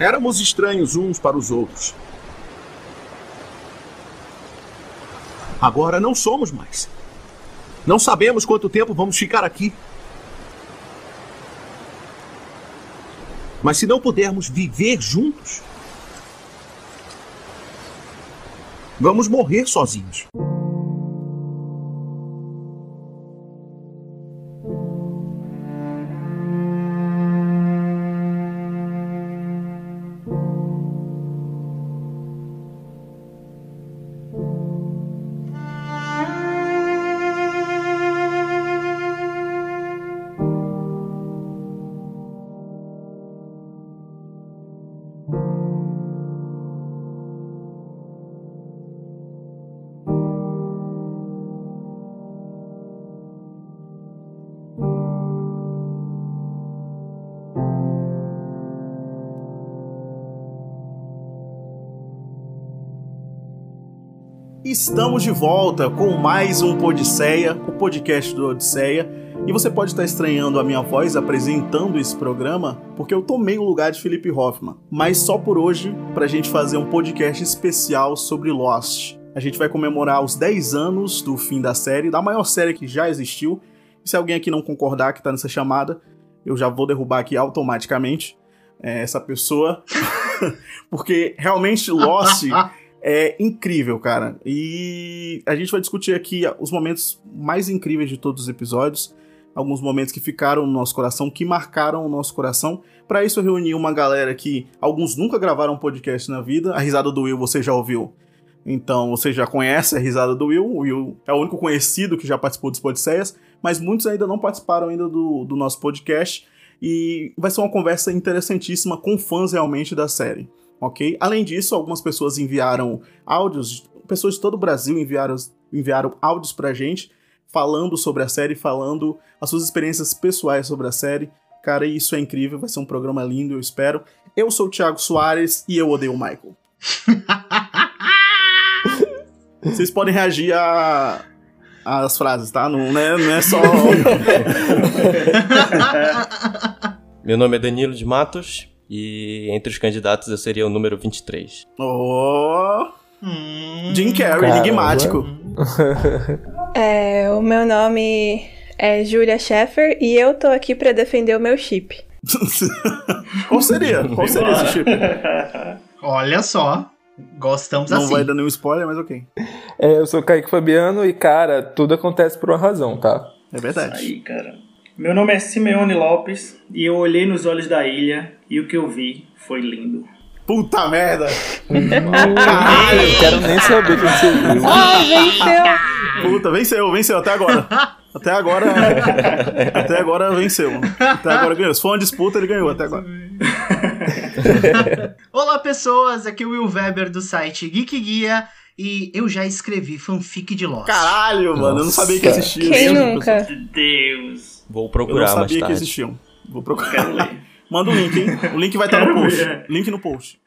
Éramos estranhos uns para os outros. Agora não somos mais. Não sabemos quanto tempo vamos ficar aqui. Mas se não pudermos viver juntos, vamos morrer sozinhos. Estamos de volta com mais um Podisseia, o podcast do Odisseia. E você pode estar estranhando a minha voz apresentando esse programa, porque eu tomei o lugar de Felipe Hoffman. Mas só por hoje, pra gente fazer um podcast especial sobre Lost. A gente vai comemorar os 10 anos do fim da série, da maior série que já existiu. E se alguém aqui não concordar que tá nessa chamada, eu já vou derrubar aqui automaticamente é, essa pessoa. porque realmente Lost é incrível, cara. E a gente vai discutir aqui os momentos mais incríveis de todos os episódios, alguns momentos que ficaram no nosso coração, que marcaram o nosso coração. Para isso eu reuni uma galera que alguns nunca gravaram um podcast na vida. A risada do Will você já ouviu. Então você já conhece a risada do Will. O Will é o único conhecido que já participou dos Podiceias, mas muitos ainda não participaram ainda do, do nosso podcast. E vai ser uma conversa interessantíssima com fãs realmente da série ok? Além disso, algumas pessoas enviaram áudios, pessoas de todo o Brasil enviaram, enviaram áudios pra gente falando sobre a série, falando as suas experiências pessoais sobre a série. Cara, isso é incrível, vai ser um programa lindo, eu espero. Eu sou o Thiago Soares e eu odeio o Michael. Vocês podem reagir a, as frases, tá? Não, não, é, não é só. Meu nome é Danilo de Matos e entre os candidatos eu seria o número 23. Oh! Hum, Jim Carrey, Caramba. enigmático. é, o meu nome é Julia Sheffer e eu tô aqui para defender o meu chip. Qual seria? Qual seria esse chip? Olha só. Gostamos Não assim. Não vai dar nenhum spoiler, mas ok. É, eu sou Kaique Fabiano e, cara, tudo acontece por uma razão, tá? É verdade. Isso aí, cara. Meu nome é Simeone Lopes e eu olhei nos olhos da ilha e o que eu vi foi lindo. Puta merda! Caralho, eu quero nem saber o que você viu. Ah, venceu! Puta, venceu, venceu até agora. Até agora. até agora venceu. Até agora ganhou. Se for uma disputa, ele ganhou até agora. Olá, pessoas! Aqui é o Will Weber do site Geek Guia. E eu já escrevi fanfic de Lost. Caralho, mano, Nossa. eu não sabia que existia. Quem nunca? Deus. Vou procurar mais tarde. Eu não sabia que existiam. Vou procurar. Manda o link, hein? O link vai estar no post. Link no post.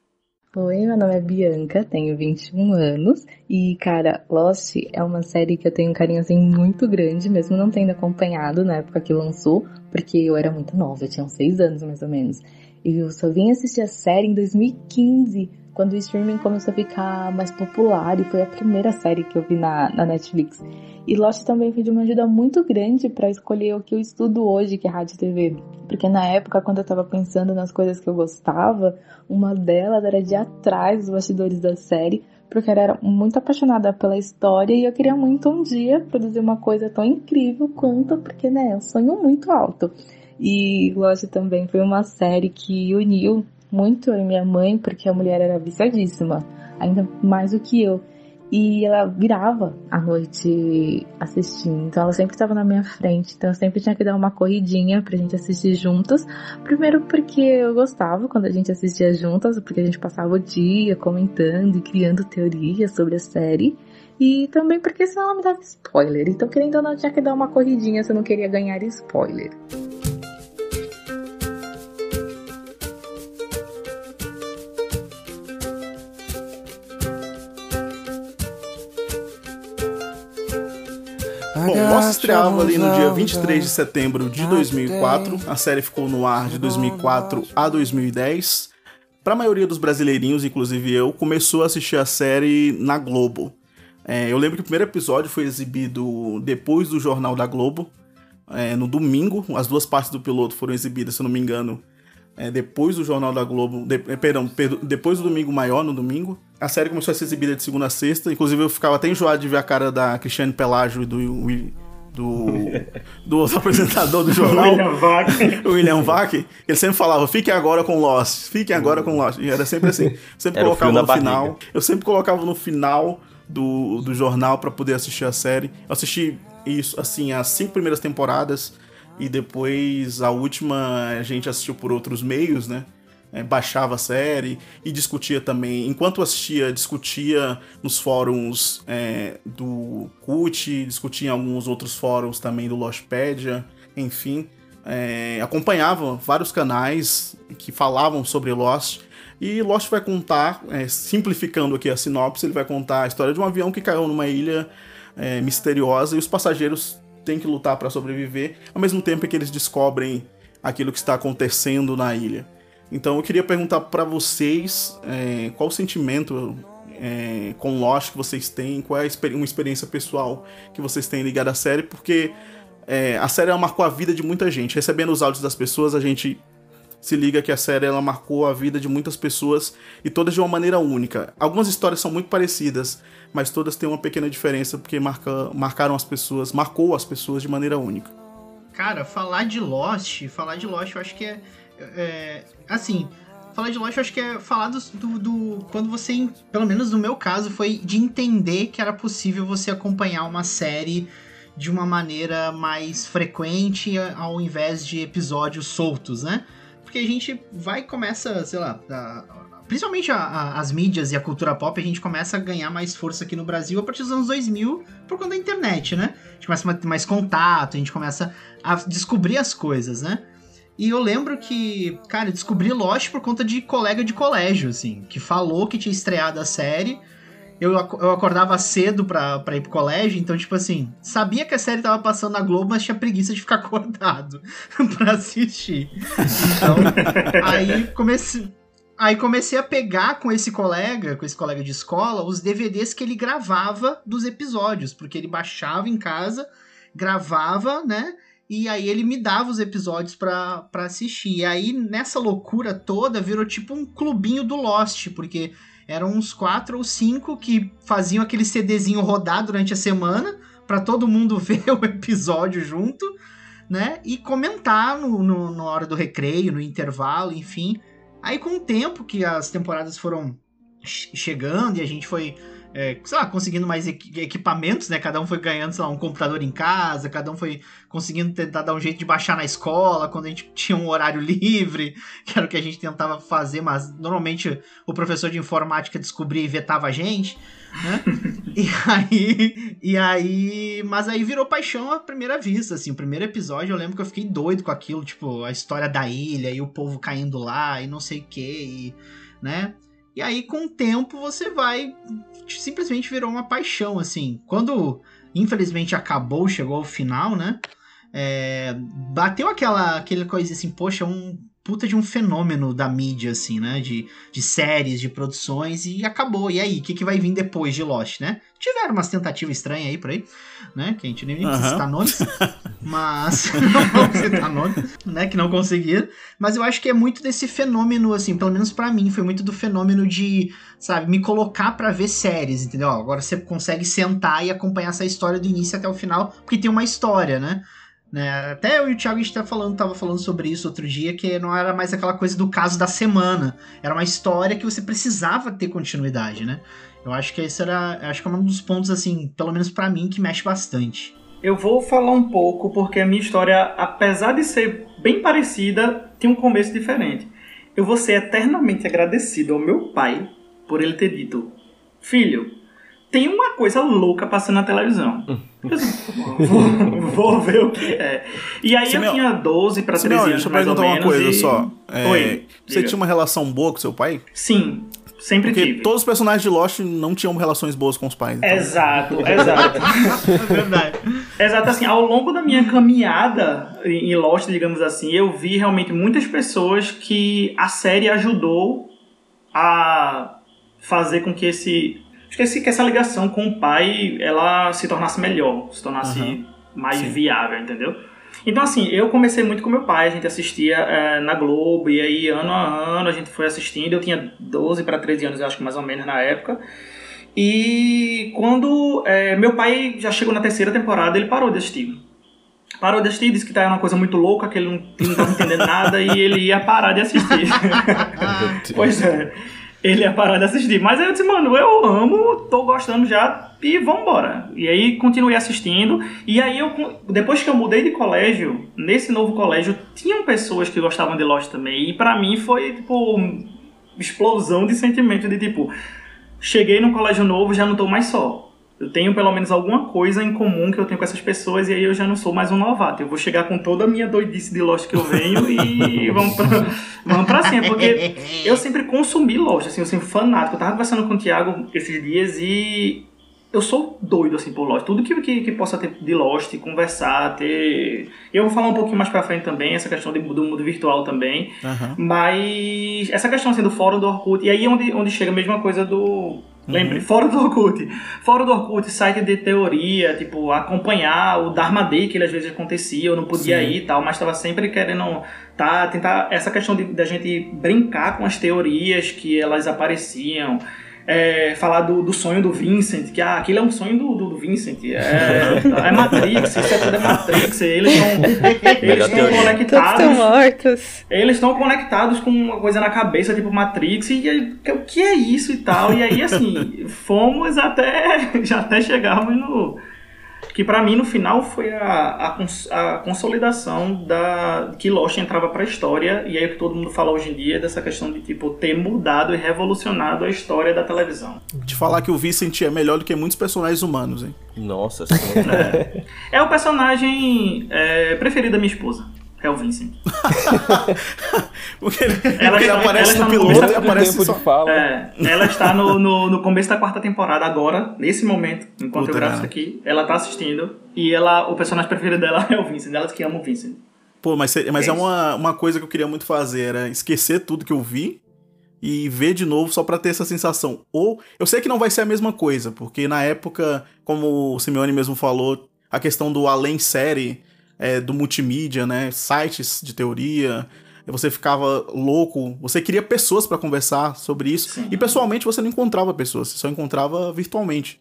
Oi, meu nome é Bianca, tenho 21 anos e, cara, Lost é uma série que eu tenho um carinho assim muito grande, mesmo não tendo acompanhado na época que lançou, porque eu era muito nova, eu tinha uns 6 anos mais ou menos. E eu só vim assistir a série em 2015, quando o streaming começou a ficar mais popular e foi a primeira série que eu vi na, na Netflix. E Lost também foi de uma ajuda muito grande para escolher o que eu estudo hoje, que é rádio e TV. Porque na época, quando eu tava pensando nas coisas que eu gostava, uma delas era de atrás dos bastidores da série, porque eu era muito apaixonada pela história e eu queria muito um dia produzir uma coisa tão incrível quanto, porque né, é um sonho muito alto. E Lost também foi uma série que uniu muito e minha mãe, porque a mulher era viciadíssima, ainda mais do que eu. E ela virava à noite assistindo, então ela sempre estava na minha frente, então eu sempre tinha que dar uma corridinha pra gente assistir juntas. Primeiro porque eu gostava quando a gente assistia juntas, porque a gente passava o dia comentando e criando teorias sobre a série. E também porque senão ela me dava spoiler. Então, querendo ou não, tinha que dar uma corridinha se eu não queria ganhar spoiler. Estreava ali no dia 23 de setembro de 2004. A série ficou no ar de 2004 a 2010. pra maioria dos brasileirinhos, inclusive eu, começou a assistir a série na Globo. É, eu lembro que o primeiro episódio foi exibido depois do Jornal da Globo, é, no domingo. As duas partes do piloto foram exibidas, se eu não me engano, é, depois do Jornal da Globo. De, é, perdão, depois do Domingo Maior, no domingo. A série começou a ser exibida de segunda a sexta. Inclusive, eu ficava até enjoado de ver a cara da Cristiane Pelágio e do. Do, do outro apresentador do jornal, William Vac. William Vac, ele sempre falava: fiquem agora com Lost, fiquem agora com Lost. E era sempre assim. Sempre Era colocava no na final. barriga. Eu sempre colocava no final do, do jornal pra poder assistir a série. Eu assisti isso, assim, as cinco primeiras temporadas e depois a última a gente assistiu por outros meios, né? É, baixava a série e discutia também. Enquanto assistia, discutia nos fóruns é, do CUT, discutia em alguns outros fóruns também do Lostpedia, enfim. É, acompanhava vários canais que falavam sobre Lost. E Lost vai contar, é, simplificando aqui a sinopse, ele vai contar a história de um avião que caiu numa ilha é, misteriosa e os passageiros têm que lutar para sobreviver, ao mesmo tempo que eles descobrem aquilo que está acontecendo na ilha. Então eu queria perguntar para vocês é, qual o sentimento é, com Lost que vocês têm, qual é uma experiência pessoal que vocês têm ligada à série, porque é, a série ela marcou a vida de muita gente. Recebendo os áudios das pessoas, a gente se liga que a série ela marcou a vida de muitas pessoas e todas de uma maneira única. Algumas histórias são muito parecidas, mas todas têm uma pequena diferença porque marca, marcaram as pessoas, marcou as pessoas de maneira única. Cara, falar de Lost, falar de Lost eu acho que é. É, assim, falar de Lost eu acho que é falar do, do, do- Quando você, pelo menos no meu caso, foi de entender que era possível você acompanhar uma série de uma maneira mais frequente ao invés de episódios soltos, né? Porque a gente vai e começa, sei lá, a- principalmente a- a- as mídias e a cultura pop, a gente começa a ganhar mais força aqui no Brasil a partir dos anos 2000 por conta da internet, né? A gente começa a ter mais contato, a gente começa a descobrir as coisas, né? E eu lembro que, cara, descobri Lost por conta de colega de colégio, assim, que falou que tinha estreado a série. Eu, eu acordava cedo pra, pra ir pro colégio, então, tipo assim, sabia que a série tava passando na Globo, mas tinha preguiça de ficar acordado pra assistir. Então, aí comecei. Aí comecei a pegar com esse colega, com esse colega de escola, os DVDs que ele gravava dos episódios, porque ele baixava em casa, gravava, né? E aí ele me dava os episódios pra assistir. E aí, nessa loucura toda, virou tipo um clubinho do Lost, porque eram uns quatro ou cinco que faziam aquele CDzinho rodar durante a semana pra todo mundo ver o episódio junto, né? E comentar no, no, na hora do recreio, no intervalo, enfim. Aí com o tempo que as temporadas foram che- chegando e a gente foi, é, sei lá, conseguindo mais equi- equipamentos, né? Cada um foi ganhando, sei lá, um computador em casa, cada um foi conseguindo tentar dar um jeito de baixar na escola, quando a gente tinha um horário livre, que era o que a gente tentava fazer, mas normalmente o professor de informática descobria e vetava a gente, né? e aí, e aí, mas aí virou paixão à primeira vista, assim, o primeiro episódio eu lembro que eu fiquei doido com aquilo, tipo, a história da ilha e o povo caindo lá e não sei o que, e, né? E aí, com o tempo, você vai. Simplesmente virou uma paixão, assim. Quando, infelizmente, acabou, chegou ao final, né? É, bateu aquela, aquela coisa assim, poxa, um puta de um fenômeno da mídia, assim, né? De, de séries, de produções, e acabou. E aí, o que, que vai vir depois de Lost, né? Tiveram umas tentativas estranhas aí por aí, né? Que a gente nem precisa Aham. citar nomes, mas não vamos citar nomes, né? Que não conseguiram. Mas eu acho que é muito desse fenômeno, assim, pelo menos pra mim, foi muito do fenômeno de, sabe, me colocar pra ver séries, entendeu? Agora você consegue sentar e acompanhar essa história do início até o final, porque tem uma história, né? Né? Até eu e o Thiago a gente tá falando, tava falando sobre isso outro dia, que não era mais aquela coisa do caso da semana. Era uma história que você precisava ter continuidade, né? Eu acho que esse era. Acho que é um dos pontos, assim, pelo menos pra mim, que mexe bastante. Eu vou falar um pouco porque a minha história, apesar de ser bem parecida, tem um começo diferente. Eu vou ser eternamente agradecido ao meu pai por ele ter dito: Filho, tem uma coisa louca passando na televisão. Disse, vou, vou ver o que é. E aí Simeão- eu tinha 12 para 13 Simeone, anos. deixa eu mais ou perguntar uma menos, coisa e- só. É, Oi, você diga. tinha uma relação boa com seu pai? Sim, sempre Porque tive. todos os personagens de Lost não tinham relações boas com os pais. então- Exato, exato. É verdade. Exato, assim, ao longo da minha caminhada em Lost, digamos assim, eu vi realmente muitas pessoas que a série ajudou a fazer com que esse acho que, essa ligação com o pai ela se tornasse melhor, se tornasse Uhum. mais Sim. viável, entendeu? Então, assim, eu comecei muito com meu pai, a gente assistia eh, na Globo, e aí ano a ano a gente foi assistindo. Eu tinha 12 para 13 anos, eu acho que mais ou menos na época. E quando eh, meu pai já chegou na terceira temporada, ele parou de assistir. Parou de assistir, disse que tá uma coisa muito louca, que ele não, que não tava entendendo nada e ele ia parar de assistir. Pois é. Ele ia parar de assistir. Mas aí eu disse, mano, eu amo, tô gostando já e vambora. E aí continuei assistindo. E aí eu, depois que eu mudei de colégio, nesse novo colégio, tinham pessoas que gostavam de Lost também. E pra mim foi, tipo, explosão de sentimento de tipo, cheguei num colégio novo, já não tô mais só. Eu tenho pelo menos alguma coisa em comum que eu tenho com essas pessoas e aí eu já não sou mais um novato. Eu vou chegar com toda a minha doidice de Lost que eu venho e vamos pra, vamos pra cima. Porque eu sempre consumi Lost, assim, eu sempre fanático. Eu tava conversando com o Thiago esses dias e eu sou doido, assim, por Lost. Tudo que, que, que possa ter de Lost, conversar, ter... Eu vou falar um pouquinho mais pra frente também, essa questão de, do mundo virtual também. Aham. Mas essa questão assim do fórum do Orkut, e aí onde, onde chega a mesma coisa do. Lembre, fórum do Orkut. Fórum do Orkut, site de teoria, tipo, acompanhar o Dharma Day que ele às vezes acontecia, eu não podia Sim. ir e tal, mas estava sempre querendo tá, tentar essa questão de da gente brincar com as teorias que elas apareciam. É, falar do, do sonho do Vincent, que ah, aquilo é um sonho do, do, do Vincent, é, é Matrix, isso é tudo é Matrix, eles estão. Todos conectados. estão mortos. Eles estão conectados com uma coisa na cabeça, tipo Matrix, e aí, o que é isso e tal. E aí, assim, fomos até. Já até chegarmos no. Que pra mim, no final, foi a, a, cons- a consolidação da que Lost entrava pra história, e aí o que todo mundo fala hoje em dia é dessa questão de, tipo, ter mudado e revolucionado a história da televisão. De falar que o Vincent é melhor do que muitos personagens humanos, hein? Nossa sim. É o personagem é, preferido da minha esposa, é o Vincent. Porque ele, Ela porque está- aparece ela está no no piloto começo e aparece tempo só... de fala. É, ela está no, no, no começo da quarta temporada agora, nesse momento, enquanto Puta, eu gravo isso aqui. Ela tá assistindo e ela, o personagem preferido dela é o Vincent. Ela que ama o Vincent. Pô, mas, mas é, É uma, uma coisa que eu queria muito fazer, era esquecer tudo que eu vi e ver de novo só pra ter essa sensação. Ou, eu sei que não vai ser a mesma coisa, porque na época, como o Simeone mesmo falou, a questão do além série, é, do multimídia, né, sites de teoria, você ficava louco, você queria pessoas pra conversar sobre isso, Sim. e pessoalmente você não encontrava pessoas, você só encontrava virtualmente.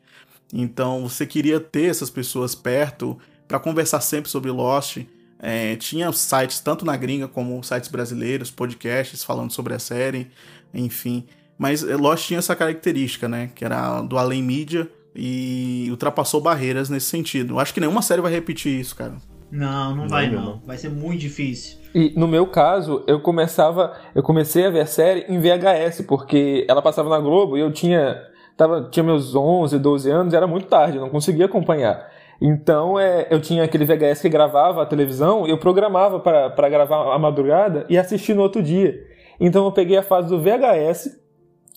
Então você queria ter essas pessoas perto pra conversar sempre sobre Lost. É, tinha sites tanto na gringa como sites brasileiros, podcasts falando sobre a série, enfim. Mas é, Lost tinha essa característica, né? Que era do além mídia e ultrapassou barreiras nesse sentido. Acho que nenhuma série vai repetir isso, cara. Não, não vai Não. Vai ser muito difícil. E no meu caso, eu começava, eu comecei a ver a série em VHS, porque ela passava na Globo e eu tinha, tava, tinha meus 11, 12 anos, era muito tarde, eu não conseguia acompanhar. Então, é, eu tinha aquele VHS que gravava a televisão e eu programava para para gravar a madrugada e assistir no outro dia. Então, eu peguei a fase do VHS,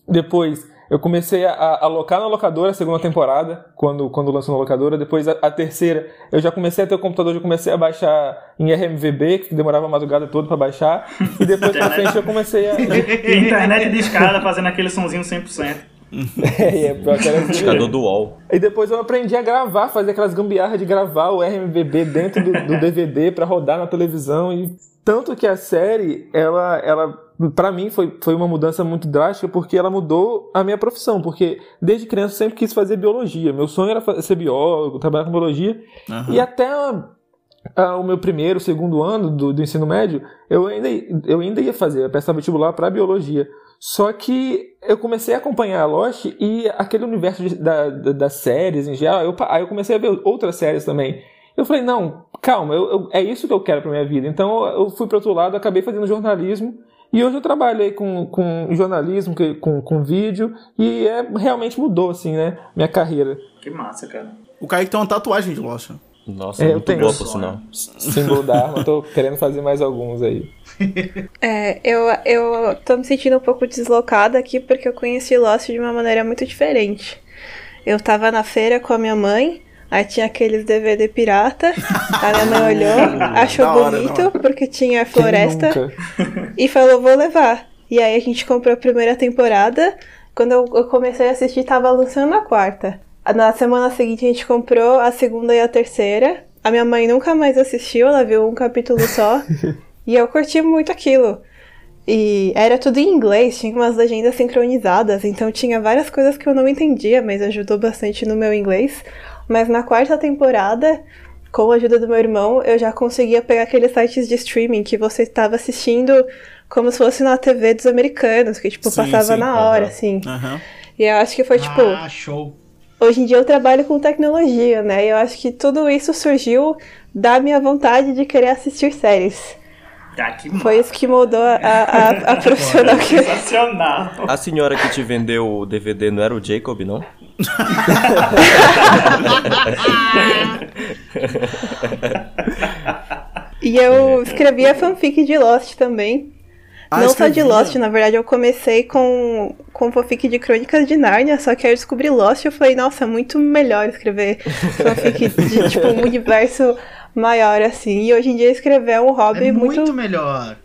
depois eu comecei a, a alocar na locadora a segunda temporada, quando, quando lançou na locadora. Depois a, a terceira, eu já comecei a ter o computador, já comecei a baixar em RMVB, que demorava a madrugada toda pra baixar. E depois pra frente eu comecei a. Internet de escada fazendo aquele sonzinho 100%. é, é, pior que era assim Indicador do UOL. E depois eu aprendi a gravar, fazer aquelas gambiarras de gravar o RMVB dentro do, do DVD pra rodar na televisão. E tanto que a série, ela, ela para mim foi, foi uma mudança muito drástica porque ela mudou a minha profissão. Porque desde criança eu sempre quis fazer biologia. Meu sonho era ser biólogo, trabalhar com biologia. Aham. E até ah, o meu primeiro, segundo ano do, do ensino médio, eu ainda, eu ainda ia fazer, eu prestar vestibular para biologia. Só que eu comecei a acompanhar a Lost e aquele universo de- da, da- das séries em geral, eu, aí eu comecei a ver outras séries também. Eu falei, não, calma, eu- eu- é isso que eu quero pra minha vida. Então eu fui pro outro lado, acabei fazendo jornalismo e hoje eu trabalho aí com, com jornalismo, com, com vídeo e é, realmente mudou, assim, né, minha carreira. Que massa, cara. O Kaique tem uma tatuagem de Lost. né? Nossa, É, eu muito tenho boa por sinal. Símbolo da arma, tô querendo fazer mais alguns aí. É, eu, eu tô me sentindo um pouco deslocada aqui porque eu conheci Lost de uma maneira muito diferente. Eu tava na feira com a minha mãe, aí tinha aqueles DVD pirata, a minha mãe olhou, achou hora, bonito porque tinha floresta e falou, vou levar. E aí a gente comprou a primeira temporada. Quando eu eu comecei a assistir, tava lançando a quarta. Na semana seguinte a gente comprou a segunda e a terceira. A minha mãe nunca mais assistiu, ela viu um capítulo só. e eu curti muito aquilo. E era tudo em inglês, tinha umas legendas sincronizadas, então tinha várias coisas que eu não entendia, mas ajudou bastante no meu inglês. Mas na quarta temporada, com a ajuda do meu irmão, eu já conseguia pegar aqueles sites de streaming que você estava assistindo como se fosse na TV dos americanos, que tipo Sim, passava sim, na hora, assim. E eu acho que foi tipo, Ah, show. hoje em dia eu trabalho com tecnologia, né? E eu acho que tudo isso surgiu da minha vontade de querer assistir séries. Que Foi isso que moldou a, a, a profissional que sensacional. A senhora que te vendeu o DVD não era o Jacob, não? E eu escrevia fanfic de Lost também. Ah, Não só de? Lost, na verdade eu comecei com, com fanfic de Crônicas de Nárnia, só que aí eu descobri Lost e eu falei, nossa, é muito melhor escrever fanfic de tipo um universo maior assim. E hoje em dia escrever é um hobby É muito, muito. melhor.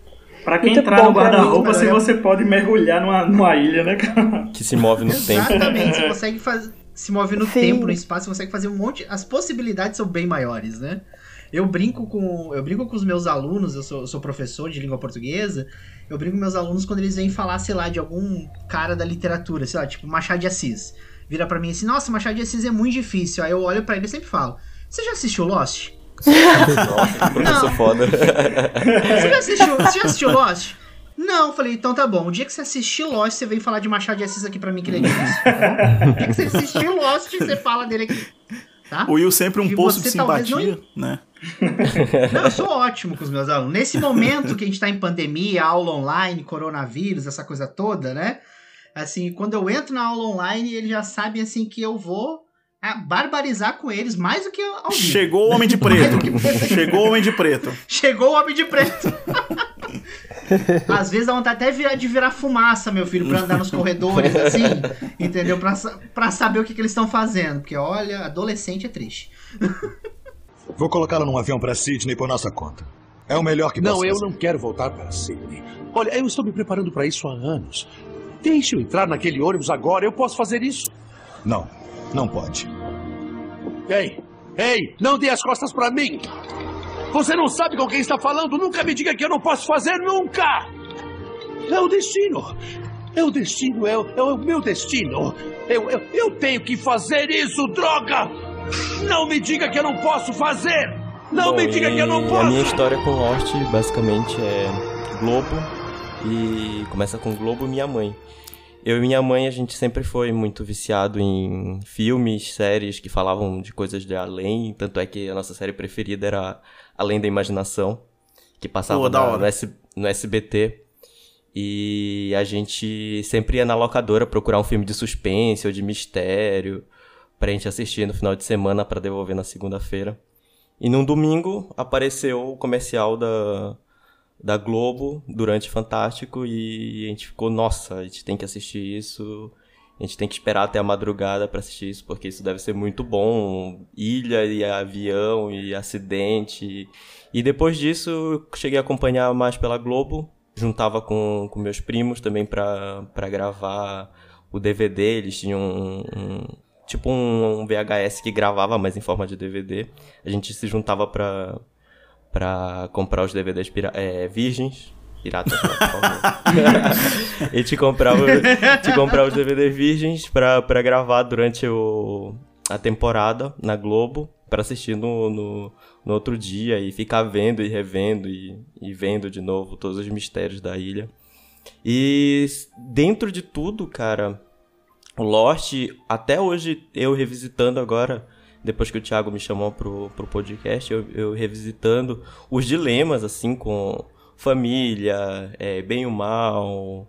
Pra quem Muito entrar no guarda-roupa, se você pode mergulhar numa, numa ilha, né, cara? Que se move no tempo. Exatamente, você consegue fazer. Se move no Sim. tempo, no espaço, você consegue fazer um monte. As possibilidades são bem maiores, né? Eu brinco com. Eu brinco com os meus alunos, eu sou, eu sou professor de língua portuguesa. Eu brinco com meus alunos quando eles vêm falar, sei lá, de algum cara da literatura, sei lá, tipo Machado de Assis. Vira pra mim assim, nossa, Machado de Assis é muito difícil. Aí eu olho pra ele e sempre falo: Você já assistiu Lost? Nossa, que professor Não. foda. Você já assistiu, você já assistiu Lost? Não, falei, então tá bom. O dia que você assistir Lost, você vem falar de Machado de Assis aqui pra mim, que ele é difícil. tá? O dia que você assistir Lost, você fala dele aqui. Tá? O Will sempre um E poço de simpatia, né? Não, eu sou ótimo com os meus alunos. Nesse momento que a gente tá em pandemia, aula online, coronavírus, essa coisa toda, né? Assim, quando eu entro na aula online, eles já sabem, assim, que eu vou ah, barbarizar com eles mais do que ao vivo. Chegou o Homem de Preto. Chegou o Homem de Preto. Chegou o Homem de Preto. Às vezes dá vontade até virar- de virar fumaça, meu filho, pra andar nos corredores, assim, entendeu? Pra, pra saber o que, que eles estão fazendo. Porque, olha, adolescente é triste. Vou colocá-la num avião para Sydney por nossa conta. É o melhor que Não, posso eu fazer. não quero voltar para Sydney. Olha, eu estou me preparando para isso há anos. Deixe eu entrar naquele ônibus agora, eu posso fazer isso. Não, não pode. Ei, ei, não dê as costas para mim. Você não sabe com quem está falando. Nunca me diga que eu não posso fazer, nunca. É o destino. É o destino, é o, é o meu destino. Eu, eu, eu tenho que fazer isso, droga! Não me diga que eu não posso fazer! Não Bom, me diga que eu não posso! A minha história com Lost basicamente é Globo e começa com Globo e minha mãe. Eu e minha mãe, a gente sempre foi muito viciado em filmes, séries que falavam de coisas de além, tanto é que a nossa série preferida era Além da Imaginação, que passava Pô, na- no, S- no SBT. E a gente sempre ia na locadora procurar um filme de suspense ou de mistério pra gente assistir no final de semana pra devolver na segunda-feira. E num domingo apareceu o comercial da, da Globo durante Fantástico e a gente ficou, nossa, a gente tem que assistir isso. A gente tem que esperar até a madrugada pra assistir isso, porque isso deve ser muito bom. Ilha e avião e acidente. E depois disso, cheguei a acompanhar mais pela Globo. Juntava com, com meus primos também pra gravar o DVD. Eles tinham um, um- tipo um, um VHS que gravava, mas em forma de DVD. A gente se juntava pra comprar os DVDs é, virgens. Piratas, não, por favor. a gente comprava, gente comprava os DVDs virgens pra, pra gravar durante o, a temporada na Globo, pra assistir no, no, no outro dia e ficar vendo e revendo e, e vendo de novo todos os mistérios da ilha. E dentro de tudo, cara, o Lost, até hoje, eu revisitando agora, depois que o Thiago me chamou pro, pro podcast, eu, eu revisitando os dilemas, assim, com família, é, bem e mal.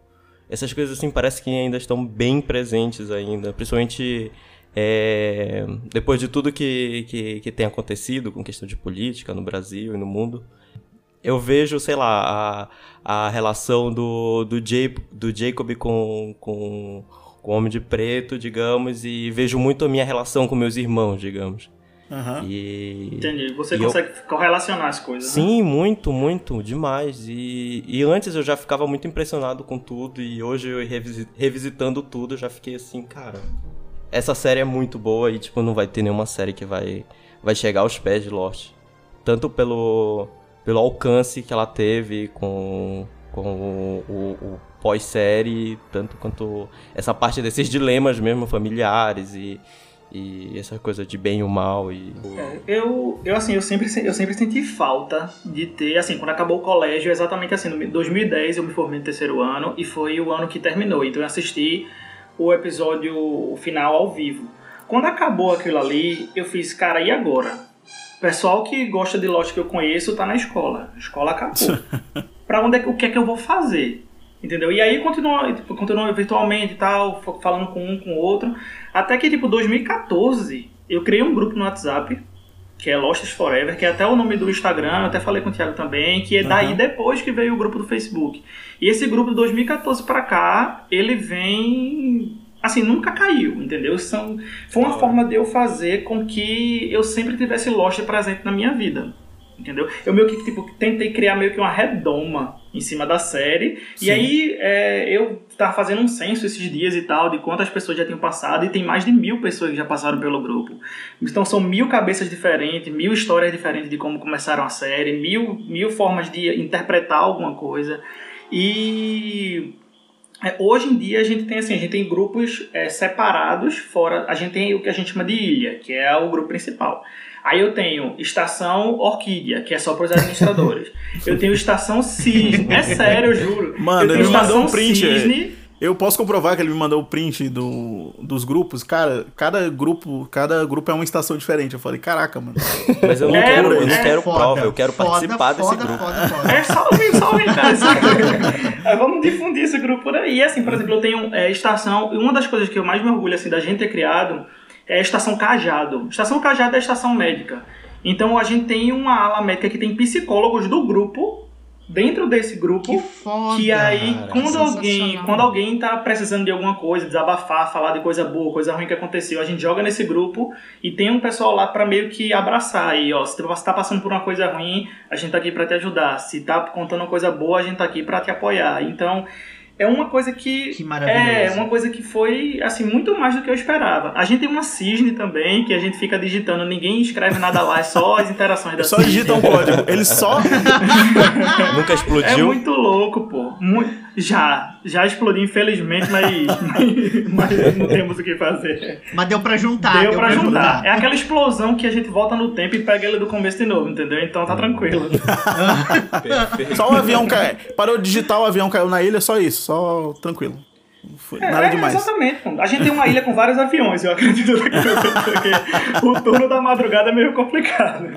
Essas coisas, assim, parece que ainda estão bem presentes ainda. Principalmente é, depois de tudo que, que, que tem acontecido com questão de política no Brasil e no mundo. Eu vejo, sei lá, a, a relação do, do, Jay, do Jacob com, com, com o Homem de Preto, digamos, e vejo muito a minha relação com meus irmãos, digamos. Aham. E. Entendi. Você E eu- consegue correlacionar as coisas. né? Sim, muito, muito, demais. E, e antes eu já ficava muito impressionado com tudo, e hoje eu revisi- revisitando tudo, eu já fiquei assim, cara. Essa série é muito boa e, tipo, não vai ter nenhuma série que vai, vai chegar aos pés de Lost. Tanto pelo, pelo alcance que ela teve com, com o, o- o pós-série, tanto quanto essa parte desses dilemas mesmo familiares e, e essa coisa de bem e o mal. E, Eu, eu assim, eu sempre, eu sempre senti falta de ter, assim, quando acabou o colégio, exatamente assim, no 2010 eu me formei no terceiro ano e foi o ano que terminou. Então eu assisti o episódio final ao vivo. Quando acabou aquilo ali, eu fiz, cara, e agora? O pessoal que gosta de Lost que eu conheço tá na escola. A escola acabou. pra onde é que, o que é que eu vou fazer? Entendeu? E aí continuou, continuou virtualmente e tal, falando com um, com o outro. Até que, tipo, 2014, eu criei um grupo no WhatsApp, que é Lost Forever, que é até o nome do Instagram, eu até falei com o Thiago também, que é daí Aham. depois que veio o grupo do Facebook. E esse grupo de 2014 pra cá, ele vem. Assim, nunca caiu, entendeu? São, foi uma forma de eu fazer com que eu sempre tivesse Lost presente na minha vida. Entendeu? Eu meio que tipo, tentei criar meio que uma redoma em cima da série. Sim. E aí é, eu tava fazendo um censo esses dias e tal, de quantas pessoas já tinham passado, e tem mais de mil pessoas que já passaram pelo grupo. Então são mil cabeças diferentes, mil histórias diferentes de como começaram a série, mil, mil formas de interpretar alguma coisa. E é, hoje em dia a gente tem assim, a gente tem grupos é, separados fora, a gente tem o que a gente chama de ilha, que é o grupo principal. Aí eu tenho estação Orquídea, que é só para os administradores. eu tenho estação Cisne, é sério, eu juro. Mano, eu tenho ele me mandou um estação print. é. Cisne, Eu posso comprovar que ele me mandou o print do, dos grupos. Cara, cada grupo, cada grupo é uma estação diferente. Eu falei, caraca, mano. mas eu não É, quero, eu não é quero foda, prova, eu quero foda, participar desse foda, grupo. Foda, foda, É só ouvir, só ouvir, cara. É, Vamos difundir esse grupo por aí. E assim, por exemplo, eu tenho é, estação. E uma das coisas que eu mais me orgulho assim, da gente ter criado é a estação Cajado. Estação Cajado é a estação médica. Então a gente tem uma ala médica que tem psicólogos do grupo. Dentro desse grupo, Que foda. que aí, cara. quando alguém, quando alguém tá precisando de alguma coisa, desabafar, falar de coisa boa, coisa ruim que aconteceu, a gente joga nesse grupo e tem um pessoal lá pra meio que abraçar aí, ó. Se você tá passando por uma coisa ruim, a gente tá aqui pra te ajudar. Se tá contando uma coisa boa, a gente tá aqui pra te apoiar. Então, é uma coisa que Que maravilhoso. é uma coisa que foi assim muito mais do que eu esperava. A gente tem uma cisne também que a gente fica digitando, ninguém escreve nada lá, é só as interações da Só cisne. digita um código. Ele só. Nunca É explodiu. muito louco, pô. Mu- Já, já explodiu, infelizmente, mas, mas, mas não temos o que fazer. Mas deu pra juntar. Deu pra juntar. É aquela explosão que a gente volta no tempo e pega ele do começo de novo, entendeu? Então tá tranquilo. Só o avião caiu. Parou de digitar, o avião caiu na ilha, só isso. Só tranquilo. Foi nada é, demais. Exatamente. A gente tem uma ilha com vários aviões, eu acredito. Porque o turno da madrugada é meio complicado.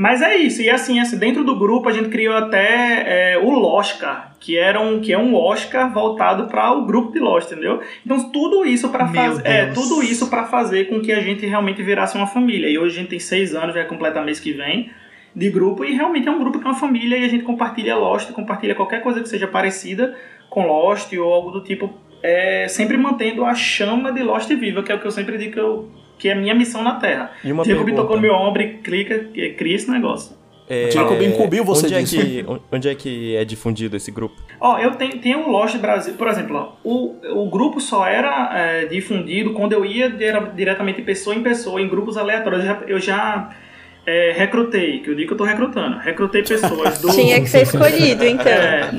Mas é isso, e assim, assim, dentro do grupo a gente criou até é, o Oscar, que, era um, que é um Oscar voltado para o grupo de Lost, entendeu? Então tudo isso para fazer. É, tudo isso para fazer com que a gente realmente virasse uma família. E hoje a gente tem seis anos, vai completar mês que vem, de grupo, e realmente é um grupo que é uma família e a gente compartilha Lost, compartilha qualquer coisa que seja parecida com Lost ou algo do tipo, é, sempre mantendo a chama de Lost viva, que é o que eu sempre digo que, eu, que é a minha missão na Terra. E uma Jacob pergunta. tocou no meu ombro e clica, e cria esse negócio. É, Jacob incumbiu você onde é, que, onde é que é difundido esse grupo? Ó, eu tenho, tenho o Lost Brasil, por exemplo, ó, o, o grupo só era é, difundido quando eu ia dire- diretamente pessoa em pessoa, em grupos aleatórios. Eu já, eu já é, recrutei, que eu digo que eu tô recrutando, recrutei pessoas do. Tinha que ser escolhido, então. É,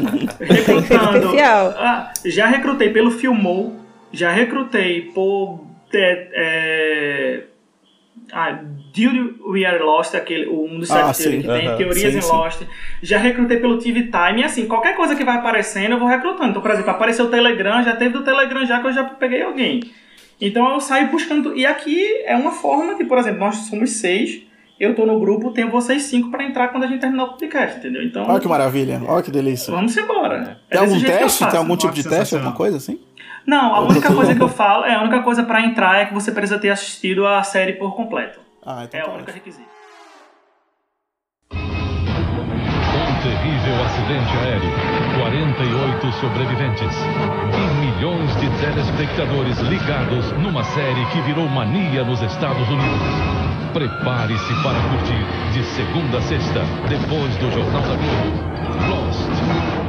recrutando. Especial. Ah, já recrutei pelo Filmou, já recrutei por. É, é, ah, Duty We Are Lost, aquele, um dos Ah, sim. que tem Aham, teorias sim, em sim. Lost. Já recrutei pelo TV Time, e assim, qualquer coisa que vai aparecendo, eu vou recrutando. Então, por exemplo, apareceu o Telegram, já teve do Telegram já que eu já peguei alguém. Então eu saio buscando. E aqui é uma forma de, por exemplo, nós somos seis, eu tô no grupo, tenho vocês cinco pra entrar quando a gente terminar o podcast, entendeu? Então. Olha que maravilha. Olha que delícia. Vamos embora. É Tem desse algum que teste? Tem algum tipo de teste? Alguma coisa assim? Não, a única coisa que eu falo, é a única coisa pra entrar é que você precisa ter assistido a série por completo. Ah, então É tá o único ótimo. requisito. Um terrível acidente aéreo. 48 sobreviventes. E milhões de telespectadores ligados numa série que virou mania nos Estados Unidos. Prepare-se para curtir de segunda a sexta, depois do Jornal da Globo. Lost.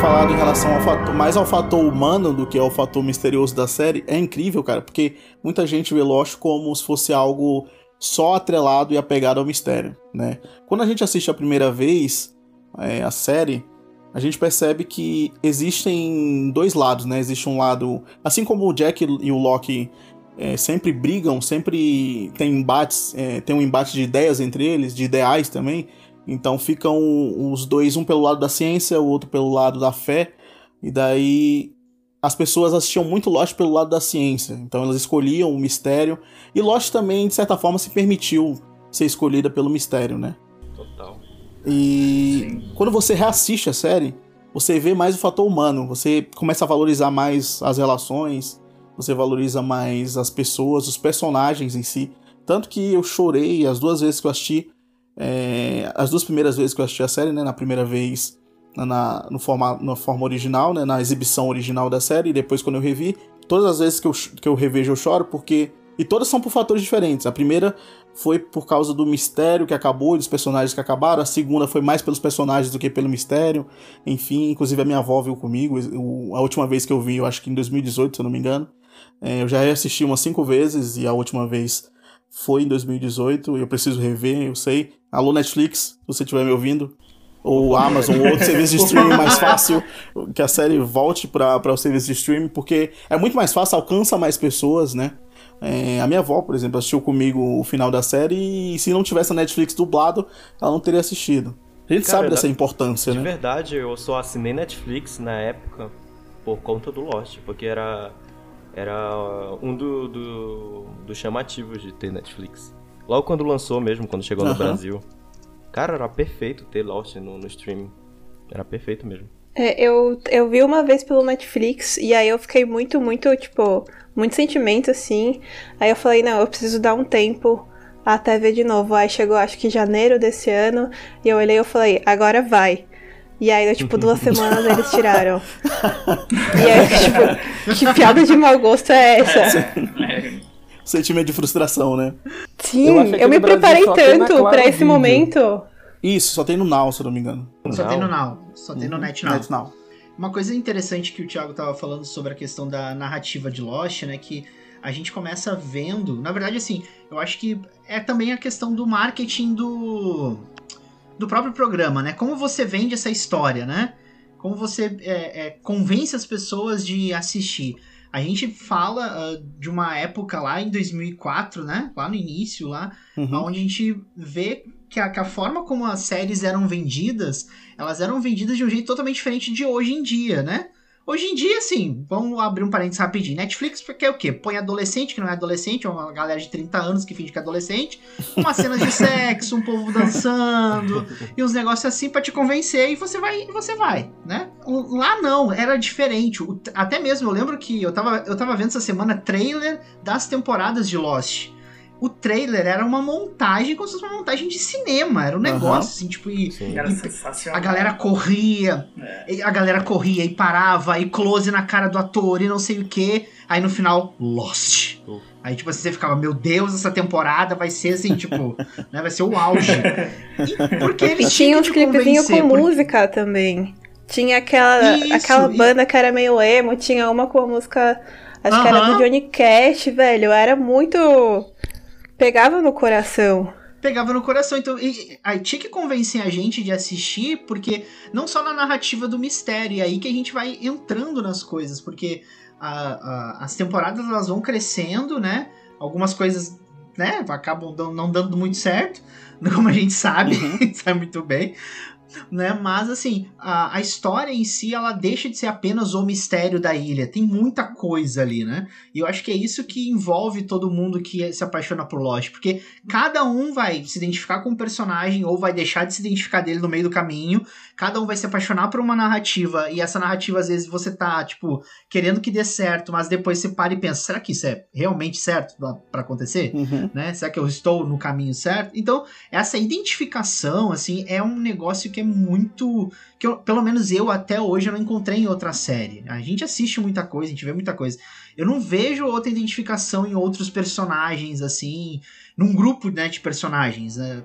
Falado em relação ao fator, mais ao fator humano do que ao fator misterioso da série é incrível, cara, porque muita gente vê Lost como se fosse algo só atrelado e apegado ao mistério, né? Quando a gente assiste a primeira vez é, a série, a gente percebe que existem dois lados, né? Existe um lado, assim como o Jack e o Loki é, sempre brigam, sempre tem embates, é, tem um embate de ideias entre eles, de ideais também. Então ficam os dois, um pelo lado da ciência, o outro pelo lado da fé. E daí as pessoas assistiam muito Lost pelo lado da ciência. Então elas escolhiam o mistério. E Lost também, de certa forma, se permitiu ser escolhida pelo mistério, né? Total. E quando você reassiste a série, você vê mais o fator humano. Você começa a valorizar mais as relações, você valoriza mais as pessoas, os personagens em si. Tanto que eu chorei as duas vezes que eu assisti. É, as duas primeiras vezes que eu assisti a série, né? Na primeira vez na, no forma, na forma original, né? Na exibição original da série, e depois quando eu revi. Todas as vezes que eu, que eu revejo eu choro, porque. E todas são por fatores diferentes. A primeira foi por causa do mistério que acabou e dos personagens que acabaram. A segunda foi mais pelos personagens do que pelo mistério. Enfim, inclusive a minha avó viu comigo. O- a última vez que eu vi, eu acho que em 2018, se eu não me engano. É, eu já assisti umas cinco vezes e a última vez foi em 2018. Eu preciso rever, eu sei. Alô, Netflix, se você estiver me ouvindo. Ou Amazon, ou outro serviço de streaming mais fácil, que a série volte para o serviço de streaming, porque é muito mais fácil, alcança mais pessoas, né? É, a minha avó, por exemplo, assistiu comigo o final da série e se não tivesse a Netflix dublado, ela não teria assistido. A gente Cara, sabe dessa importância, De né? verdade, eu só assinei Netflix na época por conta do Lost, porque era, era um do, do, dos chamativos de ter Netflix. Logo quando lançou mesmo, quando chegou no. Brasil. Cara, era perfeito ter Lost no, no streaming. Era perfeito mesmo. É, eu, eu vi uma vez pelo Netflix e aí eu fiquei muito, muito, tipo, muito sentimento assim. Aí eu falei, não, eu preciso dar um tempo até ver de novo. Aí chegou, acho que janeiro desse ano, e eu olhei e eu falei, agora vai. E aí, tipo, duas semanas eles tiraram. E aí, tipo, que piada de mau gosto é essa? Sentimento de frustração, né? Sim, Eu eu, me preparei tanto pra esse Vídeo. momento. Isso, só tem no Now, se eu não me engano. Só tem no Now. Só tem no Net Now. Net Now. Uma coisa interessante que o Thiago tava falando sobre a questão da narrativa de Lost, né? Que a gente começa vendo. Na verdade, assim, eu acho que é também a questão do marketing do. do próprio programa, né? Como você vende essa história, né? Como você é, é, convence as pessoas de assistir. A gente fala ah, de uma época lá em 2004, né? Lá no início, lá, Uhum. onde a gente vê que a, que a forma como as séries eram vendidas, elas eram vendidas de um jeito totalmente diferente de hoje em dia, né? Hoje em dia, assim, vamos abrir um parênteses rapidinho. Netflix quer o quê? Põe adolescente, que não é adolescente, é uma galera de 30 anos que finge que é adolescente, umas cenas de sexo, um povo dançando, e uns negócios assim pra te convencer, e você vai, e você vai, né? Lá não, era diferente. Até mesmo, eu lembro que eu tava, eu tava vendo essa semana trailer das temporadas de Lost o trailer era uma montagem, como se fosse uma montagem de cinema. Era um negócio, assim, tipo, e, Era e sensacional. a galera corria, É. e a galera corria e parava, e close na cara do ator, e não sei o que. Aí no final, Lost. Uh. Aí, tipo, assim, você ficava, meu Deus, essa temporada vai ser assim, tipo, né? Vai ser o auge. E porque E eles tinha tinham uns que clipezinhos com música também. Tinha aquela, Isso, aquela e- banda que era meio emo, tinha uma com a música, acho que era do Johnny Cash, velho. Era muito. Pegava no coração. pegava no coração. Então, e- aí tinha que convencer a gente de assistir, porque não só na narrativa do mistério, e aí que a gente vai entrando nas coisas, porque a- a- as temporadas elas vão crescendo, né? Algumas coisas, né, acabam não dando muito certo, como a gente sabe, sabe muito bem. Né? Mas assim, a, a história em si ela deixa de ser apenas o mistério da ilha. Tem muita coisa ali, né? E eu acho que é isso que envolve todo mundo que se apaixona por Lost, porque cada um vai se identificar com um personagem ou vai deixar de se identificar dele no meio do caminho. Cada um vai se apaixonar por uma narrativa e essa narrativa às vezes você tá, tipo, querendo que dê certo, mas depois você para e pensa, será que isso é realmente certo para acontecer? Uhum. Né? Será que eu estou no caminho certo? Então, essa identificação, assim, é um negócio que é muito. que eu, pelo menos eu até hoje eu não encontrei em outra série. A gente assiste muita coisa, a gente vê muita coisa. Eu não vejo outra identificação em outros personagens, assim, num grupo né, de personagens, né,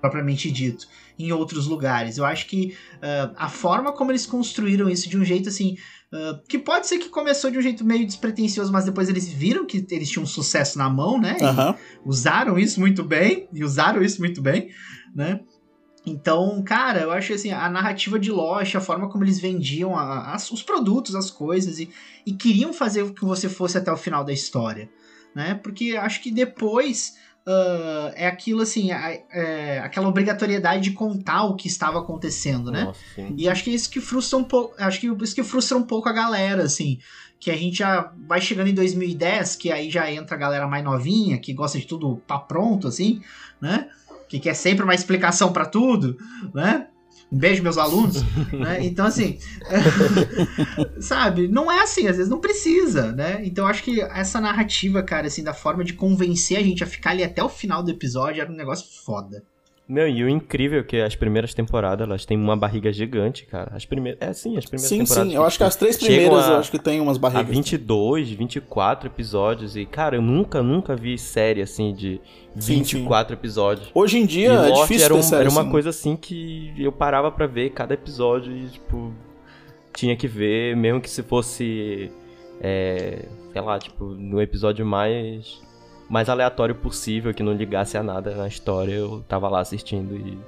propriamente dito, em outros lugares. Eu acho que uh, a forma como eles construíram isso de um jeito assim. Uh, que pode ser que começou de um jeito meio despretensioso, mas depois eles viram que eles tinham sucesso na mão, né? Aham. Usaram isso muito bem, e usaram isso muito bem, né? Então, cara, eu acho assim, a narrativa de Lost, a forma como eles vendiam a- as- os produtos, as coisas, e, e queriam fazer com que você fosse até o final da história, né? Porque acho que depois ah, é aquilo assim, a- é aquela obrigatoriedade de contar o que estava acontecendo, né? Nossa. E acho que é isso que frustra um pouco. Acho que isso que frustra um pouco a galera, assim. Que a gente já vai chegando em 2010, que aí já entra a galera mais novinha, que gosta de tudo pra pronto, assim, né? Que quer sempre uma explicação pra tudo, né? Um beijo, meus alunos. né? Então, assim, sabe? Não é assim, às vezes não precisa, né? Então, acho que essa narrativa, cara, assim, da forma de convencer a gente a ficar ali até o final do episódio era um negócio foda. Não, e o incrível é que as primeiras temporadas, elas têm uma barriga gigante, cara. As primeiras. É, sim, as primeiras Sim, temporadas. sim. Eu acho que as três primeiras a- eu acho que tem umas Há barrigas. 22, 24 episódios. E, cara, eu nunca, nunca vi série assim de Sim, 24 episódios. Hoje em dia E é difícil era, um- série era uma assim. coisa assim que eu parava pra ver cada episódio e, tipo, tinha que ver, mesmo que se fosse, é, sei lá, tipo, no episódio mais, mais aleatório possível, que não ligasse a nada na história, eu tava lá assistindo e.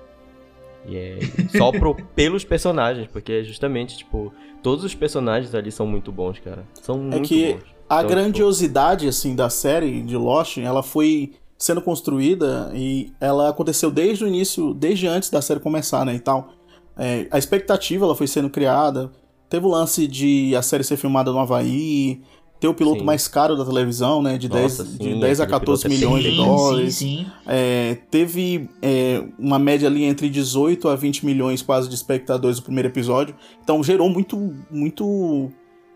E é só pro, pelos personagens, porque é justamente, tipo, todos os personagens ali são muito bons, cara. São É muito que bons. a Então, tipo, grandiosidade assim da série de Lost, ela foi sendo construída e ela aconteceu desde o início, desde antes da série começar, né, e tal. É, a expectativa ela foi sendo criada. Teve o lance de a série ser filmada no Havaí, ter o piloto Sim. mais caro da televisão, né, de, Nossa, 10, sim, de 10 a aquele 14 piloto é milhões de dólares. Sim, sim. É, teve é, uma média ali entre 18 a 20 milhões quase de espectadores no primeiro episódio. Então gerou muito. muito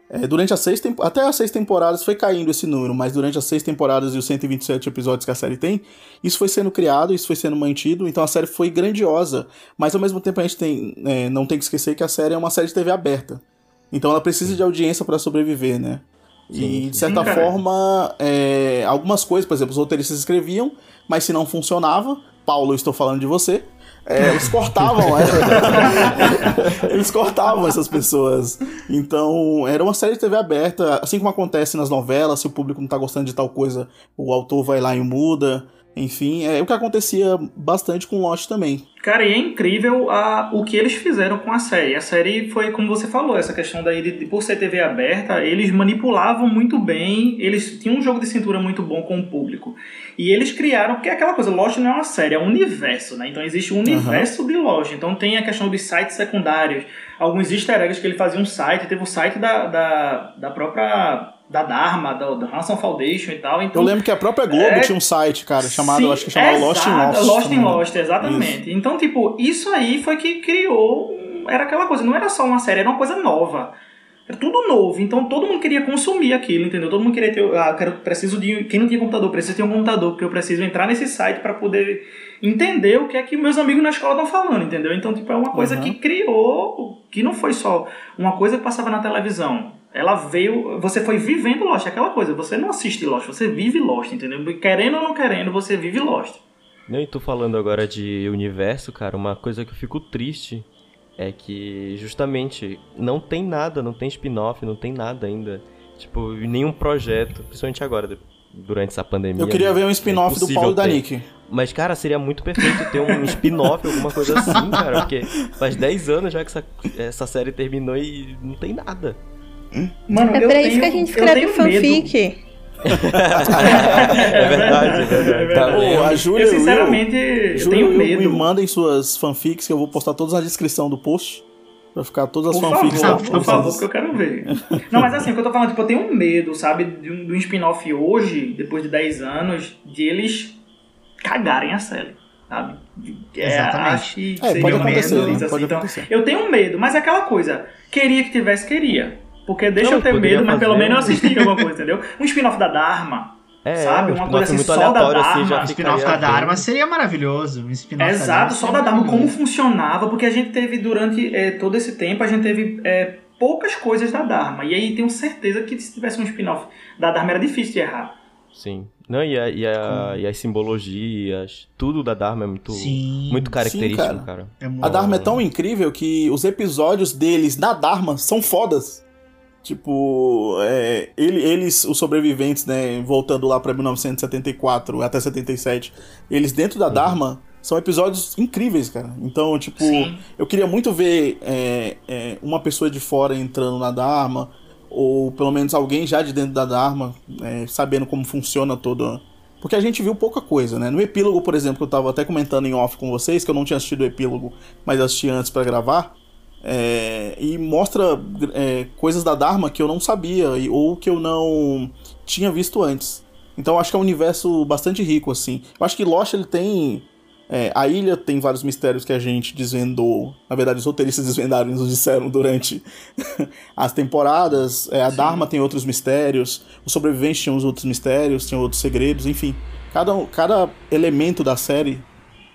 é, durante as seis tempo- até as seis temporadas foi caindo esse número, mas durante as seis temporadas e os 127 episódios que a série tem, isso foi sendo criado, isso foi sendo mantido, então a série foi grandiosa. Mas ao mesmo tempo a gente tem, é, não tem que esquecer que a série é uma série de TV aberta. Então ela precisa de audiência para sobreviver, né? E de certa Sim, forma, é, algumas coisas, por exemplo, os roteiristas escreviam, mas se não funcionava, Paulo, eu estou falando de você, é, eles cortavam, é. eles cortavam essas pessoas. Então, era uma série de TV aberta, assim como acontece nas novelas, se o público não tá gostando de tal coisa, o autor vai lá e muda. Enfim, é o que acontecia bastante com Lost também. Cara, e é incrível a, o que eles fizeram com a série. A série foi, como você falou, essa questão daí de, por ser TV aberta, eles manipulavam muito bem, eles tinham um jogo de cintura muito bom com o público. E eles criaram, porque é aquela coisa, Lost não é uma série, é um universo, né? Então existe um universo de Lost. Então tem a questão dos sites secundários, alguns easter eggs que ele fazia um site, teve o site da, da, da própria. Da Dharma, da, da Hanson Foundation e tal. Então, Eu lembro que a própria Globo É- tinha um site, cara, chamado, Sim, acho que chamava Lost in Lost. Lost in engano. Lost, exatamente. Então, tipo, isso aí foi que criou. Era aquela coisa, não era só uma série, era uma coisa nova. Era tudo novo, então todo mundo queria consumir aquilo, entendeu? Todo mundo queria ter. Ah, quero, preciso de. Quem não tinha computador, precisa ter um computador, porque eu preciso entrar nesse site para poder entender o que é que meus amigos na escola estão falando, entendeu? Então, tipo, é uma coisa Uhum. que criou. Que não foi só uma coisa que passava na televisão. Ela veio. Você foi vivendo Lost, é aquela coisa. Você não assiste Lost, você vive Lost, entendeu? Querendo ou não querendo, você vive Lost. Não, e tu falando agora de universo, cara, uma coisa que eu fico triste é que justamente não tem nada, não tem spin-off, não tem nada ainda. Tipo, nenhum projeto, principalmente agora, durante essa pandemia. Eu queria né? ver um spin-off É do Paulo e da. Nick. Mas, cara, seria muito perfeito ter um spin-off, alguma coisa assim, cara. Porque faz 10 anos já que essa, essa série terminou e não tem nada. Mano, É eu pra tenho, isso que a gente escreve tenho medo. fanfic. é verdade, é verdade. Tá Pô, a Júlia eu, sinceramente, eu Júlia tenho medo. me mandem suas fanfics que eu vou postar todas na descrição do post. Pra ficar todas as Por fanfics favor, lá. por favor, porque eu quero ver. Não, mas assim, o que eu tô falando, tipo, eu tenho um medo, sabe, de um, de um spin-off hoje, depois de 10 anos, de eles cagarem a série, sabe? É, Exatamente. acho que É, seria pode um acontecer, medo, né? assim, Pode então, acontecer. Eu tenho medo, mas é aquela coisa, queria que tivesse, queria. Porque deixa Não, eu ter medo, mas pelo fazer menos eu um- assistiria alguma coisa, entendeu? Um spin-off da Dharma, É, sabe? um Uma coisa assim, muito só da assim, Dharma. já O spin-off da. Dharma seria maravilhoso. Um spin-off da Exato, Dharma só seria da Dharma, como maravilhoso. funcionava, porque a gente teve durante eh, todo esse tempo, a gente teve eh, poucas coisas da Dharma. E aí tenho certeza que se tivesse um spin-off da Dharma era difícil de errar. Sim. Não, e, a- e, a- e as simbologias, tudo da Dharma é muito, Sim. muito característico, cara. cara. É muito A Dharma é tão incrível que os episódios deles na Dharma são fodas. Tipo, é, ele- eles, os sobreviventes, né, voltando lá pra 1974 até 77, eles dentro da Dharma são episódios incríveis, cara. Então, tipo, Sim. eu queria muito ver é, é, uma pessoa de fora entrando na Dharma, ou pelo menos alguém já de dentro da Dharma, é, sabendo como funciona toda. Porque a gente viu pouca coisa, né? No epílogo, por exemplo, que eu tava até comentando em off com vocês, que eu não tinha assistido o epílogo, mas assisti antes pra gravar. É, e mostra é, coisas da Dharma que eu não sabia, ou que eu não tinha visto antes. Então acho que é um universo bastante rico, assim. Eu acho que Lost ele tem. é, a ilha tem vários mistérios que a gente desvendou. Na verdade, os roteiristas desvendaram e nos disseram durante as temporadas. É, a Dharma tem outros mistérios. Os sobreviventes tinham os outros mistérios, tinham outros segredos, enfim. Cada, cada elemento da série.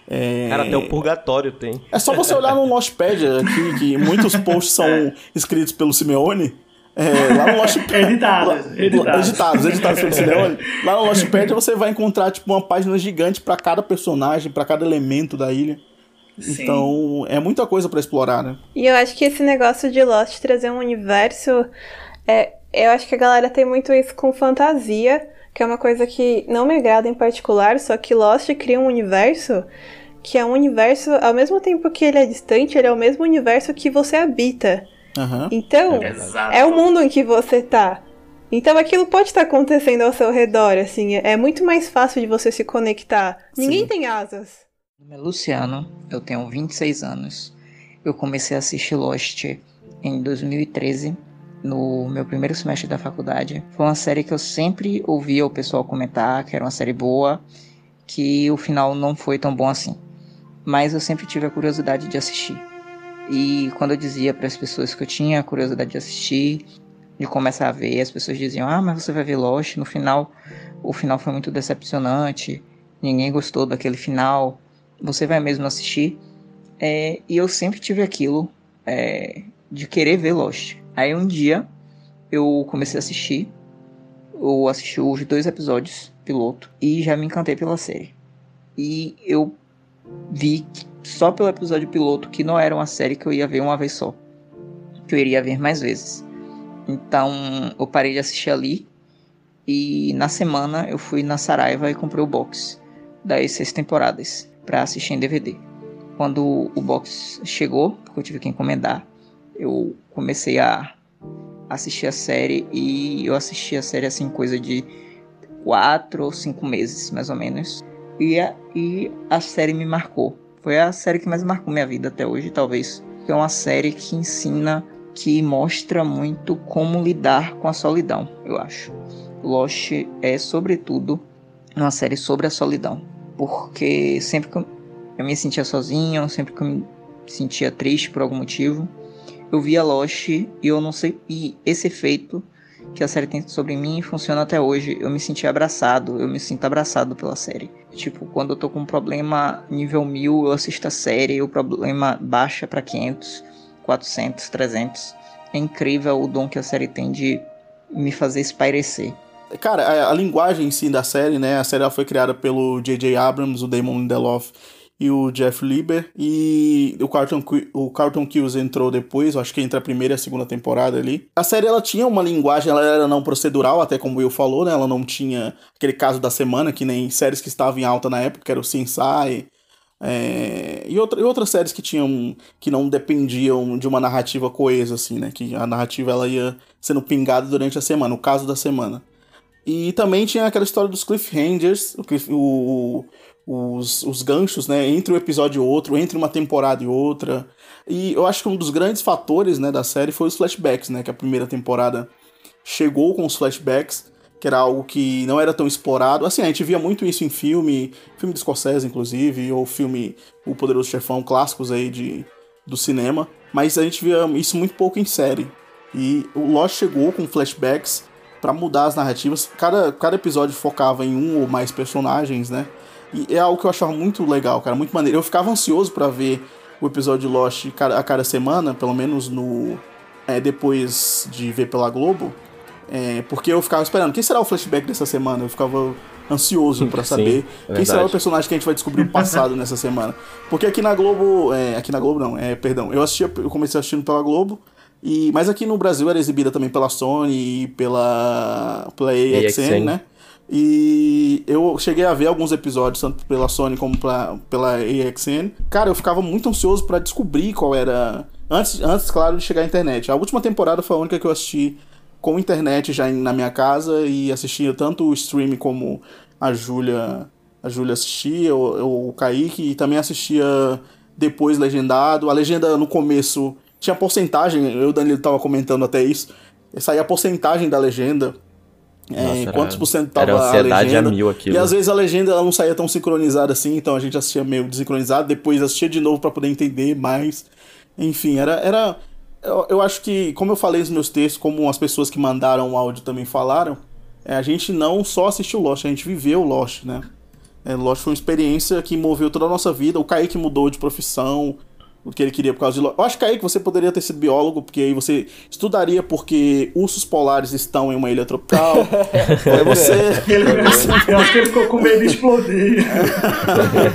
É, Cara, até o purgatório tem. é só você olhar no Lostpedia aqui, que muitos posts são escritos pelo Simeone. É, lá no Lostpedia. Editados, editados. editados, editados pelo Simeone. Lá no Lostpedia você vai encontrar tipo, uma página gigante pra cada personagem, pra cada elemento da ilha. Sim. Então é muita coisa pra explorar, né? E eu acho que esse negócio de Lost trazer um universo. É, eu acho que a galera tem muito isso com fantasia, que é uma coisa que não me agrada em particular, só que Lost cria um universo que é um universo, ao mesmo tempo que ele é distante, ele é o mesmo universo que você habita. Aham. Então, Exato. é o mundo em que você tá. Então aquilo pode estar acontecendo ao seu redor, assim, é é muito mais fácil de você se conectar. Ninguém Sim. tem asas. Meu nome é Luciano, eu tenho 26 anos. Eu comecei a assistir Lost em 2013, no meu primeiro semestre da faculdade. Foi uma série que eu sempre ouvia o pessoal comentar que era uma série boa, que o final não foi tão bom assim. Mas eu sempre tive a curiosidade de assistir. E quando eu dizia para as pessoas que eu tinha a curiosidade de assistir, de começar a ver, as pessoas diziam: "Ah, mas você vai ver Lost, no final o final foi muito decepcionante, ninguém gostou daquele final, você vai mesmo assistir?" É, e eu sempre tive aquilo é, de querer ver Lost. Aí um dia eu comecei a assistir, eu assisti os dois episódios piloto e já me encantei pela série. E eu vi só pelo episódio piloto que não era uma série que eu ia ver uma vez só, que eu iria ver mais vezes. Então eu parei de assistir ali e na semana eu fui na Saraiva e comprei o box das seis temporadas para assistir em DVD. Quando o box chegou, porque eu tive que encomendar, eu comecei a assistir a série e eu assisti a série assim coisa de quatro ou cinco meses mais ou menos. E a, e a série me marcou. Foi a série que mais marcou minha vida até hoje talvez. É uma série que ensina que mostra muito como lidar com a solidão eu acho. Lost é sobretudo uma série sobre a solidão. Porque sempre que eu, eu me sentia sozinho sempre que eu me sentia triste por algum motivo eu via Lost e eu não sei. E esse efeito que a série tem sobre mim funciona até hoje. Eu me senti abraçado, eu me sinto abraçado pela série. Tipo, quando eu tô com um problema nível 1000, eu assisto a série e o problema baixa pra 500, 400, 300. É incrível o dom que a série tem de me fazer espairecer. Cara, a, a linguagem em si da série, né? A série foi criada pelo J.J. Abrams, o Damon Lindelof e o Jeff Lieber. E o Carlton, o Carlton Cuse entrou depois, acho que entre a primeira e a segunda temporada ali. A série ela tinha uma linguagem, ela era não procedural, até como o Will falou, né? Ela não tinha aquele caso da semana, que nem séries que estavam em alta na época, que era o Sensai. É, e, outra, e outras séries que tinham que não dependiam de uma narrativa coesa assim, né? Que a narrativa ela ia sendo pingada durante a semana, o caso da semana. E também tinha aquela história dos cliffhangers, o, o- os, os ganchos, né, entre um episódio e outro, entre uma temporada e outra. E eu acho que um dos grandes fatores, né, da série foi os flashbacks, né, que a primeira temporada chegou com os flashbacks, que era algo que não era tão explorado. Assim, a gente via muito isso em filme, filme de Scorsese, inclusive, ou filme O Poderoso Chefão, clássicos aí de, do cinema, mas a gente via isso muito pouco em série. E o Lost chegou com flashbacks pra mudar as narrativas. Cada, cada episódio focava em um ou mais personagens, né? E é algo que eu achava muito legal, cara, muito maneiro. Eu ficava ansioso pra ver o episódio de Lost a cada semana, pelo menos no é, depois de ver pela Globo, é, porque eu ficava esperando. Quem será o flashback dessa semana? Eu ficava ansioso pra Sim, saber é quem será o personagem que a gente vai descobrir o passado nessa semana. Porque aqui na Globo, é, aqui na Globo não, é, perdão, eu assistia, eu comecei assistindo pela Globo. E, mas aqui no Brasil era exibida também pela Sony e pela, pela AXN, AXN. né? E eu cheguei a ver alguns episódios, tanto pela Sony como pela, pela AXN. Cara, eu ficava muito ansioso pra descobrir qual era. Antes, antes, claro, de chegar à internet. A última temporada foi a única que eu assisti com internet já na minha casa e assistia tanto o stream como a Júlia a Júlia assistia, o, o Kaique, e também assistia depois legendado. A legenda no começo tinha porcentagem, eu e o Danilo tava comentando até isso. Saía a porcentagem da legenda. É, Nossa, era- quantos por cento tava a legenda. a mil aquilo. E às vezes a legenda ela não saía tão sincronizada assim, então a gente assistia meio desincronizado, depois assistia de novo pra poder entender mais. Enfim, era. era eu, eu acho que, como eu falei nos meus textos, como as pessoas que mandaram o áudio também falaram, é, a gente não só assistiu Lost, a gente viveu Lost, né? É, Lost foi uma experiência que moveu toda a nossa vida. O Kaique mudou de profissão, o que ele queria por causa de. Eu acho, Kaique, você poderia ter sido biólogo, porque aí você estudaria porque ursos polares estão em uma ilha tropical. é você. Ele, eu acho que ele ficou com medo de explodir.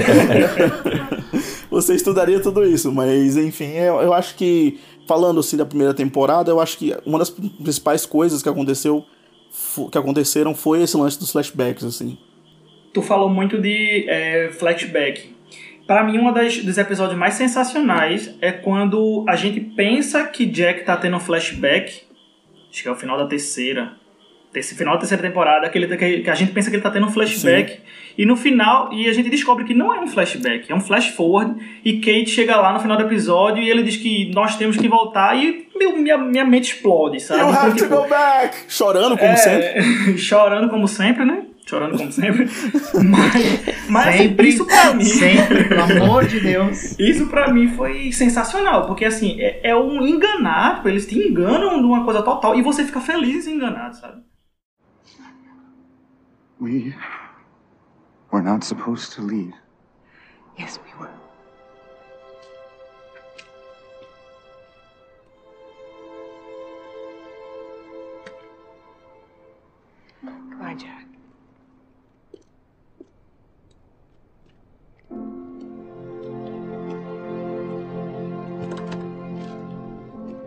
você estudaria tudo isso, mas enfim, eu, eu acho que, falando assim da primeira temporada, eu acho que uma das principais coisas que aconteceu que aconteceram foi esse lance dos flashbacks, assim. Tu falou muito de é, flashback. Pra mim, um dos episódios mais sensacionais é quando a gente pensa que Jack tá tendo um flashback. Acho que é o final da terceira. Esse final da terceira temporada, que, ele, que, que a gente pensa que ele tá tendo um flashback. E no final, e a gente descobre que não é um flashback, é um flash forward. E Kate chega lá no final do episódio e ele diz que nós temos que voltar. E meu, minha, minha mente explode, sabe? You have Então, to go back! Chorando como é, sempre. chorando como sempre, né? Chorando como sempre. Mas, mas assim, Sempre, isso pra mim. sempre, pelo amor de Deus. Isso pra mim foi sensacional, porque assim, é, é um enganar, tipo, eles te enganam de uma coisa total e você fica feliz enganado, sabe? We were not supposed to leave. Yes, we were. Goodbye, Jack.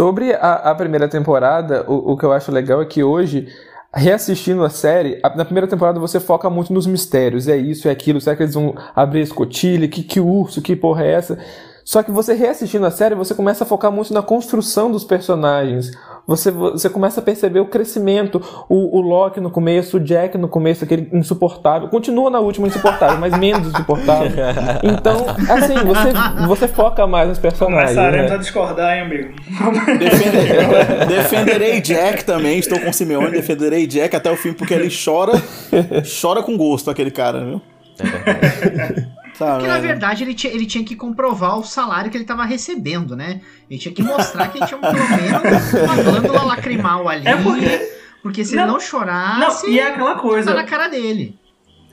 Sobre a, a primeira temporada, o, o que eu acho legal é que hoje, reassistindo a série, a- na primeira temporada você foca muito nos mistérios. É isso, é aquilo, será que eles vão abrir escotilha? Que, que urso, que porra é essa? Só que você reassistindo a série, você começa a focar muito na construção dos personagens. Você, você começa a perceber o crescimento. O, o Loki no começo, o Jack no começo, aquele insuportável. Continua na última insuportável, mas menos insuportável. Então, assim, você, você foca mais nos personagens. Começaremos né? a discordar, hein, amigo? Defender- defenderei Jack também, estou com o Simeone, defenderei Jack até o fim, porque ele chora, chora com gosto, aquele cara, viu? Tá, Porque na velho. verdade ele tinha, ele tinha que comprovar o salário que ele tava recebendo, né? Ele tinha que mostrar que ele tinha um, pelo menos uma glândula lacrimal ali. É porque- porque se Não, ele não chorasse, Não, e é aquela coisa. tá na cara dele.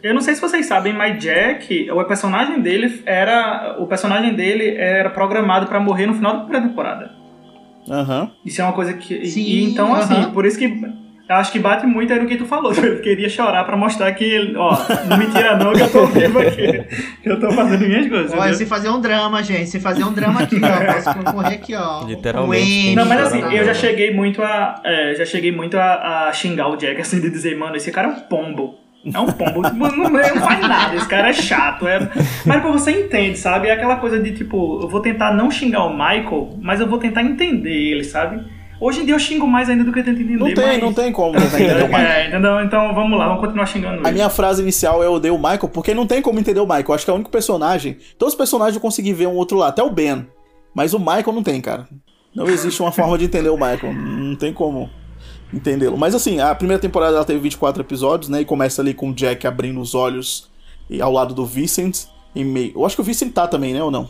Eu não sei se vocês sabem, mas Jack, o personagem dele era. O personagem dele era programado pra morrer no final da primeira temporada. Aham. Isso é uma coisa que. e- Sim, e então, assim, aham. por isso que. Eu acho que bate muito aí no que tu falou. Ele queria chorar pra mostrar que, ó, não me tira não que eu tô vivo aqui. Que eu tô fazendo minhas coisas. Olha, se fazer um drama, gente. Se fazer um drama aqui, ó. Posso concorrer aqui, ó. Literalmente, Não, mas assim, eu já grama. cheguei muito a. é, já cheguei muito a, a xingar o Jack, assim, de dizer, mano, esse cara é um pombo. É um pombo. Não, não- não faz nada, esse cara é chato. É... Mas pô, você entende, sabe? É aquela coisa de tipo, eu vou tentar não xingar o Michael, mas eu vou tentar entender ele, sabe? Hoje em dia eu xingo mais ainda do que eu tento entender. Não tem, mas... não tem como tentar entender o Michael. É, entendeu? Então vamos lá, vamos continuar xingando ele. A minha frase inicial é eu odeio o Michael, porque não tem como entender o Michael. Eu Acho que é o único personagem. Todos os personagens eu consegui ver um outro lado, até o Ben. Mas o Michael não tem, cara. Não existe uma forma de entender o Michael. Não tem como entendê-lo. Mas assim, a primeira temporada ela teve 24 episódios, né? E começa ali com o Jack abrindo os olhos e ao lado do Vincent. Em meio... Eu acho que o Vincent tá também, né? Ou não?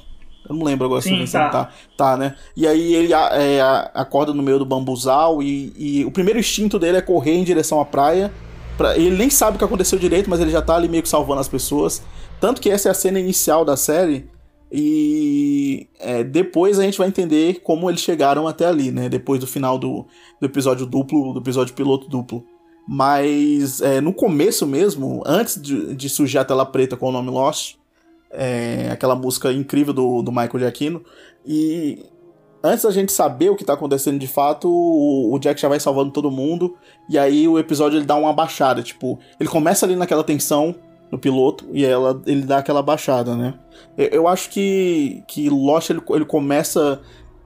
Eu não lembro agora se Sim, Vincent tá. tá. Tá, né? E aí ele é, acorda no meio do bambuzal e, e o primeiro instinto dele é correr em direção à praia. Pra- ele nem sabe o que aconteceu direito, mas ele já tá ali meio que salvando as pessoas. Tanto que essa é a cena inicial da série. E é, depois a gente vai entender como eles chegaram até ali, né? Depois do final do, do episódio duplo, do episódio piloto duplo. Mas é, no começo mesmo, antes de, de surgir a tela preta com o nome Lost, é, aquela música incrível do, do Michael Giacchino, e antes da gente saber o que tá acontecendo de fato, o, o Jack já vai salvando todo mundo, e aí o episódio ele dá uma baixada, tipo, ele começa ali naquela tensão no piloto, e ela, ele dá aquela baixada, né? Eu, eu acho que, que Lost ele, ele começa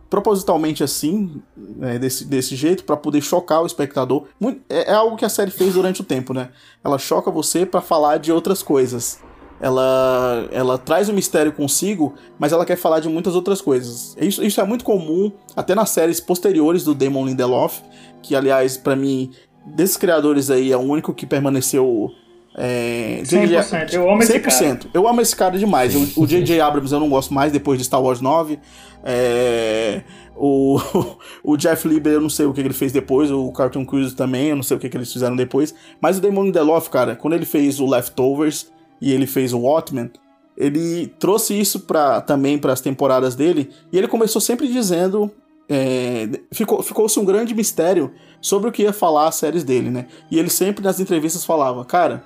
propositalmente assim, né, desse, desse jeito, pra poder chocar o espectador. Muito- é, é algo que a série fez durante o tempo, né? Ela choca você pra falar de outras coisas. Ela, ela traz o mistério consigo, mas ela quer falar de muitas outras coisas. Isso, isso é muito comum até nas séries posteriores do Damon Lindelof, que aliás, pra mim, desses criadores aí, é o único que permaneceu. É, 100%, eu amo esse cara. eu amo esse cara demais. O, o J.J. Abrams eu não gosto mais depois de Star Wars 9. É, o, o Jeff Lieber eu não sei o que ele fez depois. O Cartoon Cruise também, eu não sei o que que eles fizeram depois. Mas o Damon Lindelof, cara, quando ele fez o Leftovers e ele fez o Watchmen, ele trouxe isso pra, também para as temporadas dele. E ele começou sempre dizendo. é, ficou- Ficou-se um grande mistério sobre o que ia falar as séries dele, né? E ele sempre nas entrevistas falava: Cara,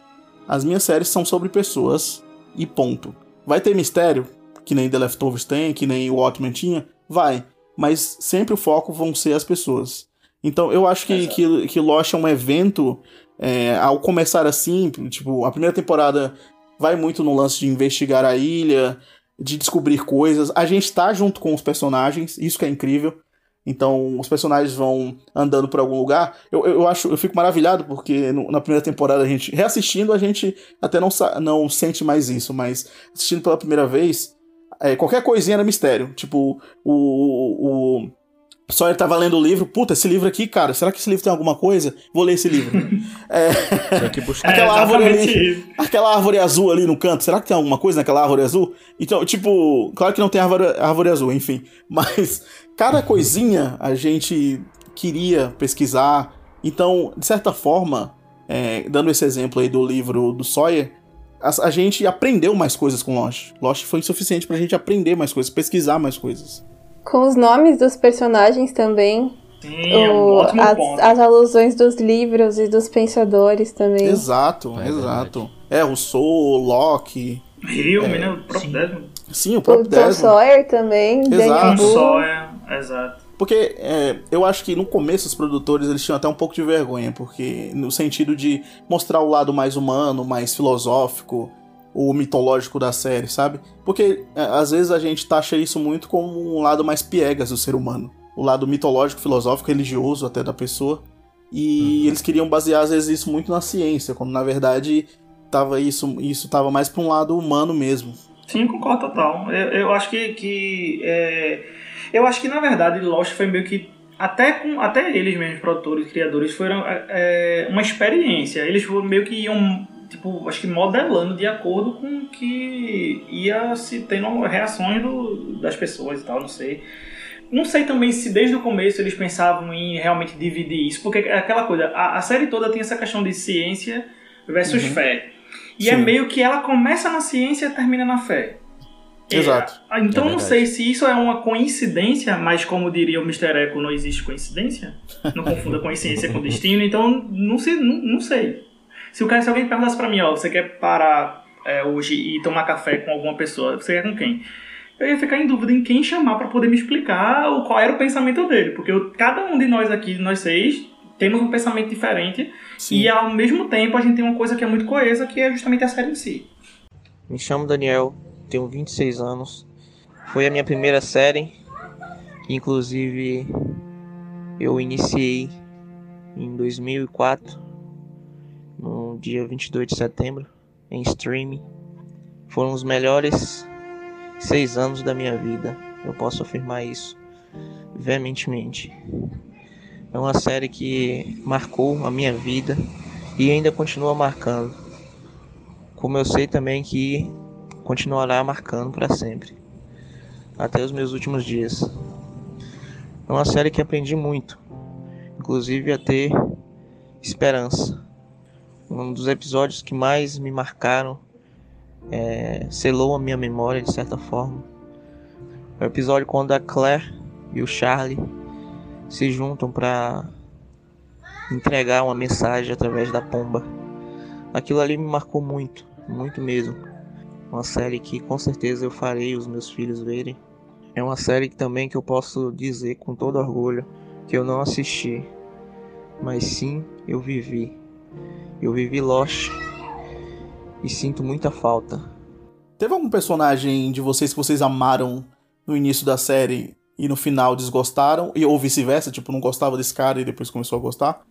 as minhas séries são sobre pessoas e ponto. Vai ter mistério, que nem The Leftovers tem, que nem o Watchmen tinha? Vai. Mas sempre o foco vão ser as pessoas. Então eu acho que, que, que Lost é um evento, é, ao começar assim, tipo, a primeira temporada vai muito no lance de investigar a ilha, de descobrir coisas. A gente tá junto com os personagens, isso que é incrível. Então, os personagens vão andando por algum lugar. Eu, eu acho, eu fico maravilhado porque no- na primeira temporada a gente, reassistindo, a gente até não, não sente mais isso, mas assistindo pela primeira vez, é, qualquer coisinha era mistério. Tipo, o, o Sawyer tava lendo o livro, puta, esse livro aqui, cara, será que esse livro tem alguma coisa? Vou ler esse livro. É, aquela É, árvore ali, isso. aquela árvore azul ali no canto, será que tem alguma coisa naquela árvore azul? Então, tipo, claro que não tem árvore, árvore azul, enfim, mas cada coisinha a gente queria pesquisar. Então, de certa forma, é, dando esse exemplo aí do livro do Sawyer, a, a gente aprendeu mais coisas com Lost. Lost foi suficiente pra gente aprender mais coisas, pesquisar mais coisas. Com os nomes dos personagens também. Sim, é um o- ótimo as, ponto. as alusões dos livros e dos pensadores também. Exato, É exato. É, o Soul, Locke. Hilme, né? O próprio Desmond. Sim, o O próprio Tom Desmond. Sawyer também, Exato. Daniel Tom. Sawyer, exato. Porque é, eu acho que no começo os produtores eles tinham até um pouco de vergonha, porque no sentido de mostrar o lado mais humano, mais filosófico, o mitológico da série, sabe? Porque é, às vezes a gente taxa isso muito como um lado mais piegas do ser humano, o lado mitológico, filosófico, religioso até da pessoa. E eles queriam basear às vezes isso muito na ciência, quando na verdade tava isso isso tava mais para um lado humano mesmo. Sim, concordo total. Eu, eu acho que. que é, eu acho que na verdade Lost foi meio que. Até, com, até eles mesmos, produtores, criadores, foram é, uma experiência. Eles foram meio que iam, tipo, acho que modelando de acordo com o que ia se tendo reações do, das pessoas e tal, não sei. Não sei também se desde o começo eles pensavam em realmente dividir isso, porque é aquela coisa, a, a série toda tem essa questão de ciência versus Uhum. fé. E é Sim. meio que ela começa na ciência e termina na fé. É, Exato. ah, então É não sei se isso é uma coincidência, mas como diria o Mr. Echo, não existe coincidência. Não confunda coincidência com destino, então não sei. Não, não sei. Se, o cara, se alguém perguntasse pra mim, ó, você quer parar é, hoje e tomar café com alguma pessoa, você quer com quem? Eu ia ficar em dúvida em quem chamar pra poder me explicar o, qual era o pensamento dele, porque eu- cada um de nós aqui, nós seis, temos um pensamento diferente e ao mesmo tempo a gente tem uma coisa que é muito coesa, que é justamente a série em si. Me chamo Daniel, tenho 26 anos. Foi a minha primeira série. Inclusive, eu iniciei em 2004, no dia 22 de setembro, em streaming. Foram os melhores seis anos da minha vida. Eu posso afirmar isso veementemente. É uma série que marcou a minha vida e ainda continua marcando. Como eu sei também que continuará marcando para sempre, até os meus últimos dias. É uma série que aprendi muito, inclusive a ter esperança. Um dos episódios que mais me marcaram, é, selou a minha memória de certa forma. É o episódio quando a Claire e o Charlie se juntam para entregar uma mensagem através da pomba. Aquilo ali me marcou muito, muito mesmo. Uma série que com certeza eu farei os meus filhos verem. É uma série que também que eu posso dizer com todo orgulho que eu não assisti, mas sim eu vivi. Eu vivi Lost e sinto muita falta. Teve algum personagem de vocês que vocês amaram no início da série e no final desgostaram? E, ou vice-versa, tipo, não gostava desse cara e depois começou a gostar?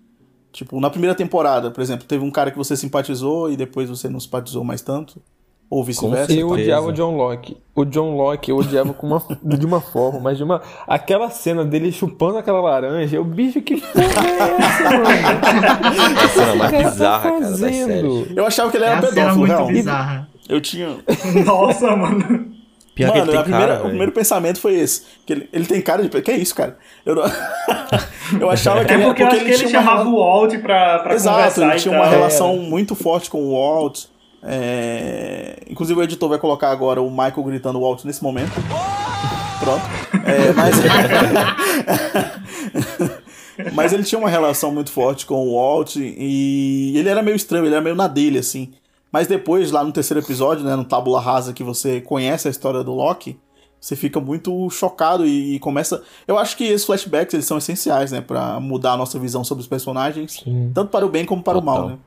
Tipo, na primeira temporada, por exemplo, teve um cara que você simpatizou e depois você não simpatizou mais tanto? Ou vice-versa? Eu odiava o John Locke. O John Locke eu odiava com uma, de uma forma, mas de uma. Aquela cena dele chupando aquela laranja, eu, bicho, que porra é essa, mano? A cena mais O cara tá bizarra, cara, fazendo? série. Eu achava que ele era É a cena pedófilo, muito bizarra. Eu tinha. Nossa, mano. Pior que Mano, ele a tem primeira- cara, o primeiro pensamento foi esse. Que ele, ele tem cara de. Que é isso, cara? Eu, não- eu achava que É ele porque eu acho que ele tinha uma chamava o Walt pra, pra Exato, conversar ele e tinha tal. uma relação muito forte com o Walt. É, Inclusive o editor vai colocar agora o Michael gritando Walt nesse momento. Pronto. É, mas... mas ele tinha uma relação muito forte com o Walt e ele era meio estranho, ele era meio na dele, assim. Mas depois, lá no terceiro episódio, né, no Tábula Rasa, que você conhece a história do Loki, você fica muito chocado e, e começa. Eu acho que esses flashbacks eles são essenciais, né, para mudar a nossa visão sobre os personagens, tanto para o bem como para o mal, né?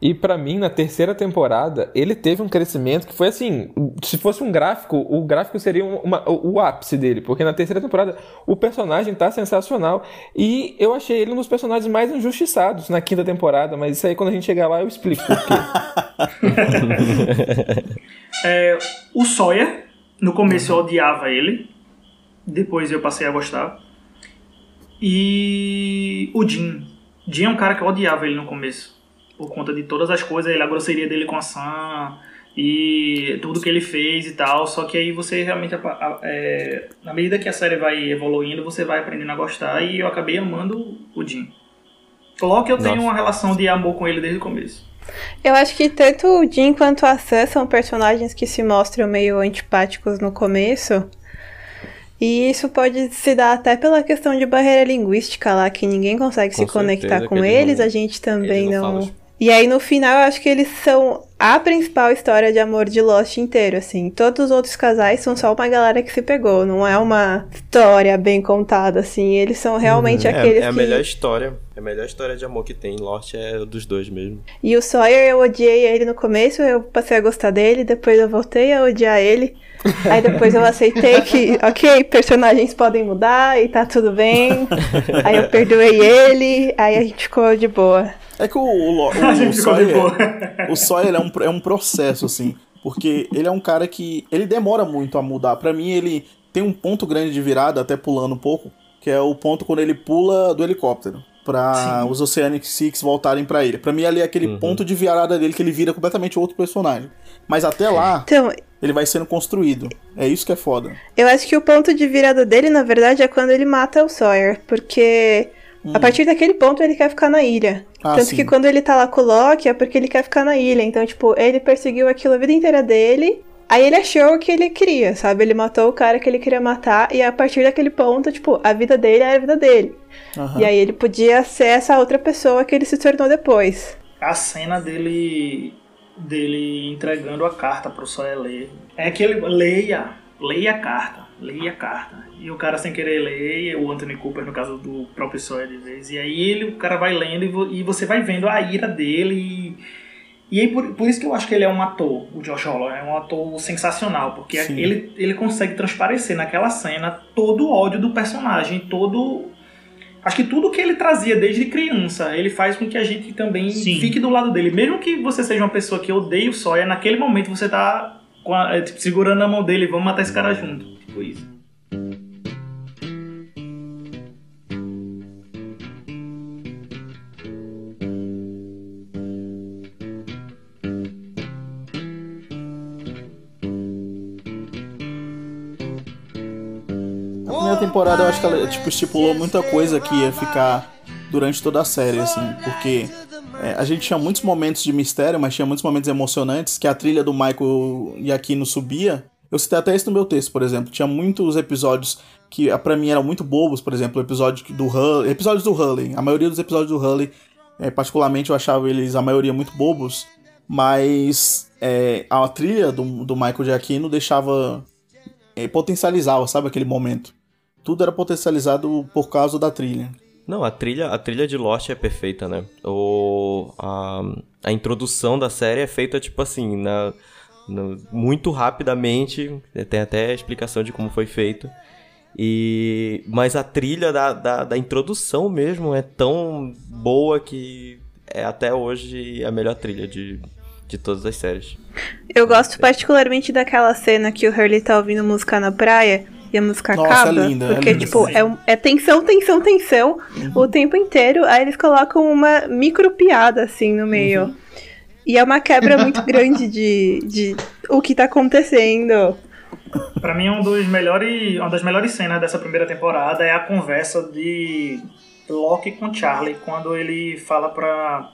E pra mim, na terceira temporada, ele teve um crescimento que foi assim: se fosse um gráfico, o gráfico seria um- uma- o, o ápice dele, porque na terceira temporada o personagem tá sensacional. E eu achei ele um dos personagens mais injustiçados na quinta temporada, mas isso aí quando a gente chegar lá eu explico por quê. É, o Sawyer, no começo eu odiava ele, depois eu passei a gostar. E o Jim. Jim é um cara que eu odiava ele no começo, por conta de todas as coisas, ele, a grosseria dele com a Sam e tudo que ele fez e tal. Só que aí você realmente, é, na medida que a série vai evoluindo, você vai aprendendo a gostar e eu acabei amando o Jim. Loki eu tenho Nossa. uma relação de amor com ele desde o começo. Eu acho que tanto o Jim quanto a Sam são personagens que se mostram meio antipáticos no começo. E isso pode se dar até pela questão de barreira linguística lá, que ninguém consegue Com se conectar com que eles eles, não- a gente também eles não não. E aí no final eu acho que eles são a principal história de amor de Lost inteiro, assim. Todos os outros casais são só uma galera que se pegou, não é uma história bem contada, assim. Eles são realmente É, aqueles é a que. melhor história. É a melhor história de amor que tem. Lost é dos dois mesmo. E o Sawyer, eu odiei ele no começo, eu passei a gostar dele, depois eu voltei a odiar ele. Aí depois eu aceitei que, ok, personagens podem mudar e tá tudo bem. Aí eu perdoei ele, aí a gente ficou de boa. É que o, o, o, de Sawyer, o Sawyer é um, é um processo, assim. Porque ele é um cara que. Ele demora muito a mudar. Pra mim, ele tem um ponto grande de virada, até pulando um pouco, que é o ponto quando ele pula do helicóptero. Pra os Oceanic Six voltarem pra ele. Pra mim, ali é aquele ponto de virada dele que ele vira completamente outro personagem. Mas até lá, Então, ele vai sendo construído. É isso que é foda. eu acho que o ponto de virada dele, na verdade, é quando ele mata o Sawyer, porque a partir daquele ponto ele quer ficar na ilha. Ah, Tanto sim. que quando ele tá lá com o Loki é porque ele quer ficar na ilha. Então, tipo, ele perseguiu aquilo a vida inteira dele. Aí ele achou que ele queria, sabe? Ele matou o cara que ele queria matar, e a partir daquele ponto, tipo, a vida dele era a vida dele. Aham. E aí ele podia ser essa outra pessoa que ele se tornou depois. A cena dele dele entregando a carta pro Sawyer ler. É que ele leia, leia a carta, leia a carta. E o cara sem querer ler, o Anthony Cooper no caso do próprio Sawyer de vez. E aí ele, o cara vai lendo e, vo- e você vai vendo a ira dele e e aí, por, por isso que eu acho que ele é um ator, o Josh Holloway, é um ator sensacional, porque Sim. ele, ele consegue transparecer naquela cena todo o ódio do personagem, todo. Acho que tudo que ele trazia desde criança, ele faz com que a gente também Sim. fique do lado dele. Mesmo que você seja uma pessoa que odeia o Sawyer, naquele momento você tá com a- é, tipo, segurando a mão dele, vamos matar esse cara junto. Tipo isso. Temporada eu acho que ela tipo, estipulou muita coisa que ia ficar durante toda a série, assim, porque é, a gente tinha muitos momentos de mistério, mas tinha muitos momentos emocionantes que a trilha do Michael Giacchino subia. Eu citei até isso no meu texto, por exemplo. Tinha muitos episódios que ah, pra mim eram muito bobos, por exemplo, o episódio do Hully, episódios do Hully. A maioria dos episódios do Hully, é, particularmente, eu achava eles a maioria muito bobos, mas é, a trilha do, do Michael Giacchino deixava é, potencializava, sabe, aquele momento. Tudo era potencializado por causa da trilha. Não, a trilha, a trilha de Lost é perfeita, né? O, a, a introdução da série é feita, tipo assim, na, no- muito rapidamente. Tem até a explicação de como foi feito. E, mas a trilha da, da, da introdução mesmo é tão boa que é até hoje a melhor trilha de, de todas as séries. Eu gosto particularmente daquela cena que o Hurley tá ouvindo música na praia e a música Nossa, acaba. é linda, é porque, linda tipo, é, é tensão, tensão, tensão o tempo inteiro. Aí eles colocam uma micro piada, assim, no meio. E é uma quebra muito grande de, de o que tá acontecendo. Pra mim, um dos melhores, uma das melhores cenas dessa primeira temporada é a conversa de Locke com Charlie, quando ele fala pra.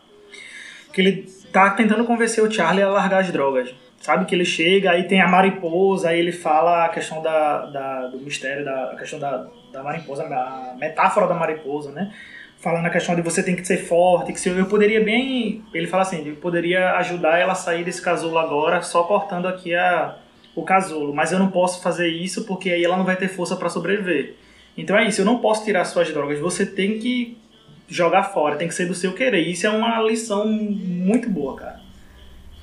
que ele tá tentando convencer o Charlie a largar as drogas. Sabe que ele chega, aí tem a mariposa, aí ele fala a questão da, da- do mistério, da a questão da, da mariposa, a metáfora da mariposa, né? Falando a questão de você tem que ser forte, que se eu, poderia bem. Ele fala assim, eu poderia ajudar ela a sair desse casulo agora, só cortando aqui a, o casulo, mas eu não posso fazer isso porque aí ela não vai ter força para sobreviver. Então é isso, eu não posso tirar suas drogas, você tem que jogar fora, tem que ser do seu querer. Isso é uma lição muito boa, cara.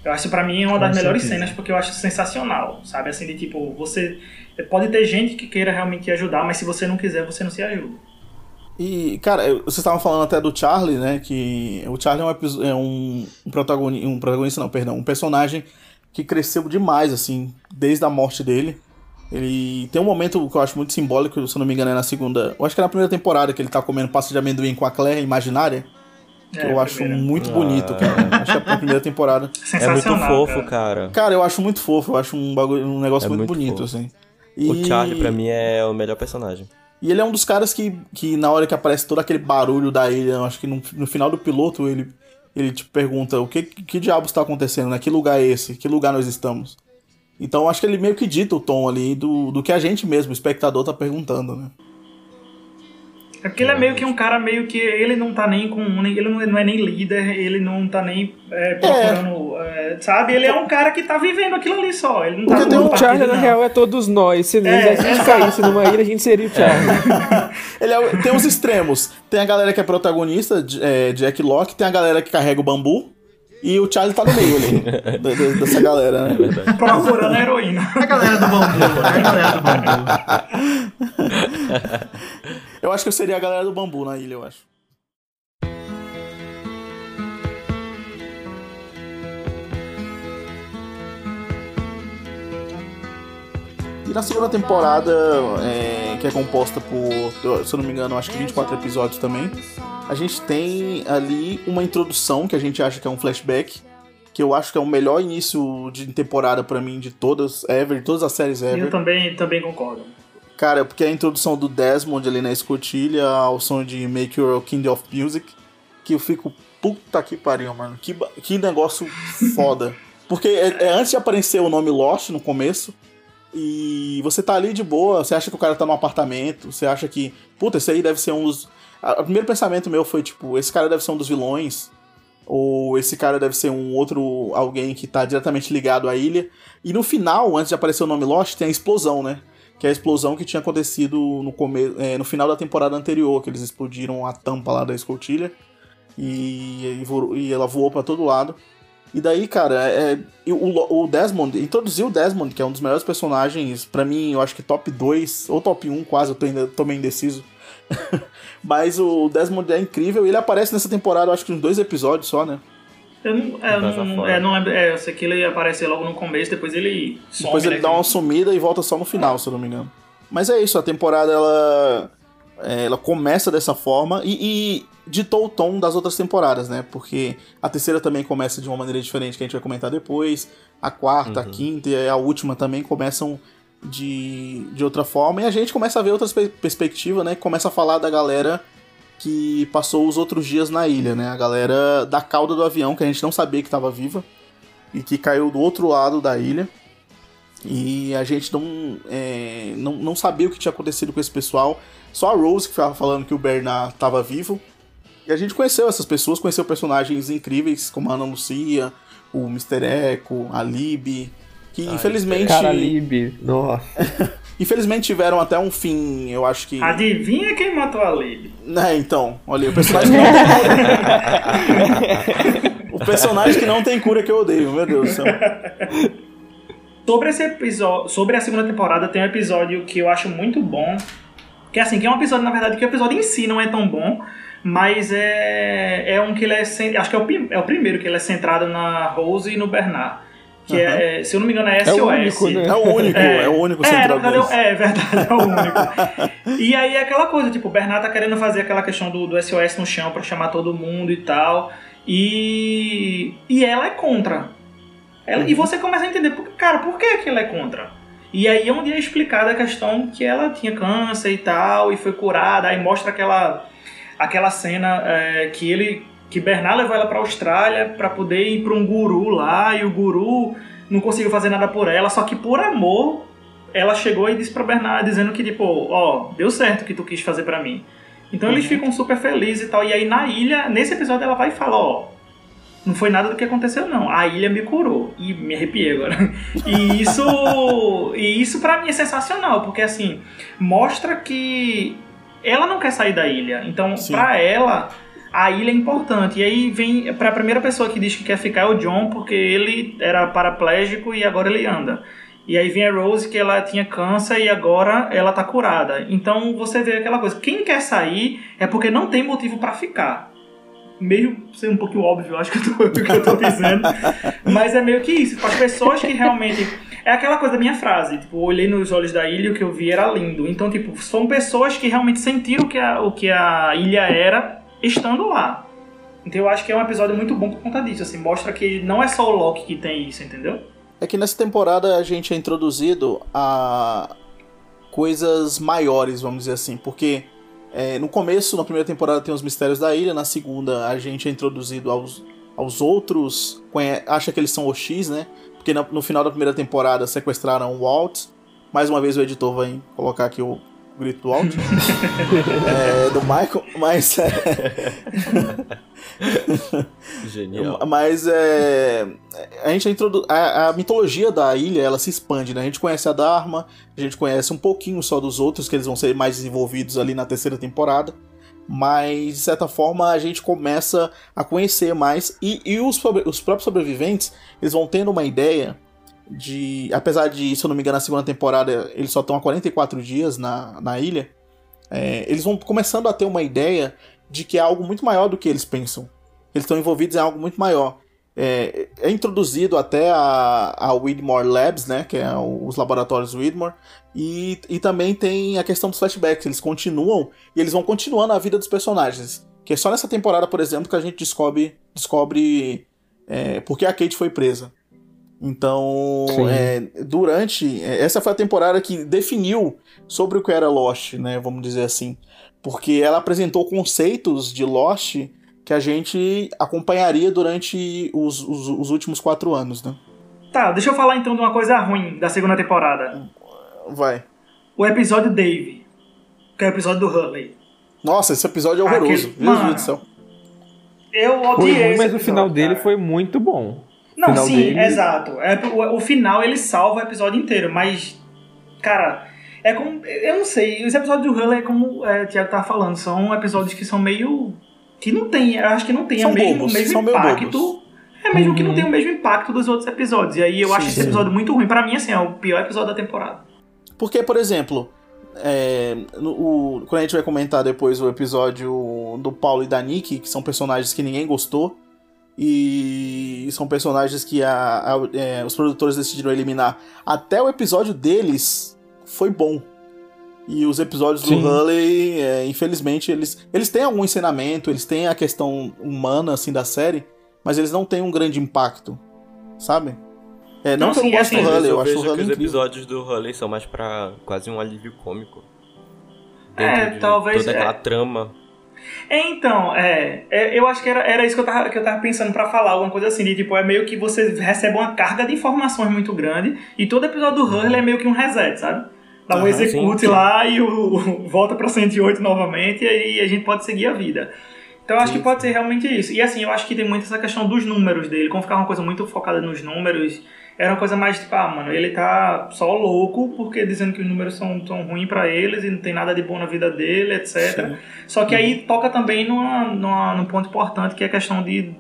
Eu acho pra mim é uma das Com melhores certeza. cenas porque eu acho sensacional, sabe? Assim, de tipo, você pode ter gente que queira realmente te ajudar, mas se você não quiser, você não se ajuda. E, cara, vocês estavam falando até do Charlie, né? Que o Charlie é um, é um, um protagonista. Um protagonista, não, perdão. Um personagem que cresceu demais, assim, desde a morte dele. Ele tem um momento que eu acho muito simbólico, se eu não me engano, é na segunda. Eu acho que é na primeira temporada que ele tá comendo pasta de amendoim com a Claire imaginária. Que É, eu acho primeira. muito Ah. bonito, cara. Acho que é a primeira temporada. É muito fofo, cara. cara. Cara, eu acho muito fofo, eu acho um, bagulho, um negócio É muito, muito bonito, fofo. assim. O E- Charlie, pra mim, é o melhor personagem. E ele é um dos caras que, que na hora que aparece todo aquele barulho da ilha, eu acho que no, no final do piloto ele, ele te pergunta o que, que diabos está acontecendo, né? Que lugar é esse? Que lugar nós estamos? Então eu acho que ele meio que dita o tom ali do, do que a gente mesmo, o espectador, tá perguntando, né? É porque ele é meio que um cara meio que ele não tá nem com. Ele não é- não é nem líder, ele não tá nem é, procurando. é, sabe? Ele é um cara que tá vivendo aquilo ali só. Ele não tá Porque um Charlie, na real, é todos nós. Se, É, se a gente exato. caísse numa ilha, a gente seria o Charlie. Ele é, tem os extremos. Tem a galera que é protagonista, é, Jack Locke, tem a galera que carrega o bambu. E o Charlie tá no meio ali. dessa galera, né? Procurando a heroína. A galera do bambu, a galera do bambu. Eu acho que eu seria a galera do bambu na ilha, eu acho. E na segunda temporada, é, que é composta por, se eu não me engano, acho que 24 episódios também, a gente tem ali uma introdução que a gente acha que é um flashback, que eu acho que é o melhor início de temporada pra mim de todas, ever, de todas as séries ever. Eu também, também concordo. Cara, porque a introdução do Desmond ali na escotilha ao som de Make Your King of Music, que eu fico, puta que pariu, mano. Que, que negócio foda. Porque é, é antes de aparecer o nome Lost no começo. E você tá ali de boa, você acha que o cara tá num apartamento, você acha que, puta, esse aí deve ser um dos. O primeiro pensamento meu foi, tipo, esse cara deve ser um dos vilões. Ou esse cara deve ser um outro alguém que tá diretamente ligado à ilha. E no final, antes de aparecer o nome Lost, tem a explosão, né? Que é a explosão que tinha acontecido no, come... É, no final da temporada anterior, que eles explodiram a tampa lá da escotilha. E, e, ela voou para todo lado. E daí, cara, é, o, o, Desmond, introduziu o Desmond, que é um dos melhores personagens, para mim, eu acho que top 2, ou top 1 quase, eu tô, ainda, tô meio indeciso. Mas o Desmond é incrível, e ele aparece nessa temporada, eu acho que em dois episódios só, né? Eu não, é, não, é, não lembro, é, eu sei que ele aparece logo no começo, depois ele some, Depois ele né, dá uma sumida e volta só no final, se eu não me engano. Mas é isso, a temporada, ela é, ela começa dessa forma e, e, ditou o tom das outras temporadas, né? Porque a terceira também começa de uma maneira diferente que a gente vai comentar depois. A quarta, uhum. a quinta e a última também começam de, de outra forma. E a gente começa a ver outras perspectivas, né? Começa a falar da galera que passou os outros dias na ilha, né? A galera da cauda do avião, que a gente não sabia que estava viva e que caiu do outro lado da ilha. E a gente não, é, não, não sabia o que tinha acontecido com esse pessoal. Só a Rose que ficava falando que o Bernard estava vivo. E a gente conheceu essas pessoas, conheceu personagens incríveis como a Ana Lucia, o Mr. Echo, a Lib, que Ai, infelizmente. Cara, Lib, nossa. infelizmente tiveram até um fim, eu acho que. Adivinha quem matou a Lib? É, então, olha, o personagem que não tem... O personagem que não tem cura que eu odeio, meu Deus do céu. Sobre esse episódio, sobre a segunda temporada, tem um episódio que eu acho muito bom. Que é assim, que é um episódio, na verdade, que o episódio em si não é tão bom, mas é, é um que ele é. Acho que é o, é o primeiro que ele é centrado na Rose e no Bernard. Que uhum. é, se eu não me engano, é SOS. É o único, né? É o único, é, é o único centrado. É, é, verdade, é o único. e aí é aquela coisa, tipo, o Bernard tá querendo fazer aquela questão do, do SOS no chão para chamar todo mundo e tal. E, e ela é contra. Ela, uhum. E você começa a entender, cara, por que, que ela é contra? E aí é onde é explicada a questão que ela tinha câncer e tal, e foi curada, aí mostra aquela, aquela cena é, que ele que Bernard levou ela para a Austrália para poder ir para um guru lá, e o guru não conseguiu fazer nada por ela, só que por amor ela chegou e disse para Bernard dizendo que tipo, ó, oh, deu certo o que tu quis fazer para mim. Então uhum. eles ficam super felizes e tal. E aí na ilha, nesse episódio ela vai e fala, ó, oh, não foi nada do que aconteceu, não. A ilha me curou. E me arrepiei agora. E isso. e isso para mim é sensacional, porque assim, mostra que ela não quer sair da ilha. Então, para ela, a ilha é importante. E aí vem. Pra primeira pessoa que diz que quer ficar é o John, porque ele era paraplégico e agora ele anda. E aí vem a Rose que ela tinha câncer e agora ela tá curada. Então você vê aquela coisa, quem quer sair é porque não tem motivo para ficar meio ser um pouquinho óbvio, acho que eu tô, que eu tô dizendo. mas é meio que isso. Para as pessoas que realmente. É aquela coisa da minha frase, tipo, olhei nos olhos da ilha e o que eu vi era lindo. Então, tipo, são pessoas que realmente sentiram que a, o que a ilha era estando lá. Então eu acho que é um episódio muito bom por conta disso, assim, mostra que não é só o Loki que tem isso, entendeu? É que nessa temporada a gente é introduzido a coisas maiores, vamos dizer assim, porque é, no começo, na primeira temporada, tem os mistérios da ilha, na segunda a gente é introduzido aos, aos outros, acha que eles são OX, né? Porque no final da primeira temporada sequestraram o Walt. Mais uma vez o editor vai colocar aqui o grito do Walt. é, do Michael, mas. É... Genial. Mas é, a gente introdu... a, a, mitologia da ilha ela se expande, né? A gente conhece a Dharma, a gente conhece um pouquinho só dos outros, que eles vão ser mais desenvolvidos ali na terceira temporada. Mas, de certa forma, a gente começa a conhecer mais. E, e os, os próprios sobreviventes, eles vão tendo uma ideia de. Apesar de, se eu não me engano, na segunda temporada eles só estão há 44 dias na, na ilha. É, eles vão começando a ter uma ideia de que é algo muito maior do que eles pensam. Eles estão envolvidos em algo muito maior. É, é introduzido até a, a Widmore Labs, né, que é os laboratórios Widmore, e, e também tem a questão dos flashbacks. Eles continuam e eles vão continuando a vida dos personagens. Que é só nessa temporada, por exemplo, que a gente descobre, descobre é, por que a Kate foi presa. Então, é, durante. É, essa foi a temporada que definiu sobre o que era Lost, né? Vamos dizer assim. Porque ela apresentou conceitos de Lost que a gente acompanharia durante os, os, os últimos quatro anos, né? Tá, deixa eu falar então de uma coisa ruim da segunda temporada. Vai. O episódio Dave, que é o episódio do Hurley. Nossa, esse episódio é horroroso. Aquele- Meu Deus do céu. Eu Foi odiei ruim, esse mas o final episódio, dele cara. foi muito bom. Não, final sim, dele- exato. É, o, o final ele salva o episódio inteiro, mas, cara, é como. Eu não sei, os episódios do Hurley é como é, o Thiago tava falando, são episódios que são meio. Que não tem, eu acho que não tem São o mesmo, bobos, o mesmo impacto. É mesmo que não tem o mesmo impacto dos outros episódios. E aí eu acho Sim, esse sim. episódio muito ruim. Pra mim, assim, é o pior episódio da temporada. Porque, por exemplo, é, no- o- quando a gente vai comentar depois o episódio do Paulo e da Nick, que são personagens que ninguém gostou, e são personagens que a- a- é, os produtores decidiram eliminar, até o episódio deles foi bom. E os episódios Sim. do Hurley, é, infelizmente, eles, eles têm algum ensinamento, eles têm a questão humana assim da série, mas eles não têm um grande impacto, sabe? É, não, Não, que eu não gosto assim, do Hurley, eu, acho o Hurley os episódios do Hurley são mais pra quase um alívio cômico. É, de talvez, Toda aquela é. trama. É, então, é, é, eu acho que era, era isso que eu, tava, que eu tava pensando pra falar, alguma coisa assim, de tipo, é meio que você recebe uma carga de informações muito grande, e todo episódio do Hurley é meio que um reset, sabe? Dá um Aham, execute sim, sim. lá e o, o- volta pra 108 novamente, e aí a gente pode seguir a vida. Então eu acho que pode ser realmente isso. E assim, eu acho que tem muito essa questão dos números dele, como ficar uma coisa muito focada nos números, era uma coisa mais tipo, ah, mano, ele tá só louco, porque dizendo que os números são, são ruins pra eles e não tem nada de bom na vida dele, etc. Só que aí toca também numa, numa, num ponto importante que é a questão de.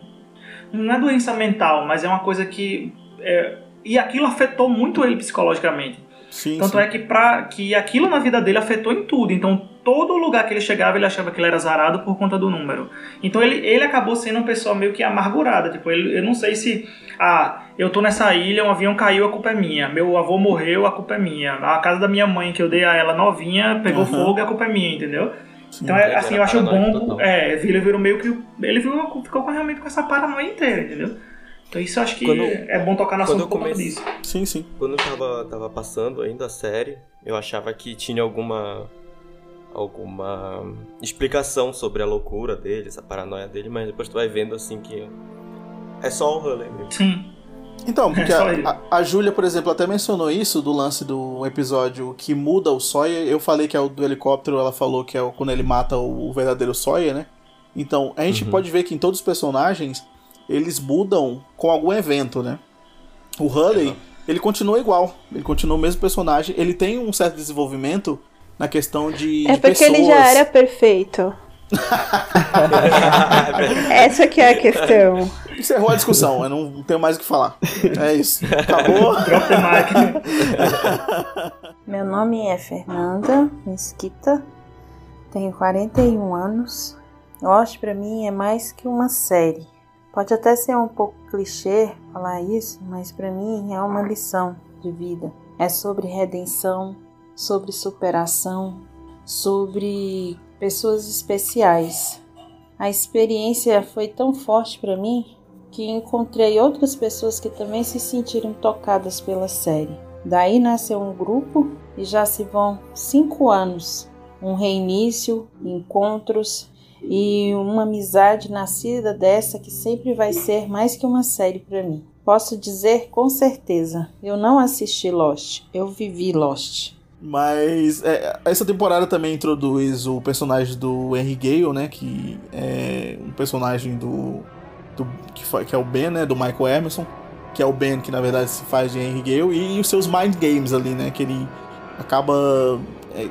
Não é doença mental, mas é uma coisa que. é, e aquilo afetou muito ele psicologicamente. Sim, Tanto sim. é que, pra, que aquilo na vida dele afetou em tudo. Então, todo lugar que ele chegava, ele achava que ele era zarado por conta do número. Então, ele, ele acabou sendo uma pessoa meio que amargurada. Tipo, ele, eu não sei se. Ah, eu tô nessa ilha, um avião caiu, a culpa é minha. Meu avô morreu, a culpa é minha. A casa da minha mãe, que eu dei a ela novinha, pegou Aham. fogo, a culpa é minha, entendeu? Então, é, assim, eu acho bom. É, ele virou meio que. Ele virou, ficou com- realmente com essa paranoia inteira, entendeu? Então, isso eu acho que Quando- é bom tocar na assunto eu por conta comecei- disso. Sim, sim. Quando eu tava, tava passando ainda a série, eu achava que tinha alguma. alguma explicação sobre a loucura dele, essa paranoia dele, mas depois tu vai vendo assim que é só o Hurley mesmo. Sim. Então, porque É ele. a, a, a Júlia, por exemplo, até mencionou isso do lance do episódio que muda o Sawyer. Eu falei que é o do helicóptero, ela falou que é o, quando ele mata o, o verdadeiro Sawyer, né? Então, a gente Uhum. pode ver que em todos os personagens eles mudam com algum evento, né? O Hurley, ele continua igual, ele continua o mesmo personagem, ele tem um certo desenvolvimento na questão de, É de porque ele já pessoas. era perfeito. Essa que é a questão. Encerrou a discussão, eu não tenho mais o que falar. É isso. Acabou? Meu nome é Fernanda Mesquita, tenho 41 anos. Lost pra mim é mais que uma série. Pode até ser um pouco clichê falar isso, mas pra mim é uma lição de vida. É sobre redenção, sobre superação, sobre pessoas especiais. A experiência foi tão forte pra mim que encontrei outras pessoas que também se sentiram tocadas pela série. Daí nasceu um grupo e já se vão cinco anos. Um reinício, encontros e uma amizade nascida dessa que sempre vai ser mais que uma série para mim. Posso dizer com certeza, eu não assisti Lost, eu vivi Lost. Mas é, essa temporada também introduz o personagem do Henry Gale, né? Que é um personagem do. do que, foi, que é o Ben, né? Do Michael Emerson. Que é o Ben que na verdade se faz de Henry Gale. E, os seus mind games ali, né? Que ele acaba é,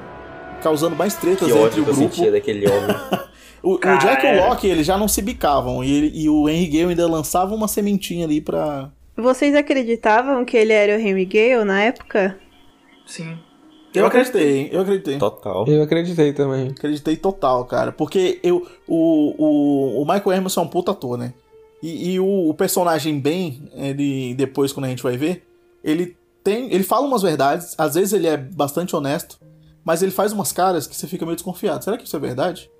causando mais tretas Que entre ódio o que eu grupo. sentia daquele homem. O, o Cara, Jack e o é. Locke, eles já não se bicavam. E, ele- e o Henry Gale ainda lançava uma sementinha ali pra. Vocês acreditavam que ele era o Henry Gale na época? Sim. Eu acreditei, eu acreditei. Total. Eu acreditei também. Acreditei total, cara. Porque eu, o, o, o Michael Emerson é um puta ator, né? E, e o, o personagem Ben, ele depois, quando a gente vai ver, ele tem. Ele fala umas verdades, às vezes ele é bastante honesto, mas ele faz umas caras que você fica meio desconfiado. Será que isso é verdade?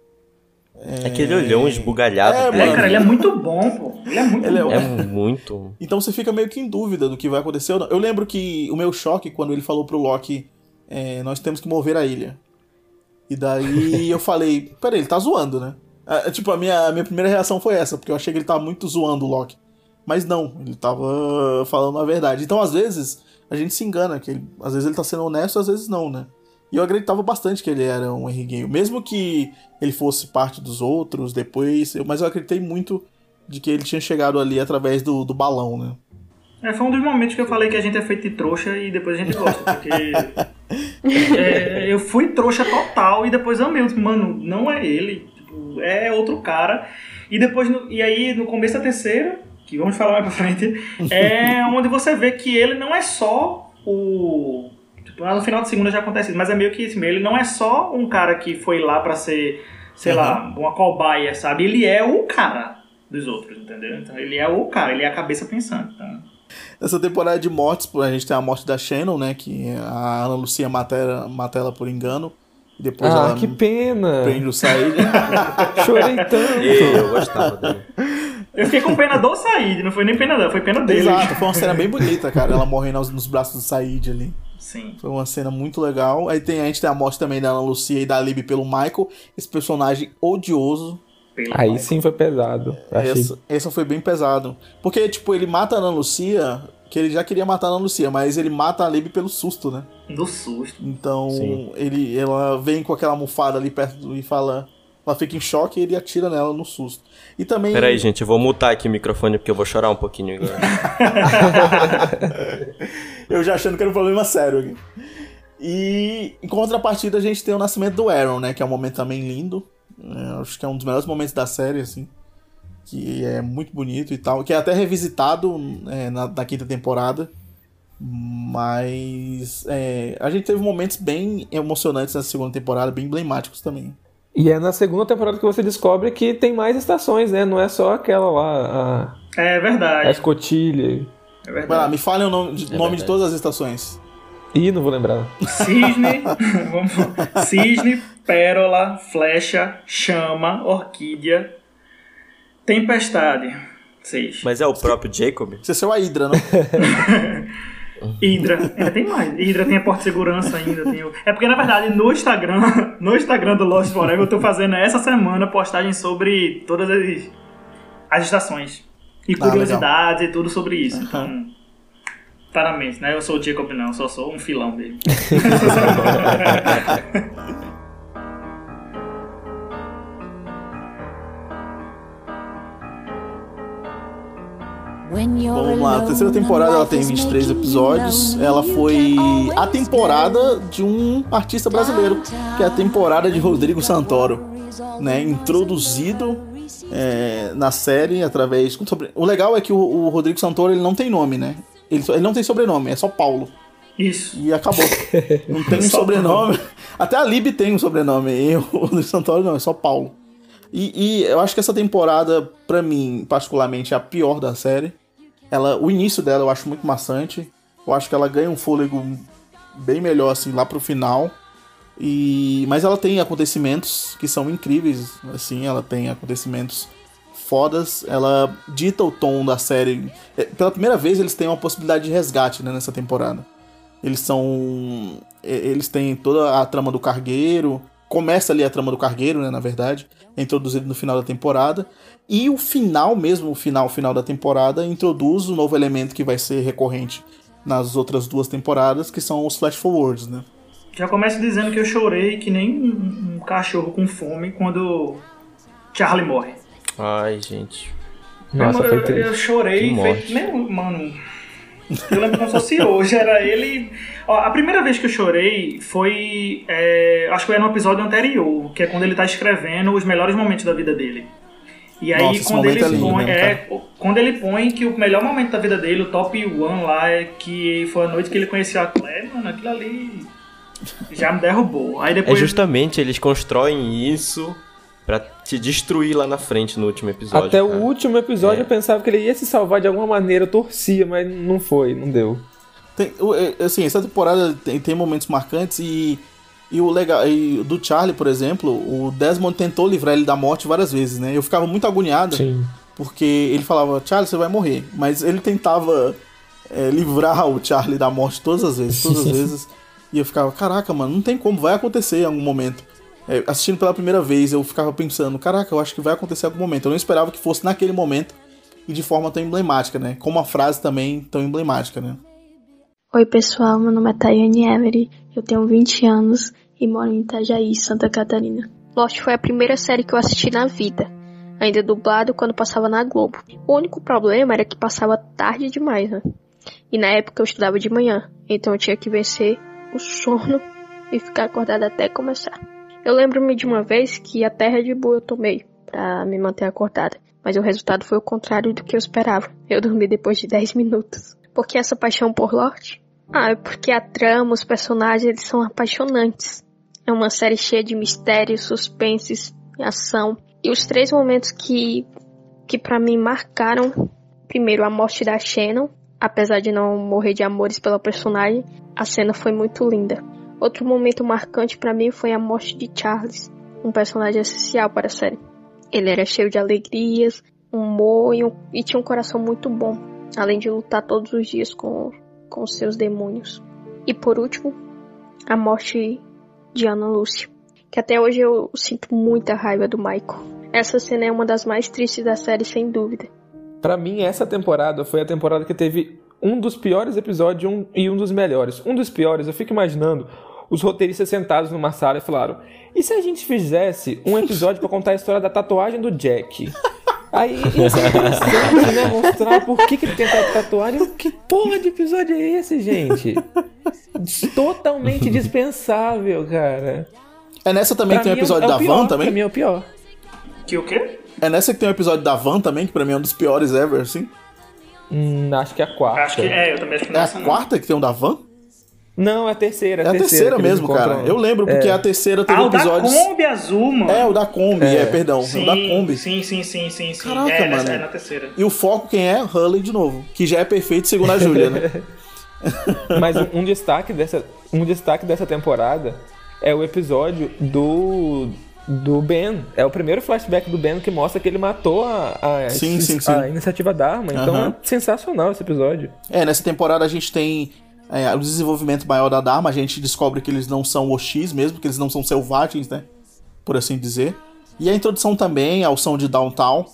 Aquele olhão esbugalhado É, dele. É, cara, ele é muito bom, pô. Ele é muito Ele é bom. É muito. Então você fica meio que em dúvida do que vai acontecer ou não. Eu lembro que o meu choque quando ele falou pro Loki, é, nós temos que mover a ilha. E daí eu falei, peraí, ele tá zoando, né? Ah, tipo, a minha, a minha primeira reação foi essa, porque eu achei que ele tava muito zoando o Loki. Mas não, ele tava falando a verdade. Então, às vezes, a gente se engana, que ele, às vezes ele tá sendo honesto, às vezes não, né? E eu acreditava bastante que ele era um Henry Gale. Mesmo que ele fosse parte dos outros depois, eu, mas eu acreditei muito de que ele tinha chegado ali através do, do balão, né? É, foi um dos momentos que eu falei que a gente é feito de trouxa e depois a gente gosta, porque é, eu fui trouxa total e depois amei, mano, não é ele, tipo, é outro cara. E depois, no, e aí no começo da terceira, que vamos falar mais pra frente, é onde você vê que ele não é só o tipo, no final da segunda já acontece isso, mas é meio que isso, ele não é só um cara que foi lá para ser, sei uhum. lá, uma cobaia, sabe? Ele é o cara dos outros, entendeu? Então ele é o cara, ele é a cabeça pensante. Então... Essa temporada de mortes, a gente tem a morte da Shannon, né? Que a Ana Lucia mata ela, mata ela por engano. E depois ah, ela que pena! Prende o Said. Chorei tanto! Eu gostava dele. Eu fiquei com pena do Said, não foi nem pena dela, foi pena dele. Exato, foi uma cena bem bonita, cara. Ela morrendo nos braços do Said ali. Sim. Foi uma cena muito legal. Aí tem, a gente tem a morte também da Ana Lucia e da Libby pelo Michael. Esse personagem odioso. Pelo Aí Michael. sim foi pesado. Achei... Essa, essa foi bem pesado. Porque, tipo, ele mata a Ana Lucia, que ele já queria matar a Ana Lucia, mas ele mata a Libby pelo susto, né? Do susto. Então, Sim. ele, ela vem com aquela almofada ali perto e fala. Ela fica em choque e ele atira nela no susto. E também. Peraí, gente, eu vou mutar aqui o microfone porque eu vou chorar um pouquinho agora. eu já achando que era um problema sério aqui. E em contrapartida a gente tem o nascimento do Aaron, né? Que é um momento também lindo. É, acho que é um dos melhores momentos da série, assim. Que é muito bonito e tal. Que é até revisitado é, na, na quinta temporada. Mas é, a gente teve momentos bem emocionantes na segunda temporada, bem emblemáticos também. E é na segunda temporada que você descobre que tem mais estações, né? Não é só aquela lá, É a, verdade. a escotilha. É Vai lá, me falem o nome, de, É nome de todas as estações. Ih, não vou lembrar. Cisne, vamos, cisne, pérola, flecha, chama, orquídea, tempestade. Seis. Mas é o próprio Jacob? Você saiu a Hydra, não? Hydra, ainda tem mais. Hydra tem a porta de segurança ainda. Tem o... É porque, na verdade, no Instagram, no Instagram do Lost Forever, eu tô fazendo essa semana postagem sobre todas as, as estações. E Ah, curiosidades e tudo sobre isso. Então, tá na mente, né? Eu sou o Jacob, não, eu só sou um filão dele. Vamos lá, a terceira temporada ela tem 23 episódios. Ela foi a temporada de um artista brasileiro, que é a temporada de Rodrigo Santoro, né? Introduzido é, na série através. sobre- O legal é que o, o Rodrigo Santoro ele não tem nome, né? Ele, ele não tem sobrenome, é só Paulo. Isso. E acabou. Não tem um Só sobrenome. Até a Lib tem um sobrenome. E o Rodrigo Santoro não, é só Paulo. E, e eu acho que essa temporada, pra mim, particularmente, é a pior da série. Ela, o início dela eu acho muito maçante. Eu acho que ela ganha um fôlego bem melhor, assim, lá pro final. E, mas ela tem acontecimentos que são incríveis, assim, ela tem acontecimentos fodas. Ela dita o tom da série. É, Pela primeira vez eles têm uma possibilidade de resgate né, nessa temporada. Eles são. e- Eles têm toda a trama do cargueiro. Começa ali a trama do cargueiro, né? Na verdade. É introduzido no final da temporada. E o final mesmo, o final, final da temporada, introduz o novo elemento que vai ser recorrente nas outras duas temporadas, que são os flash forwards, né? Já começo dizendo que eu chorei que nem um, um cachorro com fome quando Charlie morre. Ai, gente. Nossa, eu, foi eu, chorei, morte. meu, mano. Eu lembro como se fosse hoje, era ele. Ó, a primeira vez que eu chorei foi. é, acho que foi no episódio anterior, que é quando ele tá escrevendo os melhores momentos da vida dele. E aí, Nossa, quando ele momento é lindo põe. mesmo, é, quando ele põe que o melhor momento da vida dele, o top one lá, é que foi a noite que ele conheceu a Claire, mano, aquilo ali já me derrubou. Aí É depois. justamente, eles constroem isso pra te destruir lá na frente no último episódio. Até cara. o último episódio eu pensava que ele ia se salvar de alguma maneira, eu torcia, mas não foi, não deu. Tem, é, assim, essa temporada tem, tem momentos marcantes e, e o legal e do Charlie, por exemplo, o Desmond tentou livrar ele da morte várias vezes, né? Eu ficava muito agoniado Sim. porque ele falava, Charlie, você vai morrer. Mas ele tentava é, livrar o Charlie da morte todas as vezes, todas as vezes. E eu ficava, caraca, mano, não tem como, vai acontecer em algum momento. É, assistindo pela primeira vez, eu ficava pensando, caraca, eu acho que vai acontecer em algum momento. Eu não esperava que fosse naquele momento e de forma tão emblemática, né? Com uma frase também tão emblemática, né? Oi, pessoal, meu nome é Tayane Every, eu tenho 20 anos e moro em Itajaí, Santa Catarina. Lost foi a primeira série que eu assisti na vida, ainda dublado quando passava na Globo. O único problema era que passava tarde demais, né? E na época eu estudava de manhã, então eu tinha que vencer o sono e ficar acordada até começar. Eu lembro-me de uma vez que a terra de boa eu tomei para me manter acordada, mas o resultado foi o contrário do que eu esperava. Eu dormi depois de 10 minutos. Por que essa paixão por Lorde? Ah, é porque a trama, os personagens, eles são apaixonantes. É uma série cheia de mistérios, suspenses e ação. E os três momentos que, que para mim marcaram, primeiro a morte da Shannon, apesar de não morrer de amores pela personagem, a cena foi muito linda. Outro momento marcante para mim foi a morte de Charles, um personagem essencial para a série. Ele era cheio de alegrias, humor e, um, e tinha um coração muito bom, além de lutar todos os dias com, com seus demônios. E por último, a morte de Ana Lúcia, que até hoje eu sinto muita raiva do Michael. Essa cena é uma das mais tristes da série, sem dúvida. Para mim, essa temporada foi a temporada que teve um dos piores episódios um, e um dos melhores. Um dos piores, eu fico imaginando os roteiristas sentados numa sala e falaram: e se a gente fizesse um episódio para contar a história da tatuagem do Jack? Aí ia ser interessante, né? Mostrar por que, que ele tem tatuagem. Que porra de episódio é esse, gente? Totalmente dispensável, cara. É nessa também Pra que tem o mim é o- episódio é o da pior, Van também? Pra mim é o pior. Que o quê? É nessa que tem o episódio da Van também, que pra mim é um dos piores ever, assim? Hum, acho que é a quarta. Acho que é, eu também acho que É a nessa não. quarta que tem um da Van? Não, é a terceira. É a terceira que eles mesmo, cara. encontram- Eu lembro, porque É. a terceira teve Ah, o da episódios. Kombi azul, mano. É, o da Kombi, é, É. perdão. Sim, o da Kombi. Sim, sim, sim, sim, sim. Caraca, é, mano. é na terceira. E o foco quem é? Hurley de novo. Que já é perfeito segundo a Júlia, né? Mas um, um destaque dessa, um destaque dessa temporada é o episódio do do Ben. É o primeiro flashback do Ben que mostra que ele matou a, a, Sim, sim, sim. a iniciativa da arma. Então Aham. é sensacional esse episódio. É, nessa temporada a gente tem é, o desenvolvimento maior da Dharma, a gente descobre que eles não são Oxis mesmo, que eles não são selvagens, né? Por assim dizer. E a introdução também ao som de Downtown.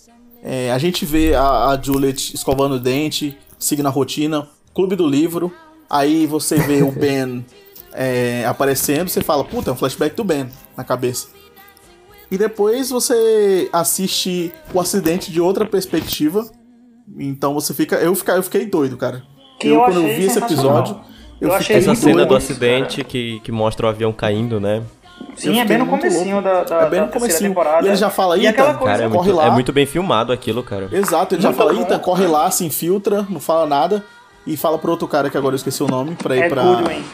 É, a gente vê a, a Juliet escovando o dente, seguindo a rotina, clube do livro. Aí você vê o Ben é, aparecendo, você fala, puta, é um flashback do Ben na cabeça. E depois você assiste o acidente de outra perspectiva. Então você fica. Eu, fica, eu fiquei doido, cara. Que eu, eu quando eu vi esse episódio, eu, Eu fiquei achei Essa muito cena doido. do acidente que, que mostra o avião caindo, né? Sim, é bem no comecinho da, da, É bem no comecinho. temporada. E ele já fala, E "Ita, aquela coisa... Cara, é corre muito, lá. é muito bem filmado aquilo, cara. Exato, ele já Muito fala, bom. Ethan, corre lá, se infiltra, não fala nada. E fala pro outro cara que agora eu esqueci o nome, pra ir É pra. Goodwin.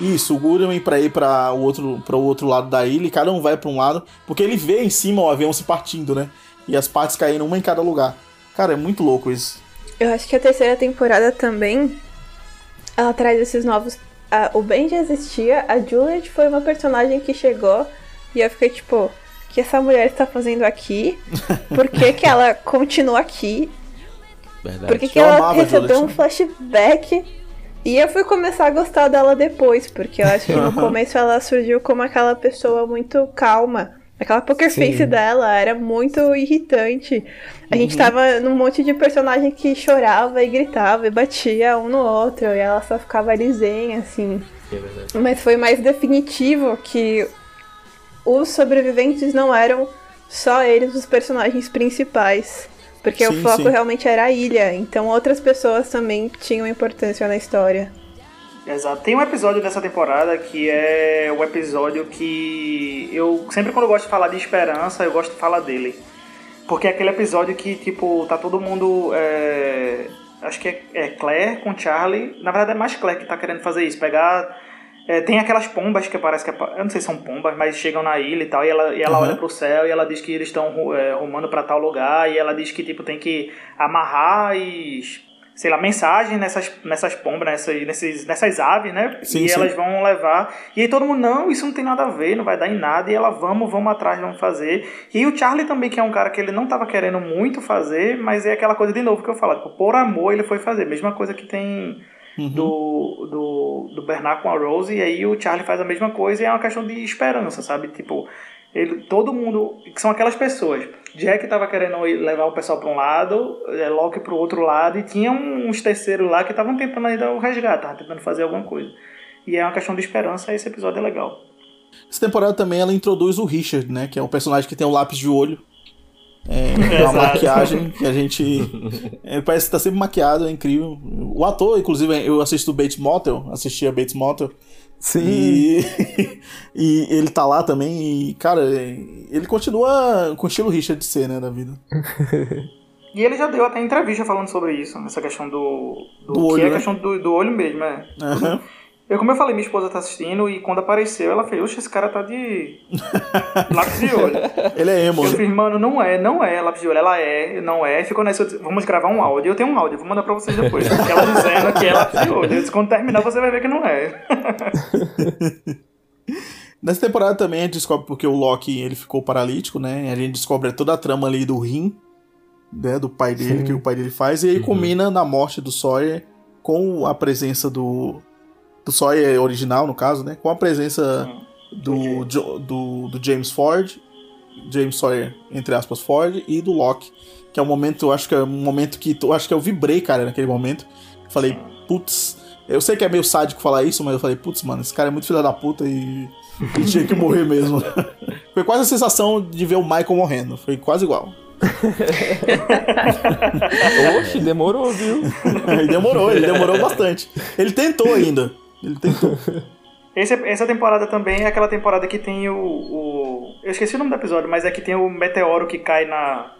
Isso, o Goodwin pra ir pra o outro, pro outro lado da ilha, e cada um vai pra um lado, porque ele vê em cima o avião se partindo, né? E as partes caindo uma em cada lugar. Cara, é muito louco isso. Eu acho que a terceira temporada também ela traz esses novos. a- o Ben já existia, a Juliet foi uma personagem que chegou e eu fiquei tipo, o que essa mulher está fazendo aqui? Por que, que ela continua aqui? Verdade. Por que, ela recebeu um flashback? E eu fui começar a gostar dela depois, porque eu acho que no começo ela surgiu como aquela pessoa muito calma. Aquela poker Sim. face dela era muito irritante. A gente Uhum. tava num monte de personagem que chorava e gritava e batia um no outro, e ela só ficava lisinha, assim. É. Mas foi mais definitivo que os sobreviventes não eram só eles os personagens principais. Porque o Sim, foco sim. realmente era a ilha, então outras pessoas também tinham importância na história. Exato. Tem um episódio dessa temporada que é o episódio que eu sempre quando eu gosto de falar de esperança, eu gosto de falar dele. Porque é aquele episódio que, tipo, tá todo mundo. é, Acho que é, é Claire com Charlie. Na verdade é mais Claire que tá querendo fazer isso. Pegar. É, tem aquelas pombas que parece que eu não sei se são pombas, mas chegam na ilha e tal, e ela, e ela Uhum. olha pro céu e ela diz que eles estão é, rumando pra tal lugar, e ela diz que tipo tem que amarrar as, sei lá, mensagens nessas, nessas pombas, nessas, nesses, nessas aves, né? Sim, e sim. elas vão levar. E aí todo mundo, não, isso não tem nada a ver, não vai dar em nada. E ela, vamos, vamos atrás, vamos fazer. E o Charlie também, que é um cara que ele não tava querendo muito fazer, mas é aquela coisa de novo que eu falo, tipo, por amor ele foi fazer. Mesma coisa que tem Uhum. do, do, do Bernard com a Rose, e aí o Charlie faz a mesma coisa e é uma questão de esperança, sabe? Tipo, Ele, todo mundo, que são aquelas pessoas. Jack tava querendo levar o pessoal para um lado, é, Loki para o outro lado, e tinha uns terceiros lá que estavam tentando ainda o resgate, estavam tentando fazer alguma coisa. E é uma questão de esperança, esse episódio é legal. Essa temporada também ela introduz o Richard, né? Que é um personagem que tem um lápis de olho. É, uma maquiagem que a gente. Ele parece que tá sempre maquiado, é incrível. O ator, inclusive, eu assisto o Bates Motel, assistia Bates Motel. Sim. E, e ele tá lá também, e, cara, ele continua com o estilo Richard de ser, né, da vida. E ele já deu até entrevista falando sobre isso, essa questão do. do, Do olho, que é a né? questão do, do olho mesmo, é. Aham. Eu, como eu falei, minha esposa tá assistindo e quando apareceu, ela fez, oxe, esse cara tá de lápis de olho. Ele é emo. Eu né? fiz, mano, não é, não é lápis de olho, ela é, não é. Ficou nessa, disse, vamos gravar um áudio. Eu tenho um áudio, vou mandar pra vocês depois. Ela dizendo que é lápis de olho. Eu disse, quando terminar você vai ver que não é. Nessa temporada também a gente descobre porque o Loki ele ficou paralítico, né? A gente descobre toda a trama ali do rim, né? Do pai dele, Sim. que o pai dele faz. E aí culmina na morte do Sawyer com a presença do. Do Sawyer original, no caso, né? Com a presença do, Jo- do, do James Ford, James Sawyer, entre aspas, Ford, e do Loki. Que é um momento, eu acho que é um momento que eu acho que eu vibrei, cara, naquele momento. Falei, putz, eu sei que é meio sádico falar isso, mas eu falei, putz, mano, esse cara é muito filho da puta e, e tinha que morrer mesmo. Foi quase a sensação de ver o Michael morrendo. Foi quase igual. Oxe, demorou, viu? ele demorou, ele demorou bastante. Ele tentou ainda. Ele tentou. Esse, essa temporada também é aquela temporada que tem o, o. Eu esqueci o nome do episódio, mas é que tem o meteoro que cai na.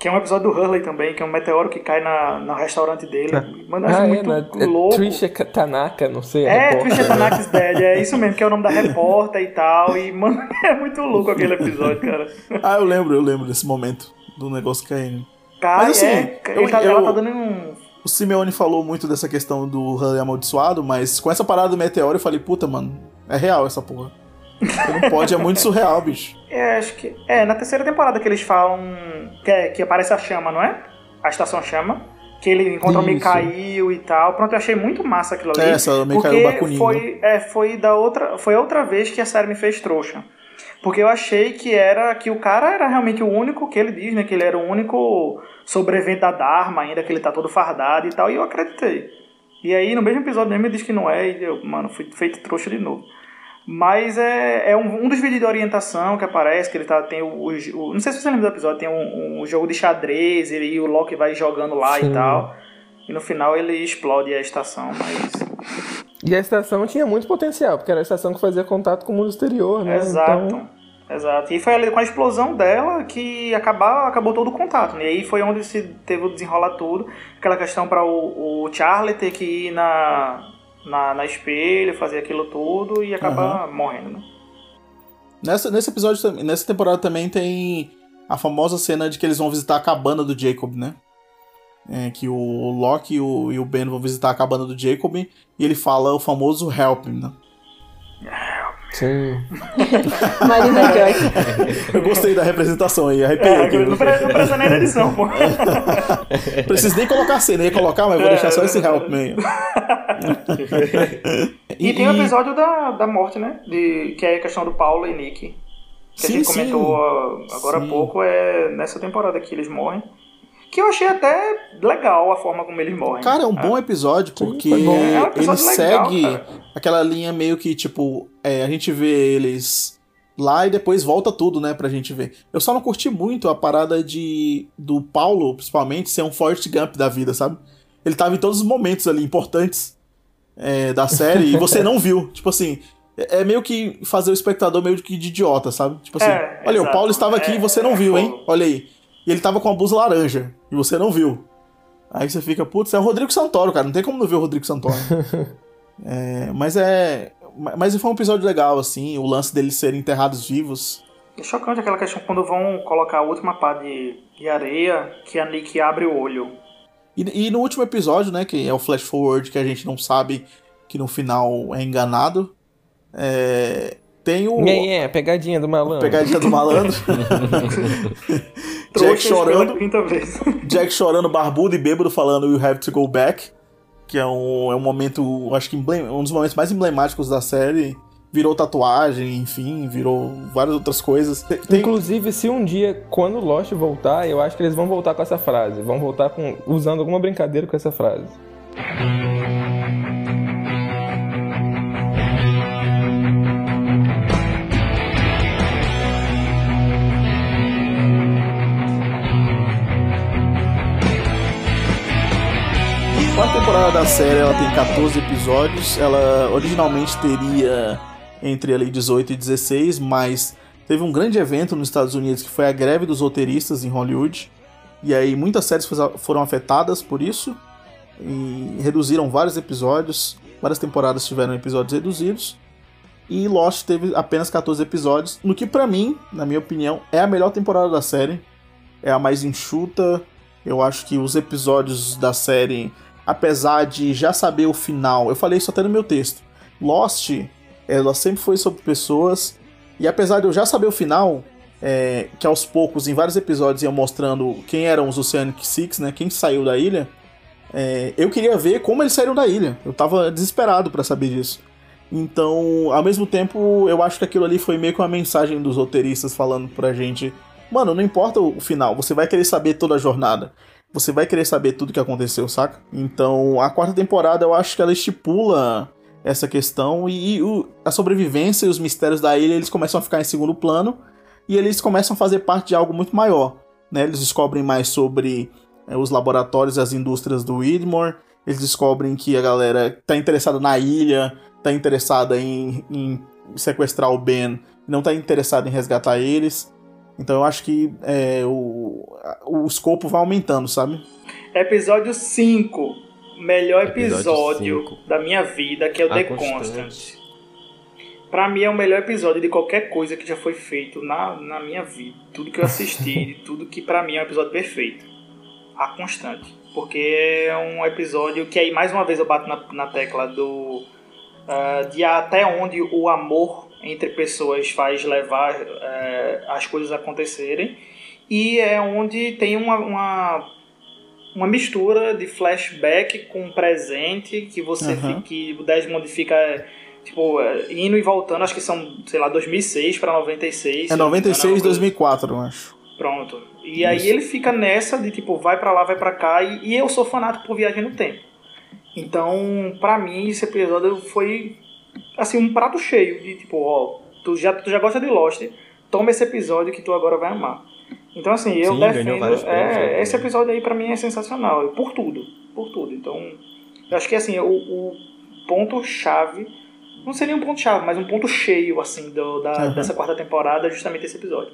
Que é um episódio do Hurley também, que é um meteoro que cai na, no restaurante dele. Mano, eu acho Ah, é, muito na, é louco. Trisha Tanaka, não sei. a É, repórter. Trisha Tanaki's Dead, é isso mesmo, que é o nome da repórter e tal. E, mano, é muito louco aquele episódio, cara. Ah, eu lembro, eu lembro desse momento do negócio caindo. Cara, Mas assim, é, eu- ele tá, eu- ela tá dando um. O Simeone falou muito dessa questão do Hurley amaldiçoado, mas com essa parada do meteoro eu falei, puta, mano, é real essa porra. Você não pode, é muito surreal, bicho. É, acho que. É, na terceira temporada que eles falam. Que, é, que aparece a chama, não é? A estação chama. Que ele encontra o Isso. Mikael e tal. Pronto, eu achei muito massa aquilo ali. É, essa Mikhail porque Bakunin, foi, é, foi da outra. Foi outra vez que a série me fez trouxa. Porque eu achei que era. Que o cara era realmente o único que ele diz, né? Que ele era o único sobrevivente da Dharma, ainda que ele tá todo fardado e tal. E eu acreditei. E aí, no mesmo episódio mesmo, ele diz que não é. E eu, mano, fui feito trouxa de novo. Mas é, é um, um dos vídeos de orientação que aparece, que ele tá, tem o, o- Não sei se você lembra do episódio, tem um, um jogo de xadrez, ele, e o Loki vai jogando lá Sim. e tal. E no final ele explode a estação, mas. E a estação tinha muito potencial, porque era a estação que fazia contato com o mundo exterior, né? Exato. Então, Exato. E foi ali com a explosão dela que acabar, acabou todo o contato. né? E aí foi onde se teve o desenrolar tudo. Aquela questão para o, o Charlie ter que ir na, na, na espelho, fazer aquilo tudo e acabar morrendo, né? Nessa, nesse episódio, nessa temporada também tem a famosa cena de que eles vão visitar a cabana do Jacob, né? É, que o Loki e o, e o Ben vão visitar a cabana do Jacob e ele fala o famoso help, né? Sim. Marina Joy. Eu gostei da representação aí, arrepiei É, aqui. não precisa, não precisa nem da edição, pô. Preciso nem colocar a cena, ia colocar, mas vou deixar só esse help meio. E, tem o episódio da, da morte, né? De, que é a questão do Paulo e Nick. Que Sim, a gente sim. comentou ó, agora há Sim. pouco, é nessa temporada que eles morrem. Que eu achei até legal a forma como eles morrem. Cara, é um bom episódio porque bom. É um ele episódio legal, segue cara. aquela linha meio que, tipo, é, a gente vê eles lá e depois volta tudo, né, pra gente ver. Eu só não curti muito a parada de do Paulo, principalmente, ser um Forrest Gump da vida, sabe? Ele tava em todos os momentos ali importantes é, da série e você não viu. Tipo assim, é é meio que fazer o espectador meio que de idiota, sabe? Tipo assim, É, olha, o exato. Paulo estava aqui e É, você não é viu, hein? Olha aí. E ele tava com a blusa laranja e você não viu. Aí você fica, putz, é o Rodrigo Santoro, cara. Não tem como não ver o Rodrigo Santoro. É, mas é. Mas foi um episódio legal, assim, o lance deles serem enterrados vivos. É chocante aquela questão quando vão colocar a última pá de, de areia que a Nick abre o olho. E, e no último episódio, né, que é o flash forward, que a gente não sabe que no final é enganado. é, tem o. É, é, pegadinha do malandro. Pegadinha do malandro. Jack chorando. quinta vez. Jack chorando, barbudo e bêbado, falando You have to go back. Que é um, é um momento, acho que um dos momentos mais emblemáticos da série. virou tatuagem, enfim, virou várias outras coisas. Tem... Inclusive, se um dia, quando Lost voltar, eu acho que eles vão voltar com essa frase. Vão voltar com usando alguma brincadeira com essa frase. Quarta temporada da série ela tem 14 episódios. Ela originalmente teria entre ali 18 e 16, mas teve um grande evento nos Estados Unidos que foi a greve dos roteiristas em Hollywood. E aí muitas séries foram afetadas por isso e reduziram vários episódios. Várias temporadas tiveram episódios reduzidos. E Lost teve apenas 14 episódios, no que para mim, na minha opinião, é a melhor temporada da série. É a mais enxuta. Eu acho que os episódios da série apesar de já saber o final, eu falei isso até no meu texto. Lost, ela sempre foi sobre pessoas, e apesar de eu já saber o final, é, que aos poucos, em vários episódios, iam mostrando quem eram os Oceanic Six, né, quem saiu da ilha, é, eu queria ver como eles saíram da ilha. Eu tava desesperado para saber disso. Então, ao mesmo tempo, eu acho que aquilo ali foi meio que uma mensagem dos roteiristas falando pra gente: mano, não importa o final, você vai querer saber toda a jornada você vai querer saber tudo que aconteceu, saca? Então, a quarta temporada eu acho que ela estipula essa questão e, o, a sobrevivência e os mistérios da ilha eles começam a ficar em segundo plano e eles começam a fazer parte de algo muito maior. Né? Eles descobrem mais sobre é, os laboratórios e as indústrias do Widmore, eles descobrem que a galera tá interessada na ilha, tá interessada em, em sequestrar o Ben, não tá interessada em resgatar eles. Então eu acho que é, o, o escopo vai aumentando, sabe? Episódio 5. Melhor episódio, episódio da minha vida, que é o A The Constant. Pra mim é o melhor episódio de qualquer coisa que já foi feito na, na minha vida. Tudo que eu assisti, tudo que pra mim é um episódio perfeito. A Constante. Porque é um episódio que aí mais uma vez eu bato na, na tecla do. Uh, de até onde o amor entre pessoas faz levar é, as coisas acontecerem. E é onde tem uma, uma, uma mistura de flashback com presente que você uhum. que o Desmond fica tipo é, indo e voltando acho que são sei lá 2006 para 96 é 96 2004 eu acho. Pronto. E Isso. aí ele fica nessa de tipo vai para lá vai para cá e, e eu sou fanático por viagem no tempo. Então para mim esse episódio foi assim, um prato cheio de tipo, ó, tu já, tu já gosta de Lost, toma esse episódio que tu agora vai amar. Então, assim, eu Sim, defendo. É, né? esse episódio aí pra mim é sensacional, por tudo. Por tudo. Então, eu acho que assim, o, o ponto-chave. Não seria um ponto-chave, mas um ponto cheio, assim, do, da, uhum. dessa quarta temporada é justamente esse episódio.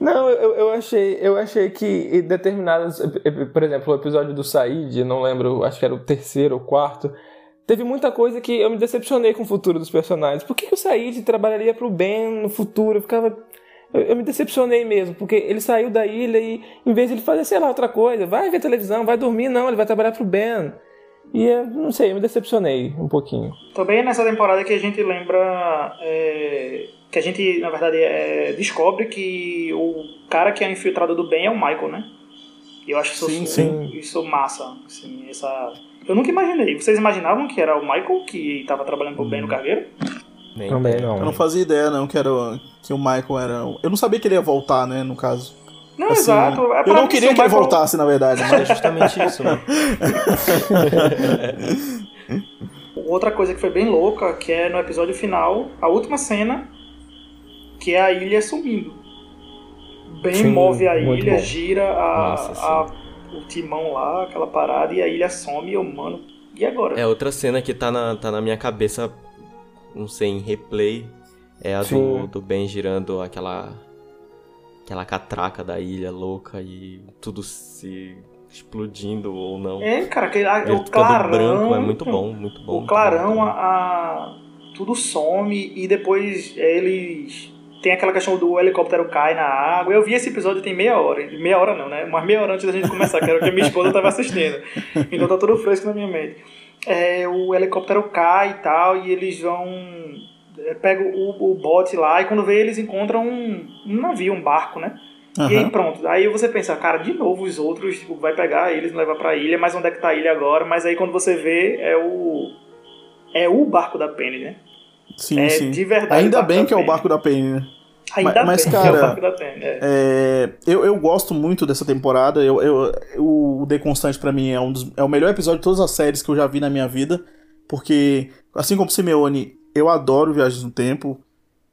Não, eu, eu achei eu achei que determinados. Por exemplo, o episódio do Said, não lembro, acho que era o terceiro ou quarto teve muita coisa que eu me decepcionei com o futuro dos personagens. Por que, que o Said trabalharia pro Ben no futuro? Eu ficava. Eu, eu, me decepcionei mesmo, porque ele saiu da ilha e, em vez de ele fazer, sei lá, outra coisa, vai ver televisão, vai dormir, não, ele vai trabalhar pro Ben. E eu não sei, eu me decepcionei um pouquinho. Também é nessa temporada que a gente lembra. É, que a gente, na verdade, é, descobre que o cara que é infiltrado do bem é o Michael, né? E eu acho isso, sim, sim. isso massa. Assim, essa eu nunca imaginei. Vocês imaginavam que era o Michael que estava trabalhando pro Ben no cargueiro? Também não. Eu não fazia ideia, não, que, era, que o Michael era. Eu não sabia que ele ia voltar, né, no caso. Não, assim, exato. É eu não queria que Michael... ele voltasse, na verdade. Mas é justamente isso, né? Outra coisa que foi bem louca, que é no episódio final, a última cena, que é a ilha sumindo. Ben sim, move a ilha, bom. gira a, Nossa, a o timão lá, aquela parada, e a ilha some e eu, mano, e agora? É, outra cena que tá na, tá na minha cabeça, não sei, em replay, é a do, do Ben girando aquela aquela catraca da ilha louca e tudo se explodindo ou não. É, cara, aquele, a, o clarão... branco é muito bom, muito bom. O clarão, bom. A, a, tudo some e depois eles tem aquela questão do helicóptero cai na água. Eu vi esse episódio tem meia hora. Meia hora não, né? Mas meia hora antes da gente começar, que era o que minha esposa estava assistindo. Então tá tudo fresco na minha mente. É, o helicóptero cai e tal, e eles vão. É, pegam o, o bote lá, e quando vê, eles encontram um, um navio, um barco, né? Uhum. E aí pronto. Aí você pensa, cara, de novo os outros, tipo, vai pegar eles, levar pra ilha, mas onde é que tá a ilha agora? Mas aí quando você vê, é o. É o barco da Penny, né? Sim, é sim. de verdade. Ainda bem que é o barco da Penny, né? Ainda mas, bem é o cara, barco da Penny. é. É, eu, eu gosto muito dessa temporada. Eu, eu, o The Constante, pra mim, é, um dos, é o melhor episódio de todas as séries que eu já vi na minha vida. Porque, assim como Simeone, eu adoro Viagens no Tempo.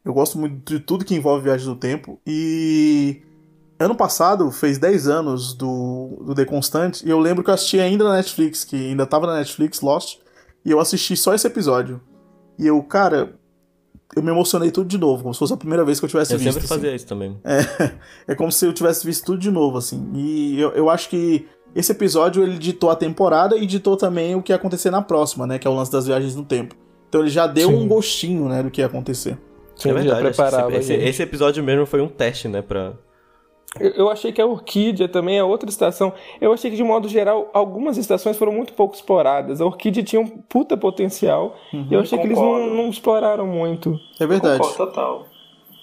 Eu gosto muito de tudo que envolve Viagens no Tempo. E ano passado fez 10 anos do, do The Constante. E eu lembro que eu assisti ainda na Netflix, que ainda tava na Netflix, Lost. E eu assisti só esse episódio. E eu, cara, eu me emocionei tudo de novo, como se fosse a primeira vez que eu tivesse Eu visto. sempre assim. fazia isso também. É, é como se eu tivesse visto tudo de novo, assim. E eu, eu acho que esse episódio ele ditou a temporada e ditou também o que ia acontecer na próxima, né? Que é o lance das viagens no tempo. Então ele já deu Sim. um gostinho, né, do que ia acontecer. Sim, é verdade, preparava esse, gente. esse episódio mesmo foi um teste, né, pra... Eu, eu achei que a Orquídea também é outra estação. Eu achei que, de modo geral, algumas estações foram muito pouco exploradas. A Orquídea tinha um puta potencial. E eu achei que eles Concordo. não, não exploraram muito. É verdade. Concordo total.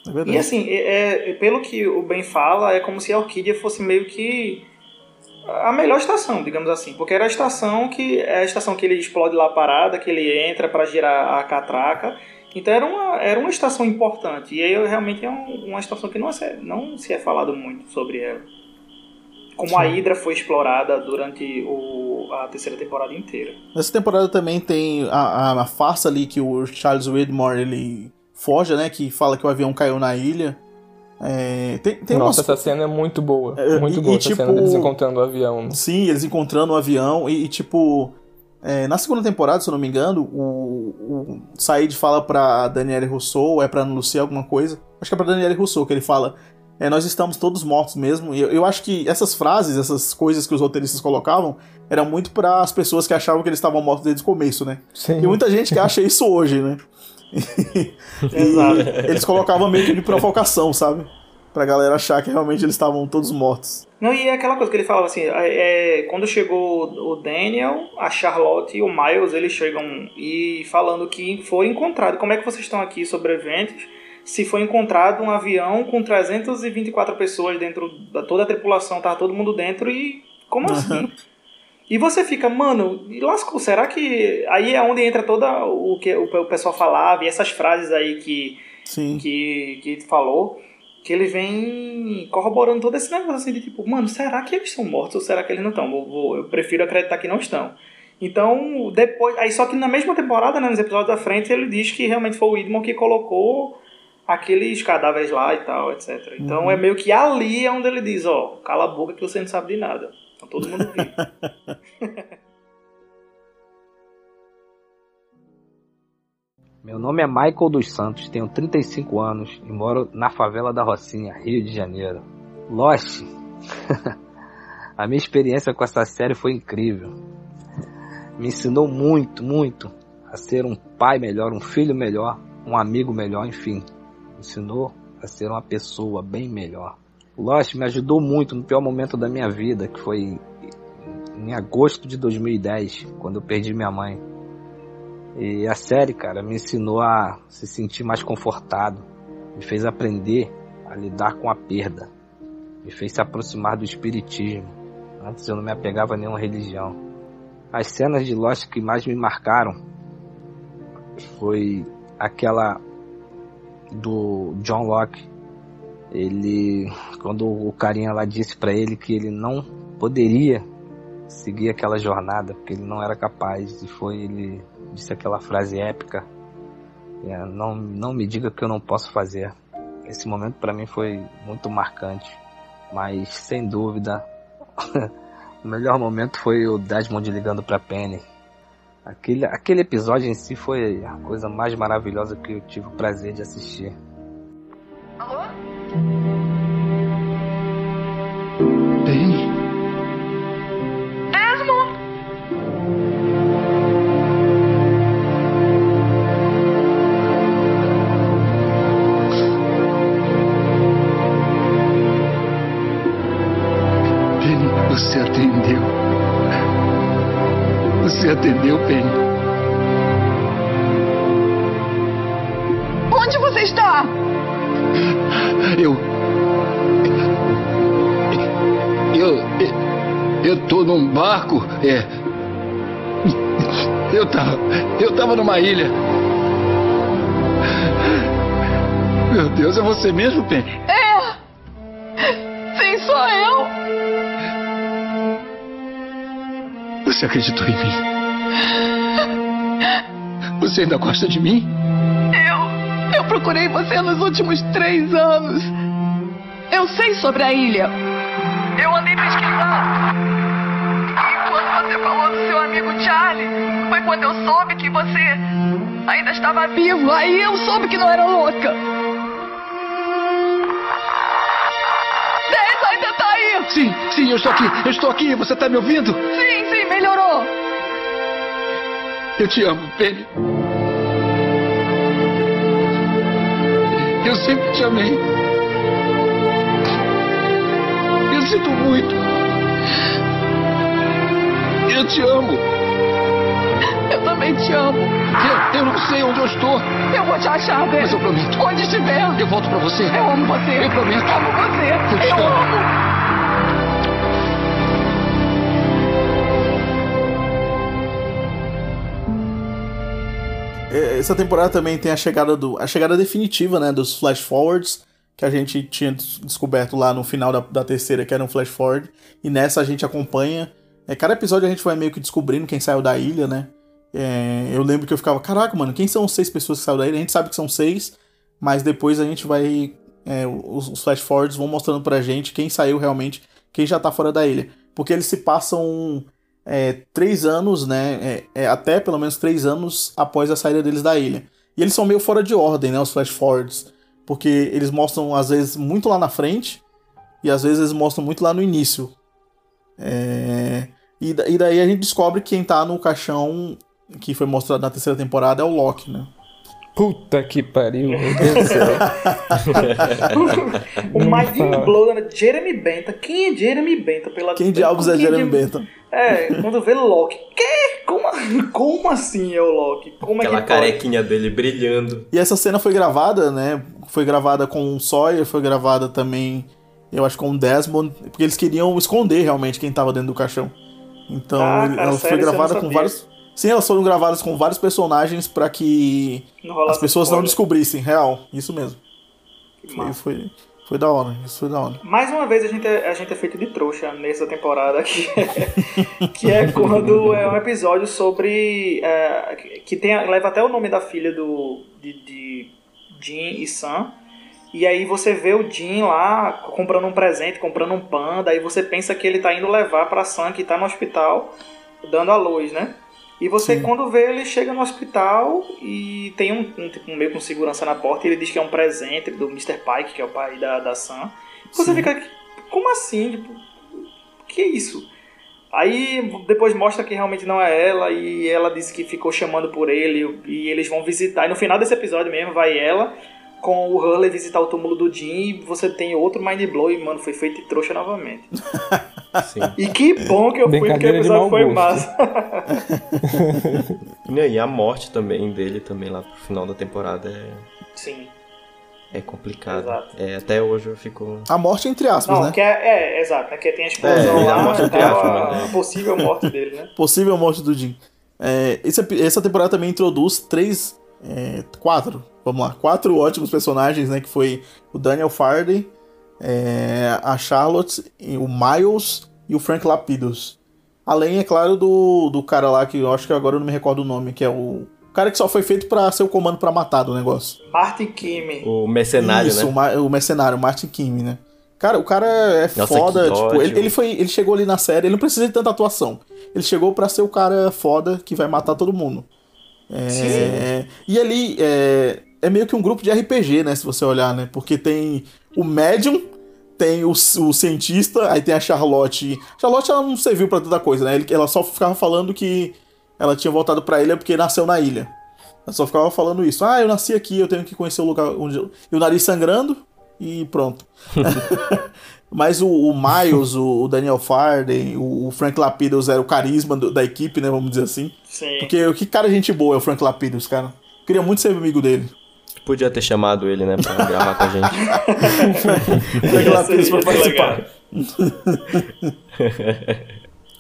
É verdade. E assim, é, é- pelo que o Ben fala, é como se a Orquídea fosse meio que a melhor estação, digamos assim. Porque era a estação que é a estação que ele explode lá a parada, que ele entra para girar a catraca. Então era uma, era uma estação importante. E aí realmente é um- uma estação que não, é, não se é falado muito sobre ela. Como a Sim. Hydra foi explorada durante o, a terceira temporada inteira. Nessa temporada também tem a, a, a farsa ali que o Charles Widmore ele foge, né? Que fala que o avião caiu na ilha. É, tem, tem Nossa, umas- essa cena é muito boa. É, muito e- boa e, essa tipo, cena deles encontrando o avião. Sim, eles encontrando o avião e, e, tipo. É, na segunda temporada, se eu não me engano, o, o Said fala pra Danielle Rousseau, ou é pra Ana Lucia alguma coisa. Acho que é pra Danielle Rousseau que ele fala. É, nós estamos todos mortos mesmo. E eu, eu acho que essas frases, essas coisas que os roteiristas colocavam, eram muito para as pessoas que achavam que eles estavam mortos desde o começo, né? Sim. E muita gente que acha isso hoje, né? Exato. E eles colocavam meio que de provocação, sabe? Pra galera achar que realmente eles estavam todos mortos. Não, e é aquela coisa que ele falava assim, é, é, quando chegou o Daniel, a Charlotte e o Miles, eles chegam e falando que foi encontrado. Como é que vocês estão aqui sobreviventes? Se foi encontrado um avião com 324 pessoas dentro da toda a tripulação, tava todo mundo dentro e como assim? E você fica, mano, e lascou, será que. Aí é onde entra todo o que o pessoal falava e essas frases aí que, Sim. que, que falou, que ele vem corroborando todo esse negócio assim de tipo, mano, será que eles estão mortos ou será que eles não estão? Vou, vou- eu prefiro acreditar que não estão. Então, depois. Aí só que na mesma temporada, né, nos episódios da frente, ele diz que realmente foi o Idmon que colocou aqueles cadáveres lá e tal, etc. Então Uhum. é meio que ali é onde ele diz, ó, cala a boca que você não sabe de nada. Então todo mundo vive. Meu nome é Michael dos Santos, tenho 35 anos e moro na favela da Rocinha, Rio de Janeiro. Lost. A minha experiência com essa série foi incrível. Me ensinou muito, muito a ser um pai melhor, um filho melhor, um amigo melhor, enfim. Me ensinou a ser uma pessoa bem melhor. Lost me ajudou muito no pior momento da minha vida, que foi em agosto de 2010, quando eu perdi minha mãe. E a série, cara, me ensinou a se sentir mais confortado, me fez aprender a lidar com a perda, me fez se aproximar do espiritismo. Antes eu não me apegava a nenhuma religião. As cenas de Lost que mais me marcaram foi aquela do John Locke. Ele, quando o carinha lá disse para ele que ele não poderia seguir aquela jornada porque ele não era capaz e foi ele disse aquela frase épica. É, não não me diga que eu não posso fazer. Esse momento para mim foi muito marcante. Mas sem dúvida o melhor momento foi o Desmond ligando para Penny. Aquele aquele episódio em si foi a coisa mais maravilhosa que eu tive o prazer de assistir. Penny? Atendeu, Penny. Onde você está? Eu. Eu. Eu tô num barco. É. Eu tava. Eu tava numa ilha. Deus, é você mesmo, Penny? É! Sim, sou eu! Você acreditou em mim? Você ainda gosta de mim? Eu. Eu procurei você nos últimos três anos. Eu sei sobre a ilha. Eu andei pesquisando. E quando você falou do seu amigo Charlie, foi quando eu soube que você ainda estava vivo. Aí eu soube que não era louca. Dez ainda tá aí! Sim, sim, eu estou aqui, eu estou aqui, você está me ouvindo? Sim, sim, melhorou! Eu te amo, Penny. Eu sempre te amei. Eu sinto muito. Eu te amo. Eu também te amo. Eu, eu não sei onde eu estou. Eu vou te achar, velho. Mas eu prometo. Onde estiver. Eu volto pra você. Eu amo você. Eu prometo. Amo você. Eu te eu amo. amo. Essa temporada também tem a chegada do a chegada definitiva, né, dos flash forwards que a gente tinha des- descoberto lá no final da, da terceira, que era um flash forward, e nessa a gente acompanha. É, cada episódio a gente vai meio que descobrindo quem saiu da ilha, né? É, eu lembro que eu ficava, caraca, mano, quem são seis pessoas que saíram da ilha? A gente sabe que são seis, mas depois a gente vai. é, os, os flash forwards vão mostrando pra gente quem saiu realmente, quem já tá fora da ilha. Porque eles se passam é, três anos, né? é, é, até pelo menos três anos após a saída deles da ilha. E eles são meio fora de ordem, né? Os flash forwards. Porque eles mostram, às vezes, muito lá na frente. E às vezes eles mostram muito lá no início. É, E, e daí a gente descobre que quem tá no caixão que foi mostrado na terceira temporada é o Loki, né? Puta que pariu, meu Deus do céu. o Mind. Blow, né? Jeremy Bentham. Quem é Jeremy Bentham? Pela... Quem diabos é Jeremy Bentham? É, quando vê Loki. Que? Como, como assim é o Loki? Como é Aquela que pode? carequinha dele brilhando. E essa cena foi gravada, né? Foi gravada com o Sawyer, foi gravada também, eu acho, com o Desmond, porque eles queriam esconder realmente quem tava dentro do caixão. Então, Ah, cara, ela sério, foi gravada com vários. Sim, elas foram gravadas com vários personagens pra que Não as pessoas não spoiler. descobrissem, real. Isso mesmo. Foi, foi, foi da hora, isso foi da hora. Mais uma vez a gente, é, a gente é feito de trouxa nessa temporada que é, que é quando é um episódio sobre. é, que tem, leva até o nome da filha do, de, de Jin e Sam. E aí você vê o Jin lá comprando um presente, comprando um panda, aí você pensa que ele tá indo levar pra Sam que tá no hospital dando a luz, né? E você, Sim. quando vê, ele chega no hospital e tem um, um, tipo, um meio com segurança na porta e ele diz que é um presente do Mr. Pike, que é o pai da, da Sam. Você Sim. fica, como assim? Tipo, que isso? Aí depois mostra que realmente não é ela e ela disse que ficou chamando por ele e eles vão visitar. E no final desse episódio mesmo vai ela com o Hurley visitar o túmulo do Jim e você tem outro mind blow e, mano, foi feito de trouxa novamente. Sim. E que bom que eu fui, porque o episódio foi gosto. massa. Não, E a morte também dele, também lá pro final da temporada é, Sim. é complicado. É, até hoje eu fico. A morte entre aspas, Não, né? que é, é, exato, né? Que tem a explosão É, lá, a morte entre tal, aspas, a, né? a possível morte dele, né? Possível morte do Jim. É, esse essa temporada também introduz três. É, quatro. Vamos lá. Quatro ótimos personagens, né? Que foi o Daniel Farley, é, a Charlotte, e o Miles e o Frank Lapidus. Além, é claro, do, do cara lá que eu acho que agora eu não me recordo o nome, que é o. O cara que só foi feito pra ser o comando pra matar do negócio. Martin Kimi. O mercenário, Isso, né? o, o mercenário, o Martin Kim, né? Cara, o cara é Nossa, foda, tipo, ele, ele foi, ele chegou ali na série, ele não precisa de tanta atuação. Ele chegou pra ser o cara foda que vai matar todo mundo. É, e ali é, é meio que um grupo de RPG, né, se você olhar, né? Porque tem o médium, tem o, o cientista, aí tem a Charlotte. Charlotte ela não serviu pra tanta coisa, né? Ela só ficava falando que ela tinha voltado pra ilha porque nasceu na ilha. Ela só ficava falando isso. Ah, eu nasci aqui, eu tenho que conhecer o lugar onde. Eu... E o nariz sangrando e pronto. Mas o, o Miles, o, o Daniel Farden, o, o Frank Lapidus era o carisma do- da equipe, né? Vamos dizer assim. Sim. Porque que cara gente boa é o Frank Lapidus, cara. Queria muito ser amigo dele. Podia ter chamado ele, né, pra gravar com a gente. Frank Lapidus pra participar.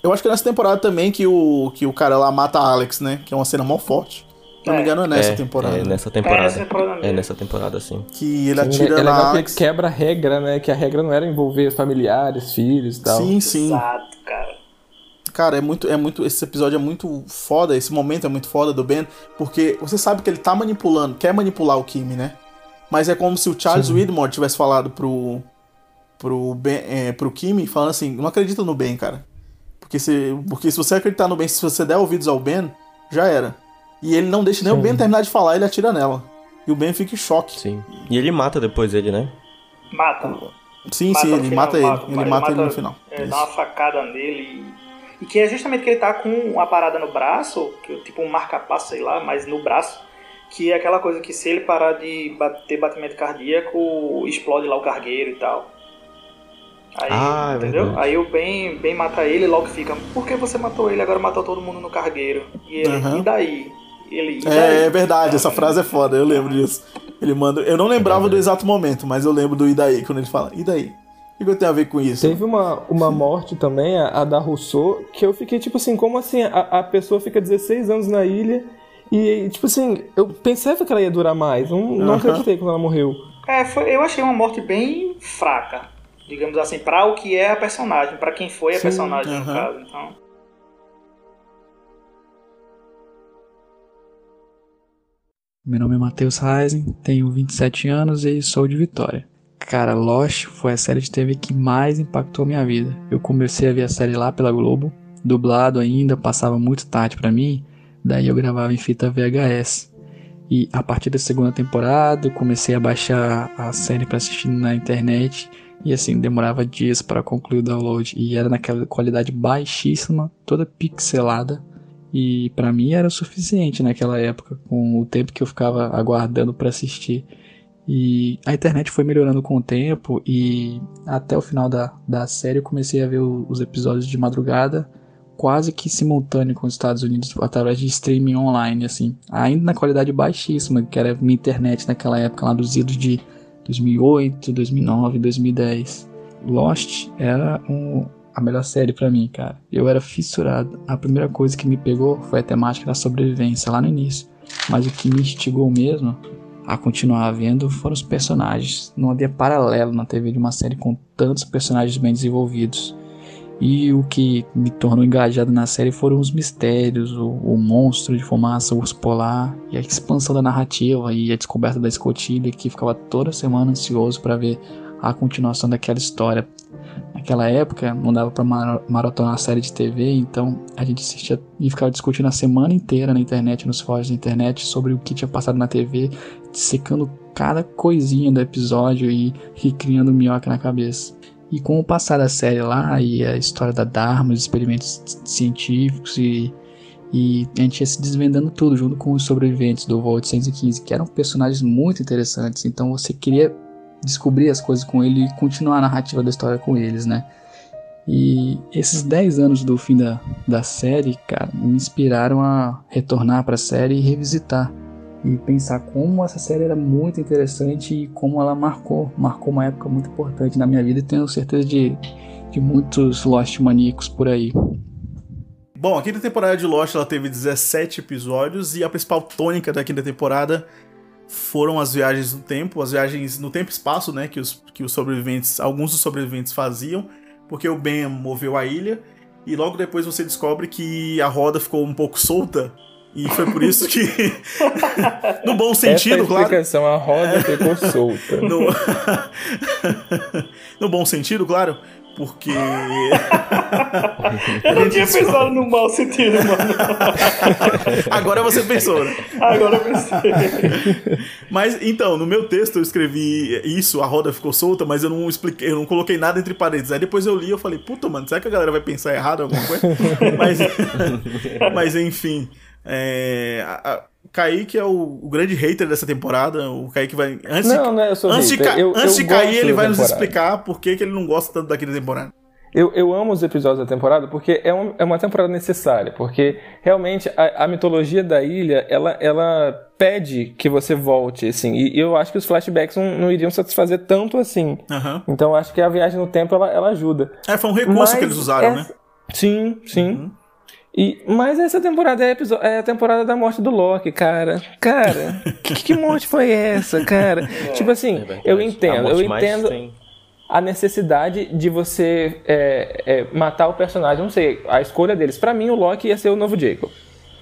Eu acho que é nessa temporada também que o, que o cara lá mata a Alex, né? Que é uma cena mó forte. Se não me engano, é nessa temporada. É nessa temporada. É, essa temporada É nessa temporada, sim. Que ele atira é na legal que ele Alex. quebra a regra, né? Que a regra não era envolver os familiares, filhos e tal. Sim, sim. Exato, cara. Cara, é muito, é muito. Esse episódio é muito foda, esse momento é muito foda do Ben, porque você sabe que ele tá manipulando, quer manipular o Kimi, né? Mas é como se o Charles Sim. Widmore tivesse falado pro. pro, ben, é, pro Kimi, falando assim: não acredita no Ben, cara. Porque se, porque se você acreditar no Ben, se você der ouvidos ao Ben, já era. E ele não deixa nem o Sim. Ben terminar de falar, ele atira nela. E o Ben fica em choque. Sim. E ele mata depois ele, né? Mata. Sim, Mata sim, ele final, mata ele. mata, ele ele mata ele no final. É, dá uma facada nele. E, e que é justamente que ele tá com uma parada no braço, que é tipo um marca-passo, sei lá, mas no braço. Que é aquela coisa que se ele parar de ter batimento cardíaco, explode lá o cargueiro e tal. Aí, Ah, é entendeu? verdade. Aí o Ben, ben mata ele e logo fica, por que você matou ele? Agora matou todo mundo no cargueiro. E ele, Aham. e daí? Ele, daí? É, é verdade, essa frase é foda, eu lembro disso. Ele manda. Eu não lembrava do exato momento, mas eu lembro do e daí, quando ele fala, e daí? O que que eu tenho a ver com isso? Teve uma, uma morte também, a, a da Rousseau, que eu fiquei tipo assim, como assim? A, a pessoa fica 16 anos na ilha e, tipo assim, eu pensava que ela ia durar mais. Não, não acreditei quando ela morreu. É, foi, eu achei uma morte bem fraca, digamos assim, pra o que é a personagem, pra quem foi a Sim, personagem no aham. caso. Então, Meu nome é Matheus Reisen, tenho 27 anos e sou de Vitória. Cara, Lost foi a série de TV que mais impactou minha vida. Eu comecei a ver a série lá pela Globo, dublado ainda, passava muito tarde pra mim, daí eu gravava em fita VHS. E a partir da segunda temporada, eu comecei a baixar a série pra assistir na internet e assim, demorava dias para concluir o download e era naquela qualidade baixíssima, toda pixelada. E pra mim era suficiente naquela época, com o tempo que eu ficava aguardando pra assistir. E a internet foi melhorando com o tempo e até o final da, da série eu comecei a ver o- os episódios de madrugada quase que simultâneo com os Estados Unidos através de streaming online, assim. Ainda na qualidade baixíssima, que era minha internet naquela época, lá dos idos de 2008, 2009, 2010. Lost era um, a melhor série pra mim, cara. Eu era fissurado. A primeira coisa que me pegou foi a temática da sobrevivência lá no início. Mas o que me instigou mesmo a continuar vendo foram os personagens. Não havia paralelo na TV de uma série com tantos personagens bem desenvolvidos. E o que me tornou engajado na série foram os mistérios, o, o monstro de fumaça, o urso polar, e a expansão da narrativa e a descoberta da escotilha, que ficava toda semana ansioso para ver a continuação daquela história. Naquela época não dava para maratonar a série de TV, então a gente assistia e ficava discutindo a semana inteira na internet, nos fóruns da internet, sobre o que tinha passado na TV, secando cada coisinha do episódio e recriando minhoca na cabeça. E com o passar da série lá e a história da Dharma, os experimentos científicos e, e a gente ia se desvendando tudo junto com os sobreviventes do Voo 815, que eram personagens muito interessantes. Então você queria descobrir as coisas com ele e continuar a narrativa da história com eles, né? E esses 10 anos do fim da, da série, cara, me inspiraram a retornar para a série e revisitar. E pensar como essa série era muito interessante e como ela marcou, marcou uma época muito importante na minha vida e tenho certeza de, de muitos Lost maníacos por aí. Bom, a quinta temporada de Lost ela teve 17 episódios e a principal tônica da quinta temporada foram as viagens no tempo, as viagens no tempo e espaço, né, que os, que os sobreviventes, alguns dos sobreviventes faziam, porque o Ben moveu a ilha e logo depois você descobre que a roda ficou um pouco solta e foi por isso que no bom sentido, Essa é a claro. explicação, a roda ficou solta. No... no bom sentido, claro, porque eu não tinha pensado no mau sentido, mano. Agora você pensou, né? Agora eu pensei. Mas então, no meu texto eu escrevi isso, a roda ficou solta, mas eu não expliquei, eu não coloquei nada entre parênteses. Aí depois eu li e eu falei, puta, mano, será que a galera vai pensar errado alguma coisa? mas, mas enfim. É, a, a, Kaique é o, o, grande hater dessa temporada. O Kaique vai. Antes não, de, não, eu sou antes hater. de, eu, antes eu de cair, ele vai nos explicar por que, que ele não gosta tanto daquela temporada. Eu, eu amo os episódios da temporada porque é, um, é uma temporada necessária, porque realmente a, a, mitologia da ilha, ela, ela pede que você volte, assim, e, e eu acho que os flashbacks não, não iriam satisfazer tanto assim. Uhum. Então eu acho que a viagem no tempo, ela, ela ajuda. É, foi um recurso Mas que eles usaram, essa... né? Sim, sim. Uhum. E, mas essa temporada é, é, a temporada da morte do Loki, cara. Cara, que, que morte foi essa, cara? É, tipo assim, é eu entendo, eu entendo a necessidade de você é, é, matar o personagem. Não sei, a escolha deles. Para mim, o Loki ia ser o novo Jacob.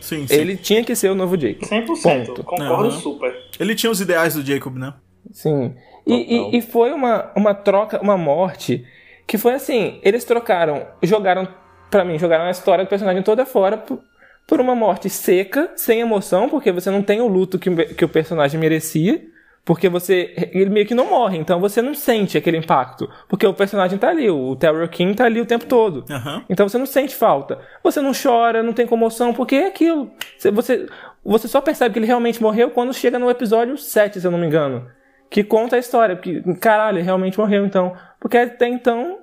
Sim, sim. Ele tinha que ser o novo Jacob. 100%. Ponto. Concordo uhum. super. Ele tinha os ideais do Jacob, né? Sim. E, e, e, foi uma, uma troca, uma morte que foi assim: eles trocaram, jogaram, para mim, jogaram a história do personagem toda fora por, por uma morte seca, sem emoção, porque você não tem o luto que, que o personagem merecia. Porque você. Ele meio que não morre, então você não sente aquele impacto. Porque o personagem tá ali, o Terror King tá ali o tempo todo. Uhum. Então você não sente falta. Você não chora, não tem comoção, porque é aquilo. Você, você só percebe que ele realmente morreu quando chega no episódio 7, se eu não me engano. Que conta a história. Porque, caralho, ele realmente morreu, então. Porque até então.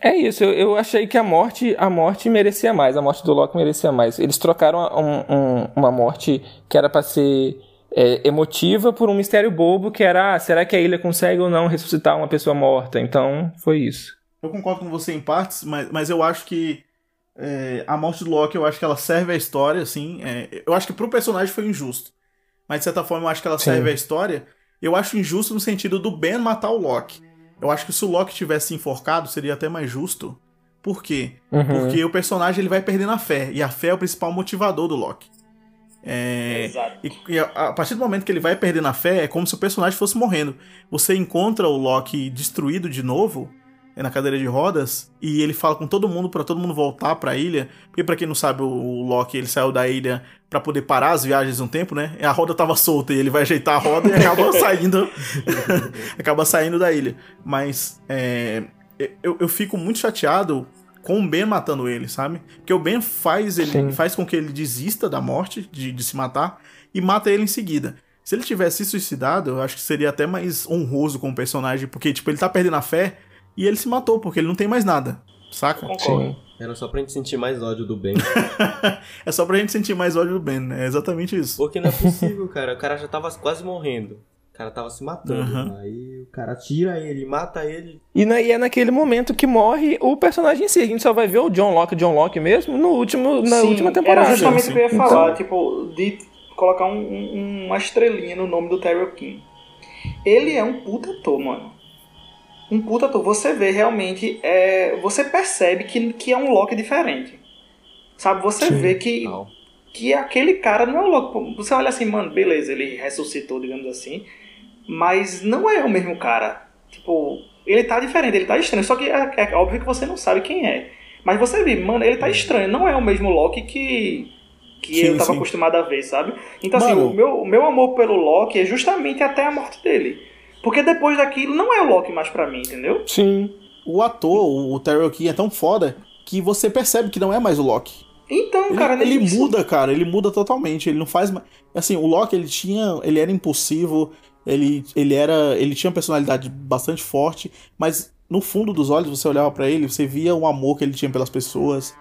É isso, eu, eu achei que a morte a morte merecia mais, a morte do Loki merecia mais. Eles trocaram um, um, uma morte que era para ser é, emotiva por um mistério bobo que era, ah, será que a ilha consegue ou não ressuscitar uma pessoa morta? Então, foi isso. Eu concordo com você em partes, mas, mas eu acho que é, a morte do Loki, eu acho que ela serve à história, assim. É, eu acho que pro personagem foi injusto. Mas de certa forma eu acho que ela Sim. serve à história. Eu acho injusto no sentido do Ben matar o Loki. Eu acho que se o Loki tivesse enforcado, seria até mais justo. Por quê? Uhum. Porque o personagem ele vai perdendo a fé. E a fé é o principal motivador do Loki. É, e, e a, a, partir do momento que ele vai perdendo a fé, é como se o personagem fosse morrendo. Você encontra o Loki destruído de novo na cadeira de rodas e ele fala com todo mundo para todo mundo voltar para a ilha. Porque para quem não sabe, o, o, Loki ele saiu da ilha para poder parar as viagens um tempo, né? A roda tava solta e ele vai ajeitar a roda e acaba saindo acaba saindo da ilha. Mas é, eu, eu fico muito chateado com o Ben matando ele, sabe? Porque o Ben faz ele Sim. faz com que ele desista da morte, de, de se matar, e mata ele em seguida. Se ele tivesse se suicidado, eu acho que seria até mais honroso com o personagem, porque, tipo, ele tá perdendo a fé e ele se matou, porque ele não tem mais nada. Saca? Sim. Era só pra gente sentir mais ódio do Ben. é só pra gente sentir mais ódio do Ben, né? É exatamente isso. Porque não é possível, cara. O cara já tava quase morrendo. O cara tava se matando. Uhum. Aí o cara tira ele, mata ele. E, na, e, é naquele momento que morre o personagem em si. A gente só vai ver o John Locke, John Locke mesmo, no último, na sim, última temporada. Era justamente o que eu ia falar, então... tipo, de colocar um, um, uma estrelinha no nome do Terry King. Ele é um puta ator, mano. Um puta ator. Você vê realmente, é, você percebe que, que é um Loki diferente. Sabe, você sim, vê que, que aquele cara não é um Loki. Você olha assim, mano, beleza, ele ressuscitou, digamos assim mas não é o mesmo cara. Tipo, ele tá diferente, ele tá estranho. Só que é, é óbvio que você não sabe quem é. Mas você vê, mano, ele tá estranho. Não é o mesmo Loki que, que sim, eu tava sim. acostumado a ver, sabe? Então, assim, mano. assim, o meu, o meu amor pelo Loki é justamente até a morte dele. Porque depois daquilo não é o Loki mais pra mim, entendeu? Sim. O ator, o Terry King, é tão foda que você percebe que não é mais o Loki. Então, ele, cara, ele muda, cara, ele muda totalmente. Ele não faz mais. Assim, o Loki, ele tinha. Ele era impulsivo, ele, ele era. Ele tinha uma personalidade bastante forte, mas no fundo dos olhos você olhava para ele, você via o amor que ele tinha pelas pessoas.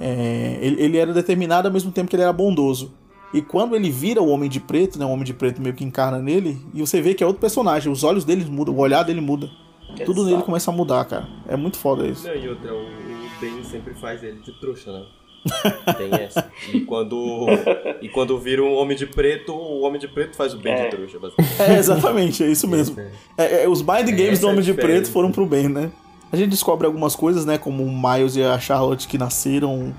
É, ele, ele, era determinado ao mesmo tempo que ele era bondoso. E quando ele vira o Homem de Preto, né, o Homem de Preto meio que encarna nele, e você vê que é outro personagem, os olhos dele mudam, o olhar dele muda. Exato. Tudo nele começa a mudar, cara. É muito foda isso. Não, e outra, o, o Ben sempre faz ele de trouxa, né? Tem essa. E quando, e quando vira um homem de preto, o homem de preto faz o bem é. de trouxa, basicamente. É, exatamente, é isso mesmo. É, é, os mind games do homem de preto foram pro bem, né? A gente descobre algumas coisas, né? Como o Miles e a Charlotte que nasceram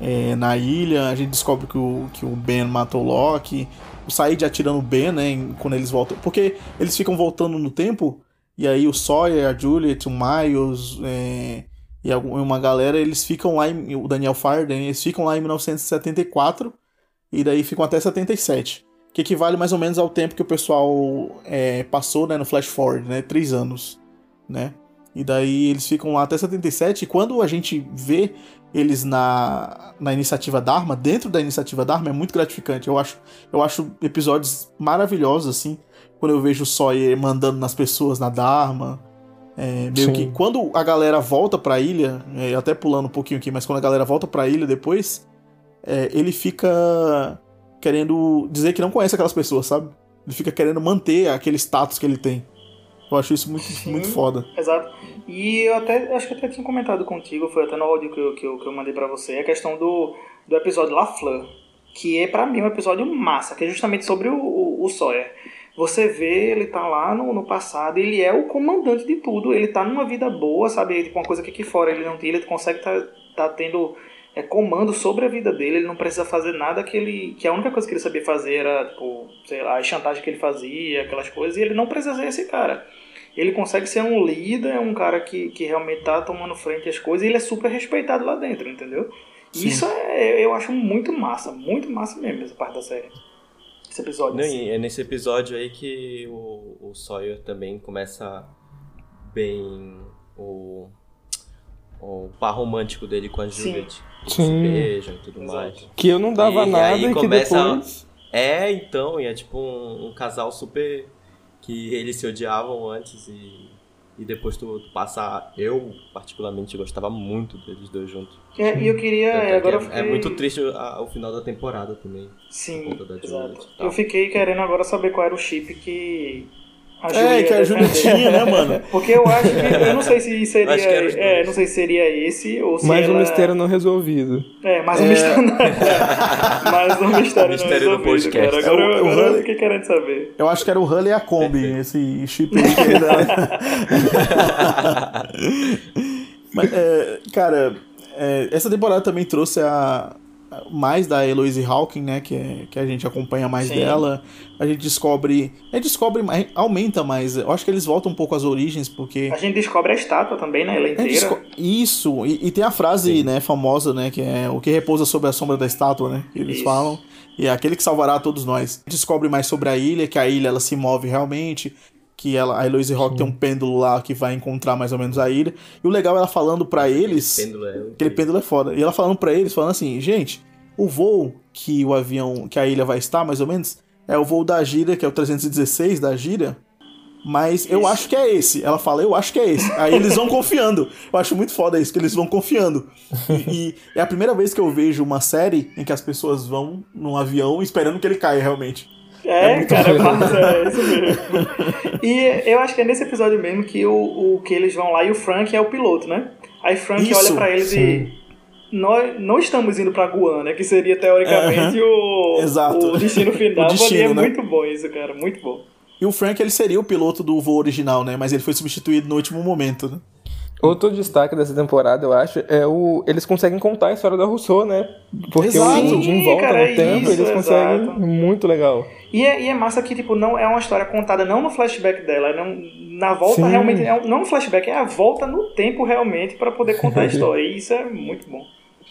é, na ilha. A gente descobre que o, que o Ben matou o Loki. O Said atirando o Ben, né? Quando eles voltam. Porque eles ficam voltando no tempo. E aí o Sawyer, a Juliet, o Miles. É, e uma galera, eles ficam lá, em, o Daniel Farden, eles ficam lá em 1974 e daí ficam até 77. Que equivale mais ou menos ao tempo que o pessoal é, passou né, no Flash Forward, né? Três anos, né? E daí eles ficam lá até 77. E quando a gente vê eles na, na iniciativa Dharma, dentro da iniciativa Dharma, é muito gratificante. Eu acho, eu acho episódios maravilhosos, assim. Quando eu vejo o Sawyer mandando nas pessoas na Dharma. É, meio Sim. que quando a galera volta pra ilha, é, até pulando um pouquinho aqui, mas quando a galera volta pra ilha depois, é, ele fica querendo dizer que não conhece aquelas pessoas, sabe? Ele fica querendo manter aquele status que ele tem. Eu acho isso muito, muito foda. Exato. E eu até acho que até tinha comentado contigo, foi até no áudio que eu, que eu, que eu mandei pra você, a questão do, do episódio La Fleur, que é pra mim um episódio massa, que é justamente sobre o, o, o Sawyer. Você vê, ele tá lá no, no passado, ele é o comandante de tudo, ele tá numa vida boa, sabe? Tipo, uma coisa que aqui fora ele não tem, ele consegue tá, tá tendo é, comando sobre a vida dele, ele não precisa fazer nada que ele. que a única coisa que ele sabia fazer era, tipo, sei lá, a chantagem que ele fazia, aquelas coisas, e ele não precisa ser esse cara. Ele consegue ser um líder, é um cara que, que realmente tá tomando frente às coisas, e ele é super respeitado lá dentro, entendeu? Sim. Isso é, eu acho muito massa, muito massa mesmo essa parte da série. Esse episódio. Não, assim. e é nesse episódio aí que o, o Sawyer também começa bem o, o par romântico dele com a Sim. Juliet. Sim. se beijam e tudo mais. Que eu não dava e, nada aí e que começa... depois. É, então, e é tipo um, um casal super. Que eles se odiavam antes e. E depois tu, tu passa. Eu, particularmente, gostava muito deles dois juntos. É, e eu queria. Tanto é, agora que eu é, é fiquei- muito triste a- o final da temporada também. Sim, por conta da exato. Eu fiquei querendo agora saber qual era o chip que. A É, que a ia Julia defender. tinha, né, mano? Porque eu acho que. Eu não sei se seria. É, não sei se seria esse ou se. Mais um ela... mistério não resolvido. É, mais um É. mistério. é, mais um mistério, Mistério não do resolvido, podcast. Cara. Agora, É o- eu- o Hurley- fiquei querendo saber. Eu acho que era o Hully e a Kombi, esse chip aí que ele. Mas, é, cara, é, essa temporada também trouxe a mais da Eloise Hawking, né, que, é, que a gente acompanha mais Sim. dela. A gente descobre, a gente descobre, mais- aumenta mais. Eu acho que eles voltam um pouco às origens porque A gente descobre a estátua também, né? Ela inteira. desco- Isso, e, e tem a frase, né, famosa, né, que é o que repousa sobre a sombra da estátua, né, que eles Isso. falam. E é aquele que salvará a todos nós. Descobre mais sobre a ilha, que a ilha ela se move realmente, que ela, a Eloise Rock tem um pêndulo lá que vai encontrar mais ou menos a ilha. E o legal é ela falando pra eles, Pêndulo é aquele pêndulo é foda. E ela falando pra eles, falando assim, gente, o voo que o avião, que a ilha vai estar, mais ou menos, é o voo da Gira, que é o 316 da Gira. Mas eu acho que é esse. Ela fala, eu acho que é esse. Aí eles vão confiando. Eu acho muito foda isso, que eles vão confiando. E, e é a primeira vez que eu vejo uma série em que as pessoas vão num avião esperando que ele caia realmente. É, muito cara, é massa, é isso mesmo. E eu acho que é nesse episódio mesmo que o, o que eles vão lá e o Frank é o piloto, né? Aí Frank Isso, olha pra eles e. Nós não estamos indo pra Guana, que seria teoricamente o, Exato. o destino final. O destino, Ali é né? muito bom isso, cara, muito bom. E o Frank, ele seria o piloto do voo original, né? Mas ele foi substituído no último momento, né? Outro destaque dessa temporada, eu acho, é o. Eles conseguem contar a história da Rousseau, né? Porque Exato. o Jim volta cara, no tempo, isso, eles conseguem. exato. Muito legal. E é, e é massa que, tipo, não é uma história contada não no flashback dela, não, na volta Sim. realmente, é não no flashback, é a volta no tempo realmente pra poder contar a história. E isso é muito bom.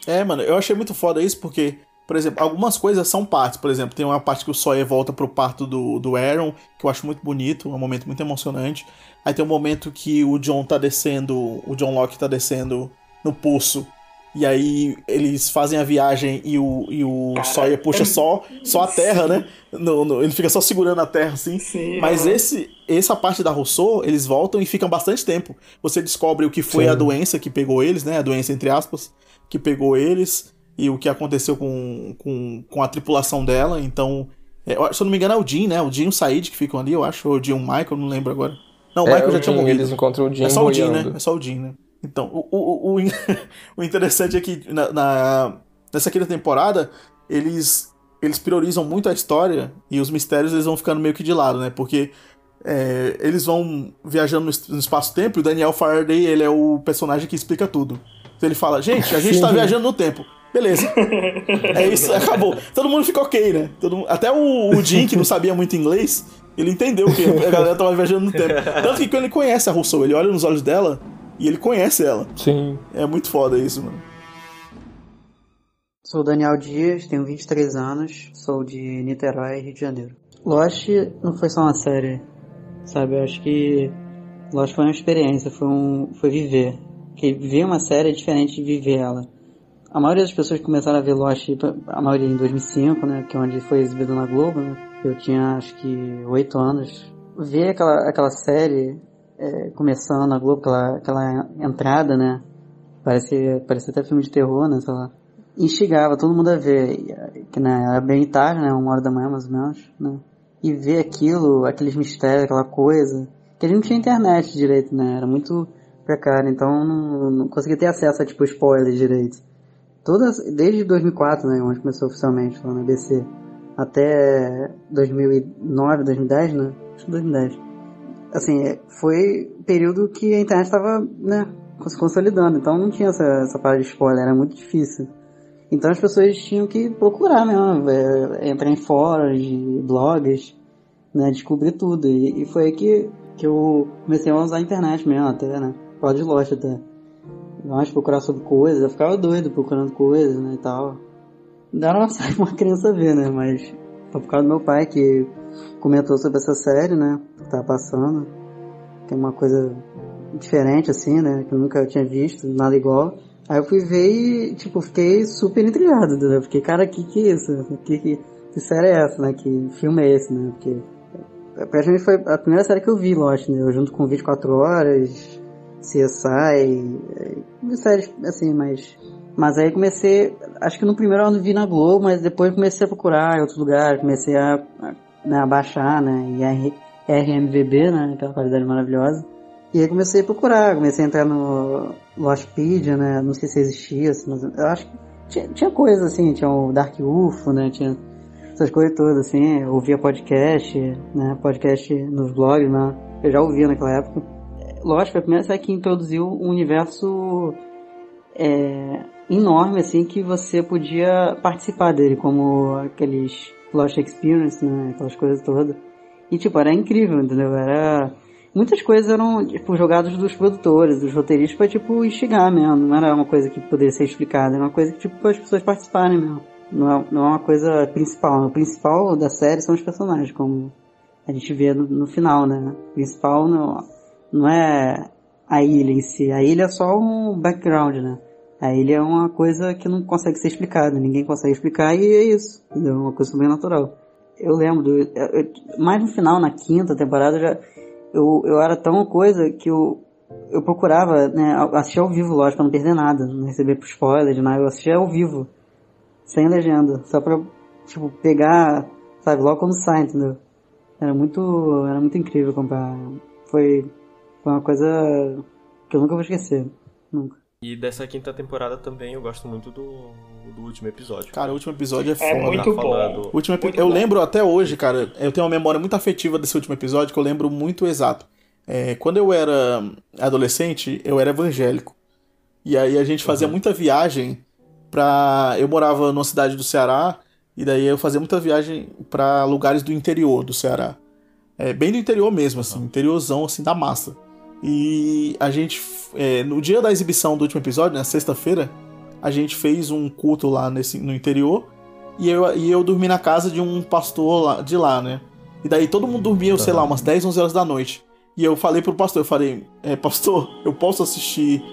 É, mano, eu achei muito foda isso porque, por exemplo, algumas coisas são partes. Por exemplo, tem uma parte que o Sawyer volta pro parto do, do Aaron, que eu acho muito bonito, é um momento muito emocionante. Aí tem um momento que o John tá descendo, o John Locke tá descendo no poço. E aí eles fazem a viagem e o, e o Sawyer puxa só, só a terra, né? No- no- ele fica só segurando a terra, assim. Sim, Mas esse, essa parte da Rousseau, eles voltam e ficam bastante tempo. Você descobre o que foi Sim. a doença que pegou eles, né? A doença, entre aspas, que pegou eles e o que aconteceu com, com, com a tripulação dela. Então, é, se eu não me engano, é o Jim, né? O Jim e o Said que ficam ali, eu acho. Ou o Jim e o Michael, não lembro agora. Não, o É, Michael o já tinha Jim, morrido. eles encontram o Jim É só o Jim, né? É só o Jim, né? Então, o, o, o, o in- o interessante é que na, na- nessa quinta temporada, eles, eles priorizam muito a história e os mistérios eles vão ficando meio que de lado, né? Porque é, eles vão viajando no, es- no espaço-tempo e o Daniel Faraday, ele é o personagem que explica tudo. Então ele fala, gente, a gente tá viajando no tempo. Beleza. É isso, acabou. Todo mundo fica ok, né? Todo até o, o Jim, que não sabia muito inglês, ele entendeu que a galera tava viajando no tempo. Tanto que quando ele conhece a Rousseau, ele olha nos olhos dela e ele conhece ela. Sim. É muito foda isso, mano. Sou Daniel Dias, tenho 23 anos, sou de Niterói, Rio de Janeiro. Lost não foi só uma série, sabe? Eu acho que Lost foi uma experiência, foi, um, foi viver. Porque viver uma série é diferente de viver ela. A maioria das pessoas que começaram a ver Lost, a maioria em 2005, né? Que é onde foi exibido na Globo, né? Eu tinha acho que 8 anos. Ver aquela, aquela série é, começando na Globo, aquela, aquela entrada, né? Parecia, parecia até filme de terror, né? Sei lá instigava todo mundo a ver, que né, era bem tarde, né, uma hora da manhã mais ou menos, né, e ver aquilo, aqueles mistérios, aquela coisa, Porque a gente não tinha internet direito, né? Era muito precário, então não, não conseguia ter acesso a tipo spoilers direito. Todas, desde 2004, né, onde começou oficialmente lá na ABC, até 2009, 2010, né? Acho que 2010. Assim, foi período que a internet estava, né, se consolidando, então não tinha essa, essa parada de spoiler, era muito difícil. Então as pessoas tinham que procurar mesmo, é, entrar em fóruns, blogs, né, descobrir tudo. E, e, foi aí que, que eu comecei a usar a internet mesmo, até, né, por de Lost até. Mas procurar sobre coisas, eu ficava doido procurando coisas, né, e tal. Não era uma criança ver, né, mas foi por causa do meu pai que comentou sobre essa série, né, que tava passando. Que é uma coisa diferente, assim, né, que eu nunca tinha visto, nada igual. Aí eu fui ver e, tipo, fiquei super intrigado, entendeu? Fiquei, cara, que que é isso? Que, que, que série é essa, né? Que filme é esse, né? Porque praticamente foi a primeira série que eu vi, Lost, né? Eu junto com 24 Horas, CSI, séries assim, mas... Mas aí comecei, acho que no primeiro ano vi na Globo, mas depois comecei a procurar em outros lugares, comecei a, a, né, a baixar, né? E RMVB, né? Aquela qualidade maravilhosa. E aí comecei a procurar, comecei a entrar no Lostpedia, né? Não sei se existia, assim, mas eu acho que tinha, tinha coisa assim, tinha o Dark UFO, né? Tinha essas coisas todas, assim, ouvia podcast, né? Podcast nos blogs, né? Eu já ouvia naquela época. Lost foi a primeira série que introduziu um universo é, enorme, assim, que você podia participar dele, como aqueles Lost Experience, né? Aquelas coisas todas. E, tipo, era incrível, entendeu? Era muitas coisas eram, tipo, jogadas dos produtores, dos roteiristas pra, tipo, instigar mesmo. Não era uma coisa que poderia ser explicada, era uma coisa que, tipo, as pessoas participarem mesmo. Não é, não é uma coisa principal. O principal da série são os personagens, como a gente vê no, no final, né? O principal não, não é a ilha em si. A ilha é só um background, né? A ilha é uma coisa que não consegue ser explicada, ninguém consegue explicar e é isso. É uma coisa bem natural. Eu lembro, do, eu, mais no final, na quinta temporada, já, eu, eu era tão coisa que eu, eu procurava, né, assistir ao vivo, lógico, pra não perder nada, não receber spoiler de nada, eu assistia ao vivo, sem legenda, só pra, tipo, pegar, sabe, logo quando sai, entendeu? Era muito, era muito incrível comprar, foi, foi uma coisa que eu nunca vou esquecer, nunca. E dessa quinta temporada também eu gosto muito do, do último episódio. Cara, o último episódio é, É foda. muito Tá bom. falando- O último epi- Muito eu bom. lembro até hoje, cara, eu tenho uma memória muito afetiva desse último episódio que eu lembro muito exato. É, quando eu era adolescente, eu era evangélico. E aí a gente fazia muita viagem pra. Eu morava numa cidade do Ceará, e daí eu fazia muita viagem pra lugares do interior do Ceará. É, bem do interior mesmo, assim, interiorzão assim da massa. E a gente, é, no dia da exibição do último episódio, na sexta-feira, a gente fez um culto lá nesse, no interior. E eu, e eu dormi na casa de um pastor lá, de lá, né? E daí todo mundo dormia, sei lá, umas 10, 11 horas da noite. E eu falei pro pastor, eu falei, é, pastor, eu posso assistir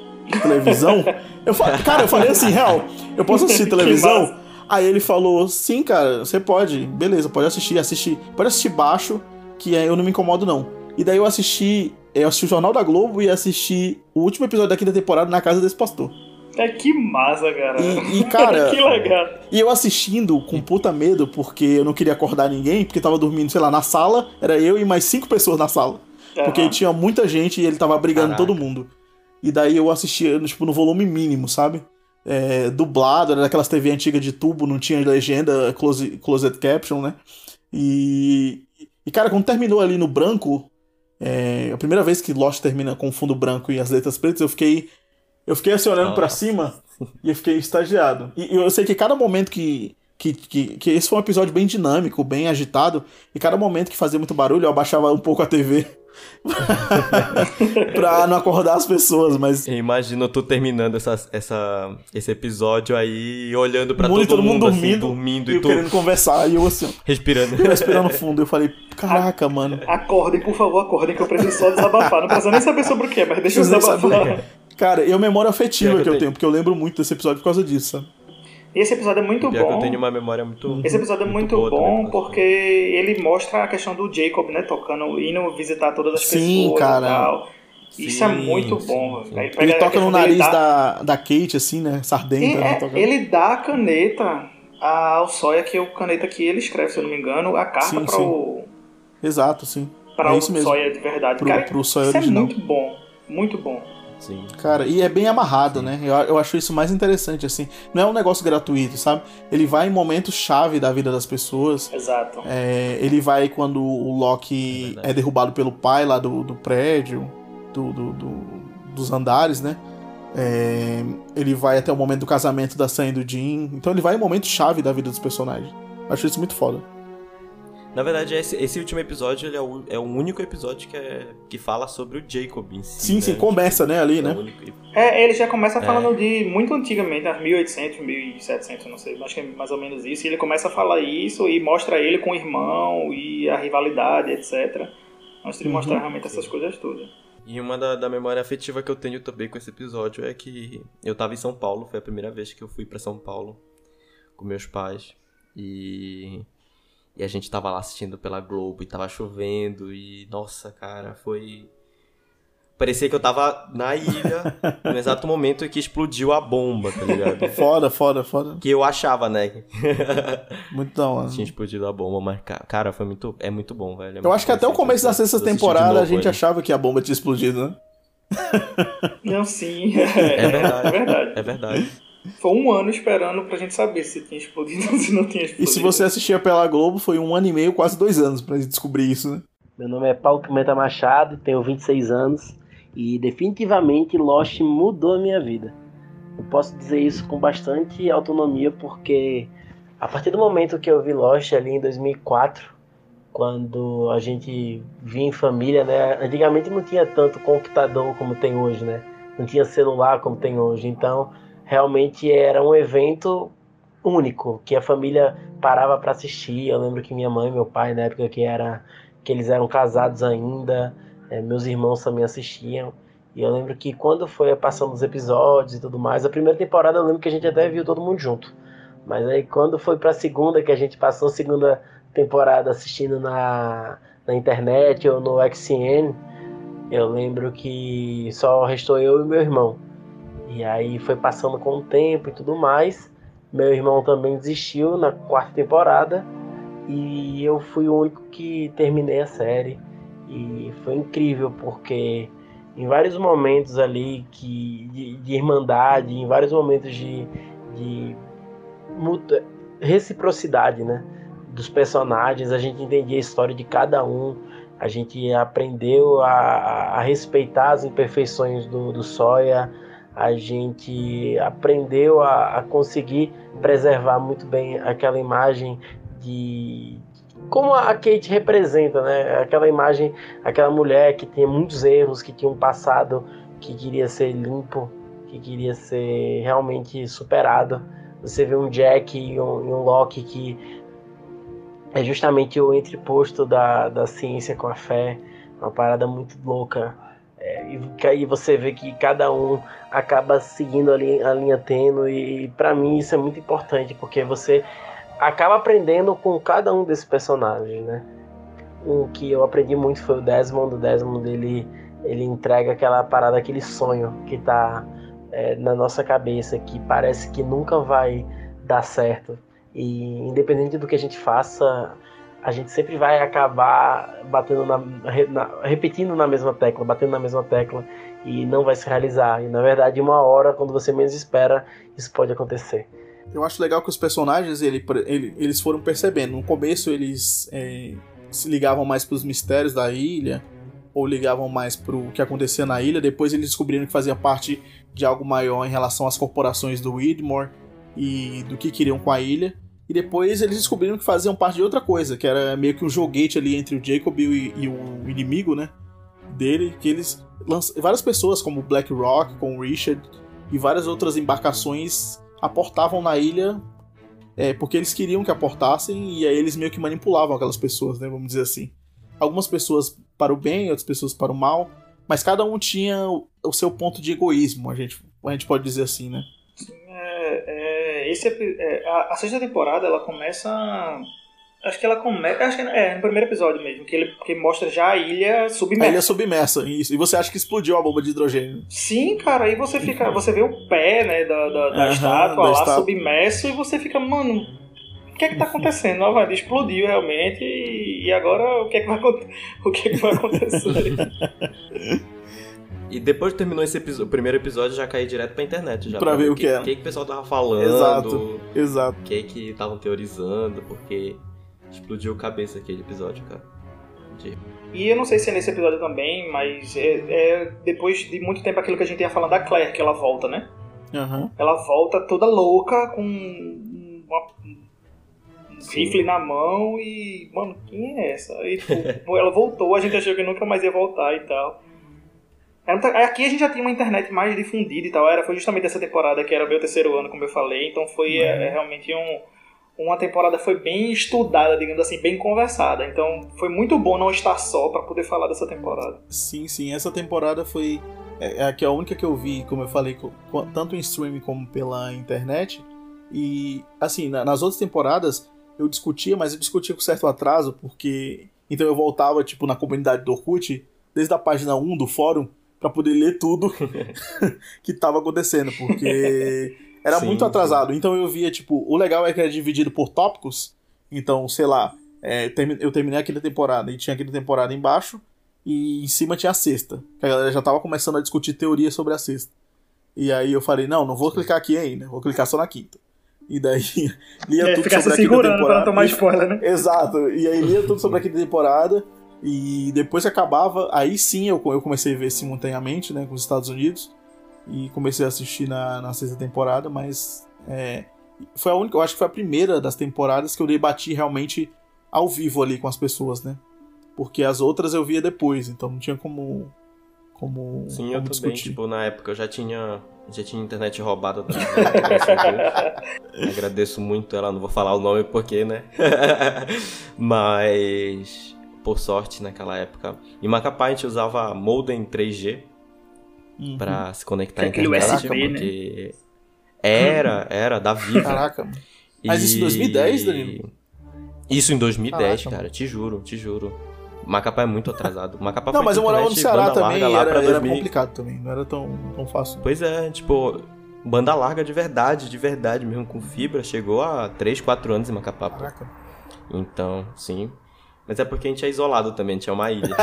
televisão? eu falei, cara, eu falei assim, real, eu posso assistir televisão? Aí ele falou, sim, cara, você pode, beleza, pode assistir, assistir, pode assistir baixo, que é, eu não me incomodo não. E daí eu assisti, eu assisti o Jornal da Globo e assisti o último episódio da quinta temporada na casa desse pastor. É que massa, cara. E, e, cara. que legal. E eu assistindo com puta medo, porque eu não queria acordar ninguém, porque tava dormindo, sei lá, na sala, era eu e mais cinco pessoas na sala. Porque Aham. tinha muita gente e ele tava brigando Caraca. todo mundo. E daí eu assistia, tipo, no volume mínimo, sabe? É, dublado, era daquelas TV antigas de tubo, não tinha legenda, close, closed caption, né? E, e cara, quando terminou ali no branco, é, a primeira vez que Lost termina com fundo branco e as letras pretas, eu fiquei eu fiquei assim olhando pra Nossa. cima e eu fiquei estagiado. E eu sei que cada momento que, que, que, que esse foi um episódio bem dinâmico, bem agitado, e cada momento que fazia muito barulho, eu abaixava um pouco a TV pra não acordar as pessoas, mas Eu imagino tu terminando essa, essa, esse episódio aí olhando pra muito, todo, mundo, assim, dormindo, dormindo e e eu tu querendo conversar, e eu assim, respirando. eu respirando fundo, eu falei, caraca, mano. Acordem, por favor, acordem que eu preciso só desabafar. Não precisa nem saber sobre o que, mas deixa eu desabafar. é. Cara, e a memória afetiva que que eu eu tenho. tenho, porque eu lembro muito desse episódio por causa disso, sabe? E esse episódio é muito Pior que bom. eu tenho uma memória muito. Esse episódio é muito, também, bom causa porque ele mostra a questão do Jacob, né? Tocando, indo visitar todas as Sim, pessoas cara. e tal. Isso é Sim, muito sim, bom. sim. Ele a toca no nariz dar- da, da Kate, assim, né? Sardenta. né? é, ele dá a caneta ao Sawyer, que é o caneta que ele escreve, se eu não me engano, a carta Sim, para sim. o. Exato, sim. Pra É o. Sawyer de verdade. Pro- Cara, pro Sawyer isso original. é muito bom. Muito bom. Sim. Cara, e é bem amarrado, né? Eu, eu acho isso mais interessante, assim. Não é um negócio gratuito, sabe? Ele vai em momentos chave da vida das pessoas. Exato. É, ele vai quando o Loki é, derrubado pelo pai lá do, do prédio, do, do- do- dos andares, né? É, ele vai até o momento do casamento da Sam e do Jim. Então ele vai em momentos chave da vida dos personagens. Acho isso muito foda. Na verdade, esse, esse último episódio ele é, o, é o único episódio que, é, que fala sobre o Jacob em si. Sim, né? sim, começa, né, ali, É né? único- É, ele já começa É. falando de muito antigamente, nas 1800, 1700, não sei, acho que é mais ou menos isso. E ele começa a falar isso e mostra ele com o irmão e a rivalidade, etc. Antes de Uhum. mostrar realmente essas coisas todas. E uma da, da memória afetiva que eu tenho também com esse episódio é que eu tava em São Paulo, foi a primeira vez que eu fui pra São Paulo com meus pais. E, e a gente tava lá assistindo pela Globo e tava chovendo e nossa, cara, foi parecia que eu tava na ilha no exato momento em que explodiu a bomba, tá ligado? Foda, foda, foda. Que eu achava, né? Muito da hora. Tinha explodido a bomba, mas ca- cara, foi muito é muito bom, velho. É Eu acho que até o começo da sexta temporada a novo gente ele. achava que a bomba tinha explodido, né? Não, sim. É verdade. É verdade. É verdade. Foi um ano esperando pra gente saber se tinha explodido ou se não tinha explodido. E se você assistia pela Globo, foi um ano e meio, quase dois anos pra descobrir isso, né? Meu nome é Paulo Pimenta Machado, tenho 26 anos e definitivamente Lost mudou a minha vida. Eu posso dizer isso com bastante autonomia porque a partir do momento que eu vi Lost ali em 2004, quando a gente via em família, né? Antigamente não tinha tanto computador como tem hoje, né? Não tinha celular como tem hoje. Então, realmente era um evento único que a família parava para assistir. Eu lembro que minha mãe e meu pai, na época que era que eles eram casados ainda, eh, meus irmãos também assistiam. E eu lembro que quando foi passando os episódios e tudo mais, a primeira temporada eu lembro que a gente até viu todo mundo junto. Mas aí quando foi pra segunda, que a gente passou a segunda temporada assistindo na, na internet ou no XN, eu lembro que só restou eu e meu irmão. E aí foi passando com o tempo e tudo mais. Meu irmão também desistiu na quarta temporada. E eu fui o único que terminei a série. E foi incrível porque em vários momentos ali que, de, de irmandade, em vários momentos de, de muta- reciprocidade, né? Dos personagens, a gente entendia a história de cada um, a gente aprendeu a, a respeitar as imperfeições do, do Sawyer, a gente aprendeu a, a conseguir preservar muito bem aquela imagem de como a Kate representa, né? Aquela imagem, aquela mulher que tinha muitos erros, que tinha um passado que queria ser limpo, que queria ser realmente superado. Você vê um Jack e um, e um Loki que é justamente o entreposto da, da ciência com a fé, uma parada muito louca. É, e aí você vê que cada um acaba seguindo a linha, a linha tênue, e para mim isso é muito importante, porque você acaba aprendendo com cada um desses personagens, né? Um que eu aprendi muito foi o Desmond. O Desmond ele, ele entrega aquela parada, aquele sonho que tá é, na nossa cabeça, que parece que nunca vai dar certo. E independente do que a gente faça, a gente sempre vai acabar batendo na, na, repetindo na mesma tecla, batendo na mesma tecla e não vai se realizar. E na verdade, uma hora, quando você menos espera, isso pode acontecer. Eu acho legal que os personagens ele, ele, eles foram percebendo. No começo eles é, se ligavam mais pros mistérios da ilha, ou ligavam mais pro que acontecia na ilha. Depois eles descobriram que fazia parte de algo maior em relação às corporações do Widmore e do que queriam com a ilha. E depois eles descobriram que faziam parte de outra coisa, que era meio que um joguete ali entre o Jacob e, e o inimigo, né? Dele, que eles. Várias pessoas, como Black Rock, com o Richard e várias outras embarcações aportavam na ilha é, porque eles queriam que aportassem e aí eles meio que manipulavam aquelas pessoas, né? Vamos dizer assim. Algumas pessoas para o bem, outras pessoas para o mal, mas cada um tinha o, o seu ponto de egoísmo, a gente, a gente pode dizer assim, né? É, é, esse, é, a, a, sexta temporada ela começa. Acho que ela começa. Acho que é no primeiro episódio mesmo, que ele que mostra já a ilha submersa. A ilha submersa, isso. E você acha que explodiu a bomba de hidrogênio? Sim, cara, aí você fica. Você vê o pé, né, da, da, da Aham, estátua da lá estátua. submerso e você fica, mano. que é que tá acontecendo? Nova Ida explodiu realmente e, agora o que é que vai, o que é que vai acontecer? E depois que terminou esse episo- o primeiro episódio, já caí direto pra internet. Já, Pra ver o que era. O que, que o pessoal tava falando. Exato, exato. O que que estavam teorizando, porque explodiu a cabeça aquele episódio, cara. De- E eu não sei se é nesse episódio também, mas é, é depois de muito tempo aquilo que a gente ia falando da Claire, que ela volta, né? Aham. Ela volta toda louca com uma, um rifle na mão e. Mano, quem é essa? E, tipo, ela voltou, a gente achou que nunca mais ia voltar e tal. Aqui a gente já tinha uma internet mais difundida e tal. Era, foi justamente essa temporada que era meu terceiro ano, como eu falei. Então foi Uhum. é, realmente um, uma temporada foi bem estudada, digamos assim, bem conversada. Então foi muito bom não estar só pra poder falar dessa temporada. Sim, sim. Essa temporada foi. É, é a que- a única que eu vi, como eu falei, tanto em streaming como pela internet. E, assim, na- nas outras temporadas eu discutia, mas eu discutia com certo atraso, porque. Então eu voltava, tipo, na comunidade do Orkut, desde a página 1 do fórum, pra poder ler tudo que tava acontecendo, porque era Sim, muito atrasado. Então eu via, tipo, o legal é que era dividido por tópicos. Então, sei lá, é, eu terminei aquela temporada e tinha aquela temporada embaixo, e em cima tinha a sexta. Que a galera já tava começando a discutir teoria sobre a sexta. E aí eu falei, não, não vou clicar aqui ainda, vou clicar só na quinta. E daí lia É, tudo sobre a quinta segurando pra temporada. não tomar spoiler, né? Exato. E aí lia tudo sobre a quinta temporada. E depois que acabava, aí sim eu, eu comecei a ver simultaneamente, né, com os Estados Unidos. E comecei a assistir na, na sexta temporada, mas é, foi a única, eu acho que foi a primeira das temporadas que eu debati realmente ao vivo ali com as pessoas, né? Porque as outras eu via depois, então não tinha como como, Sim, como eu também, discutir. tipo, na época eu já tinha, já tinha internet roubada da minha Agradeço muito ela, não vou falar o nome porque, né? Mas, por sorte, naquela época. Em Macapá a gente usava modem 3G Uhum. pra se conectar à internet, USB, né? porque... Era, era, da Viva. Caraca. Mas isso em 2010, Danilo? Isso em 2010, Caraca, cara, te juro, te juro. Macapá é muito atrasado. Macapá Não, foi mas eu morava no Ceará também, era, era 2000. complicado também, não era tão, tão fácil. Pois é, tipo, banda larga de verdade, de verdade mesmo, com fibra, chegou a 3, 4 anos em Macapá. Caraca. Então, sim. Mas é porque a gente é isolado também, a gente é uma ilha.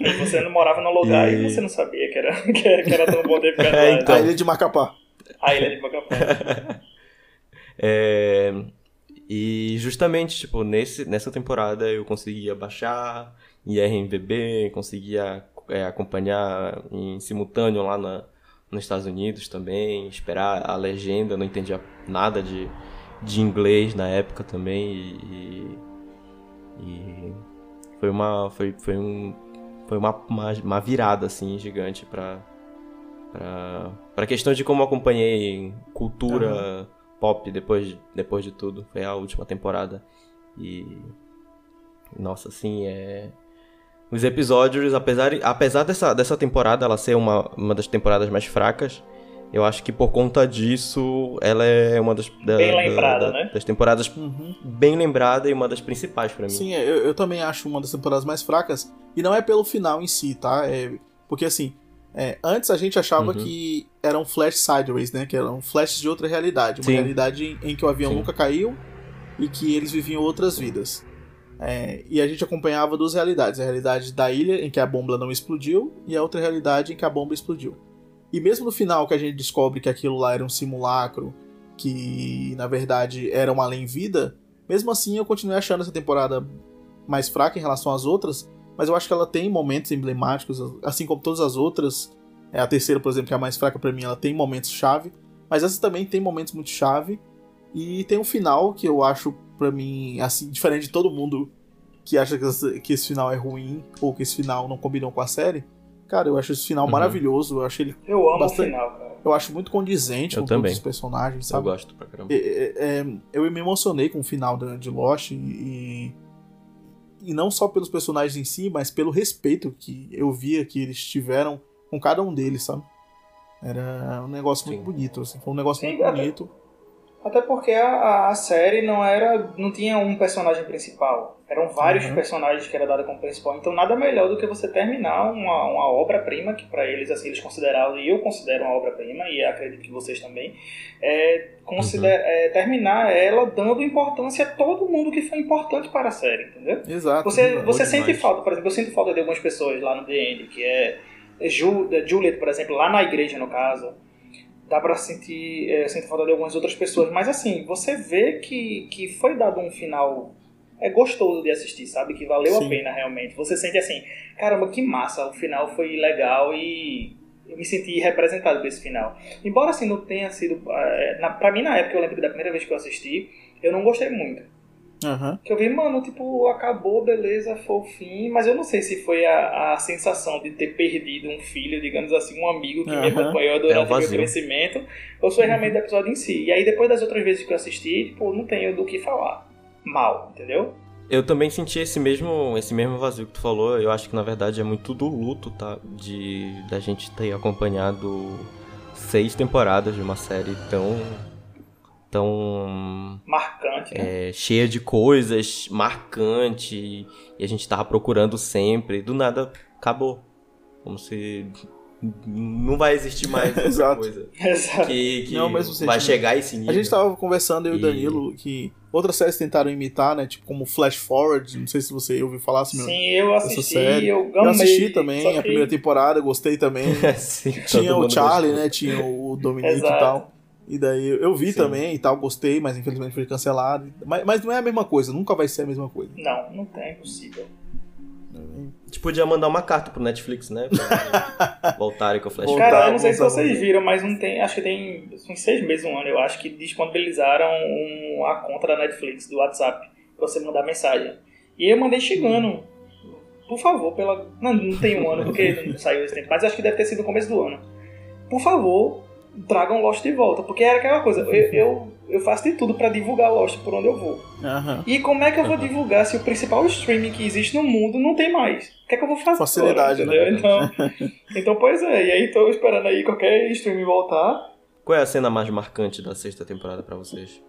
E você não morava num lugar e, E- você não sabia que era, que era, que era tão bom ter ficado lá. É, então. A ilha de Macapá. A ilha de Macapá. É, e justamente, tipo, nesse, nessa temporada eu conseguia baixar em RMVB, conseguia é, acompanhar em simultâneo lá na, nos Estados Unidos também, esperar a legenda, não entendia nada de, de inglês na época também e, e foi uma foi, foi um foi uma, uma, uma virada assim gigante para para para questão de como acompanhei cultura pop depois de, depois de tudo. Foi a última temporada e nossa assim é os episódios apesar apesar dessa, dessa temporada ela ser uma, uma das temporadas mais fracas eu acho que por conta disso ela é uma das da- Bem da- lembrada, da- né? das temporadas bem lembrada e uma das principais pra mim Sim, é, eu, eu também acho uma das temporadas mais fracas. E não é pelo final em si, tá? É, porque assim, é, antes a gente achava Uhum. que eram flash sideways, né? Que eram flashes de outra realidade. Uma Sim. realidade em, em que o avião Sim. nunca caiu e que eles viviam outras vidas. É, e a gente acompanhava duas realidades. A realidade da ilha, em que a bomba não explodiu, e a outra realidade em que a bomba explodiu. E mesmo no final que a gente descobre que aquilo lá era um simulacro, que na verdade era uma além-vida, mesmo assim eu continuei achando essa temporada mais fraca em relação às outras, mas eu acho que ela tem momentos emblemáticos, assim como todas as outras. É, a terceira, por exemplo, que é a mais fraca pra mim, ela tem momentos chave, mas essa também tem momentos muito chave. E tem um final que eu acho, pra mim, assim, diferente de todo mundo que acha que esse final é ruim ou que esse final não combinou com a série. Cara, eu acho esse final Uhum. maravilhoso, eu acho ele Eu amo bastante- o final, cara. eu acho muito condizente Eu com também. todos os personagens, eu sabe? gosto pra caramba É, é, é, eu me emocionei com o final da- de Lost e, e não só pelos personagens em si, mas pelo respeito que eu via que eles tiveram com cada um deles, sabe? Era um negócio muito bonito, assim, foi um negócio Sim, muito cara. bonito. Até porque a, a série não era. não tinha um personagem principal. Eram vários Uhum. personagens que era dado como principal. Então nada melhor do que você terminar uma, uma obra-prima, que para eles assim eles consideravam, e eu considero uma obra-prima, e acredito que vocês também, é, consider, é, terminar ela dando importância a todo mundo que foi importante para a série, entendeu? Exato. Você, você demais. sente falta, por exemplo, eu sinto falta de algumas pessoas lá no End, que é Ju, Juliet, por exemplo, lá na igreja, no caso. Dá pra sentir, é, sentir falta de algumas outras pessoas. Mas assim, você vê que, que foi dado um final é gostoso de assistir, sabe? Que valeu Sim. a pena realmente. Você sente assim, caramba, que massa, o final foi legal e eu me senti representado por esse final. Embora assim não tenha sido. é, na, pra mim, na época, eu lembro que da primeira vez que eu assisti, eu não gostei muito. Aham. Que eu vi, mano, tipo, acabou, beleza, foi o fim, mas eu não sei se foi a, a sensação de ter perdido um filho, digamos assim, um amigo que me Aham. acompanhou É durante o meu crescimento, ou se foi realmente do episódio em si. E aí depois das outras vezes que eu assisti, tipo, não tenho do que falar. Mal, entendeu? Eu também senti esse mesmo, esse mesmo vazio que tu falou. Eu acho que na verdade é muito do luto, tá? De da gente ter acompanhado seis temporadas de uma série tão tão Marcante, né? é, cheia de coisas, marcante, e a gente tava procurando sempre. Do nada acabou, como se não vai existir mais essa Exato. coisa. Exato. Que, que Não, mas vai chegar esse nível. A gente tava conversando, eu e o Danilo, que outras séries tentaram imitar, né? Tipo, como Flash Forward, não sei se você ouviu falar Sim, eu essa assisti, série. eu Eu amei, assisti também que- a primeira temporada, gostei também. Sim, Tinha o Charlie, gostou. né? Tinha o Dominique Exato. e tal. E daí eu vi Sim. também e tal, gostei, mas infelizmente foi cancelado. Mas, mas não é a mesma coisa, nunca vai ser a mesma coisa. Não, não tem, é impossível. A gente podia mandar uma carta pro Netflix, né? Pra voltarem com o Flash Cara, eu não sei se vocês viram, mas não tem, acho que tem uns seis meses, um ano, eu acho que disponibilizaram um, a conta da Netflix, do WhatsApp, pra você mandar mensagem. E eu mandei chegando. Por favor, pela. Não, não tem um ano, porque não saiu esse tempo, mas acho que deve ter sido no começo do ano. Por favor, tragam Lost de volta, porque era aquela coisa, eu, eu, eu faço de tudo pra divulgar Lost por onde eu vou. Aham. E como é que eu vou divulgar se o principal streaming que existe no mundo não tem mais? O que é que eu vou fazer? Facilidade, agora, né? entendeu? Então, então, pois é, e aí tô esperando aí qualquer streaming voltar. Qual é a cena mais marcante da sexta temporada pra vocês?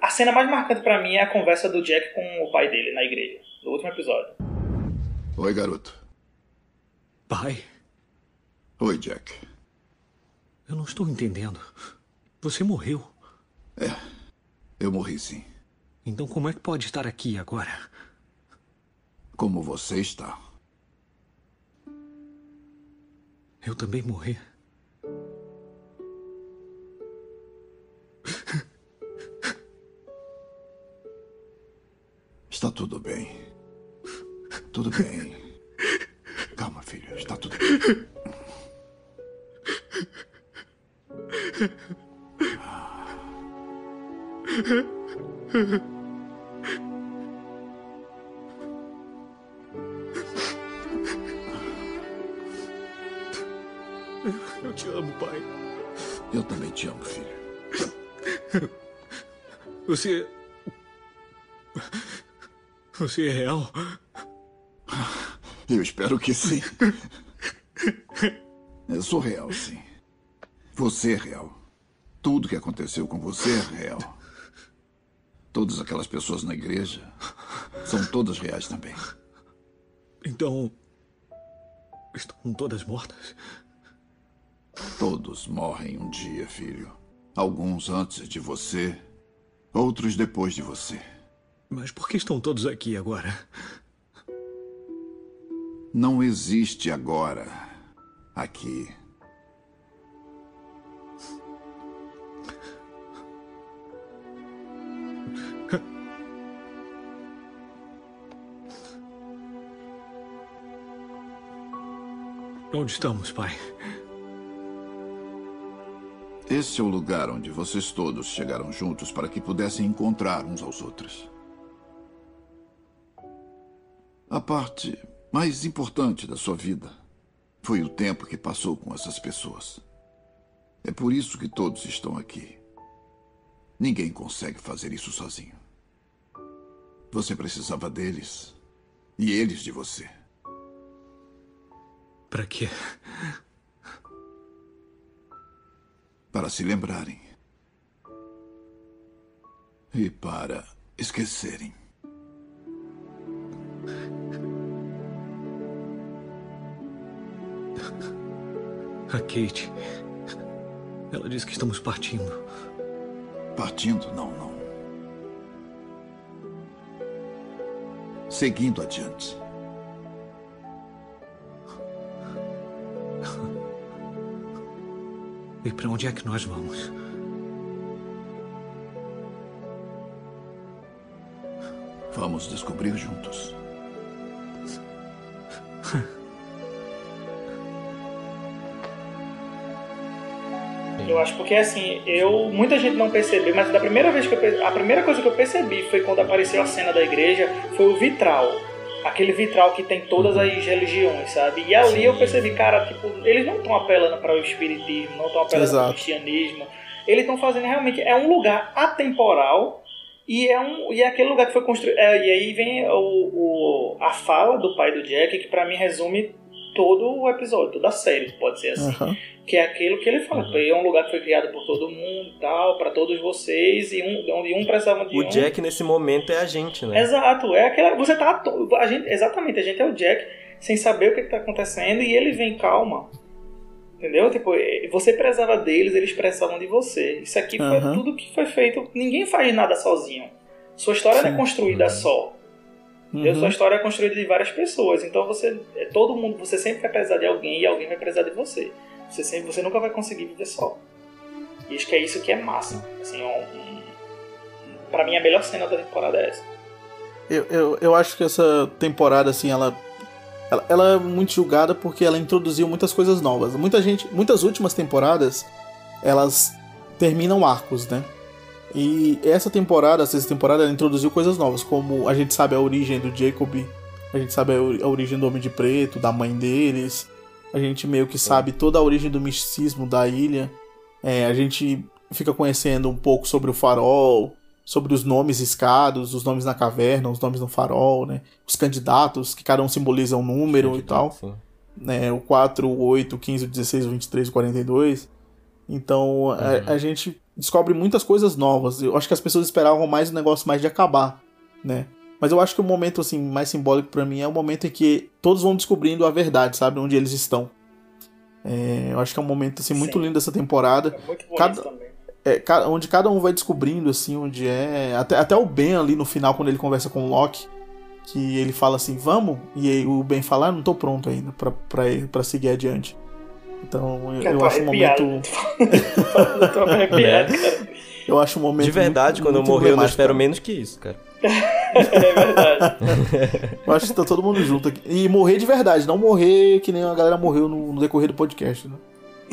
A cena mais marcante pra mim é a conversa do Jack com o pai dele na igreja, no último episódio. Oi, garoto. Pai, Oi, Jack. Eu não estou entendendo. Você morreu. É, eu morri sim. Então como é que pode estar aqui agora? Como você está? Eu também morri. Está tudo bem. Tudo bem. Calma, filho. Está tudo bem. Eu te amo, pai. Eu também te amo, filho. Você. Você é real? Eu espero que sim. Eu sou real, sim. Você é real. Tudo que aconteceu com você é real. Todas aquelas pessoas na igreja são todas reais também. Então. Estão todas mortas? Todos morrem um dia, filho. Alguns antes de você, outros depois de você. Mas por que estão todos aqui agora? Não existe agora aqui. Onde estamos, pai? Esse é o lugar onde vocês todos chegaram juntos para que pudessem encontrar uns aos outros. A parte mais importante da sua vida foi o tempo que passou com essas pessoas. É por isso que todos estão aqui. Ninguém consegue fazer isso sozinho. Você precisava deles e eles de você. Para quê? Para se lembrarem E para esquecerem. A Kate. Ela disse que estamos partindo. Partindo? Não, não. Seguindo adiante. E para onde é que nós vamos? Vamos descobrir juntos. Eu acho porque assim, eu muita gente não percebeu, mas da primeira vez que eu a primeira coisa que eu percebi foi quando apareceu a cena da igreja, foi o vitral. Aquele vitral que tem todas as religiões, sabe? E ali eu percebi, cara, tipo, eles não estão apelando para o espiritismo, não estão apelando para o cristianismo. Eles estão fazendo realmente é um lugar atemporal e é um e é aquele lugar que foi construído. é, e aí vem o, o- a fala do pai do Jack que pra mim resume todo o episódio, toda a série, pode ser assim Aham. que é aquilo que ele fala. É um lugar que foi criado por todo mundo, tal, para todos vocês, e um, onde um precisava de O um. Jack nesse momento é a gente, né? Exato, é aquela. Você tá. A gente, exatamente, a gente é o Jack sem saber o que, que tá acontecendo e ele vem calma. Entendeu? Tipo, eh, você precisava deles, eles precisavam de você. Isso aqui foi Aham. tudo que foi feito. Ninguém faz nada sozinho. Sua história não é Sim. construída só. Uhum. Sua história é construída de várias pessoas. Então você. é Todo mundo. Você sempre vai precisar de alguém e alguém vai precisar de você. Você, sempre, você nunca vai conseguir viver só. E acho que é isso que é massa. Assim, um, um, pra mim a melhor cena da temporada é essa. Eu, eu, eu acho que essa temporada, assim, ela, ela, ela é muito julgada porque ela introduziu muitas coisas novas. Muita gente, muitas últimas temporadas, elas terminam arcos, né? E essa temporada, essa temporada, ela introduziu coisas novas, como a gente sabe a origem do Jacob, a gente sabe a, ori- a origem do Homem de Preto, da mãe deles, a gente meio que sabe toda a origem do misticismo da ilha, É, a gente fica conhecendo um pouco sobre o farol, sobre os nomes escados, os nomes na caverna, os nomes no farol, né? Os candidatos, que cada um simboliza um número e tal. Né? O 4, o 8, o 15, o 16, o 23, o 42. Então a, a gente descobre muitas coisas novas. Eu acho que as pessoas esperavam mais o negócio mais de acabar, né? Mas eu acho que o momento assim mais simbólico pra mim é o momento em que todos vão descobrindo a verdade, sabe, onde eles estão. É, eu acho que é um momento assim muito lindo dessa temporada. Muito bonito Cada, também. é, ca- onde cada um vai descobrindo assim onde é até, até o Ben ali no final quando ele conversa com o Loki que ele fala assim vamos e aí o Ben fala ah, não tô pronto ainda pra, pra seguir adiante então eu, eu acho um momento tô arrepiado, cara. eu acho um momento De verdade, muito- quando eu muito morrer, eu não espero menos que isso, cara. eu acho que tá todo mundo junto aqui e morrer de verdade não morrer que nem a galera morreu no, no decorrer do podcast né?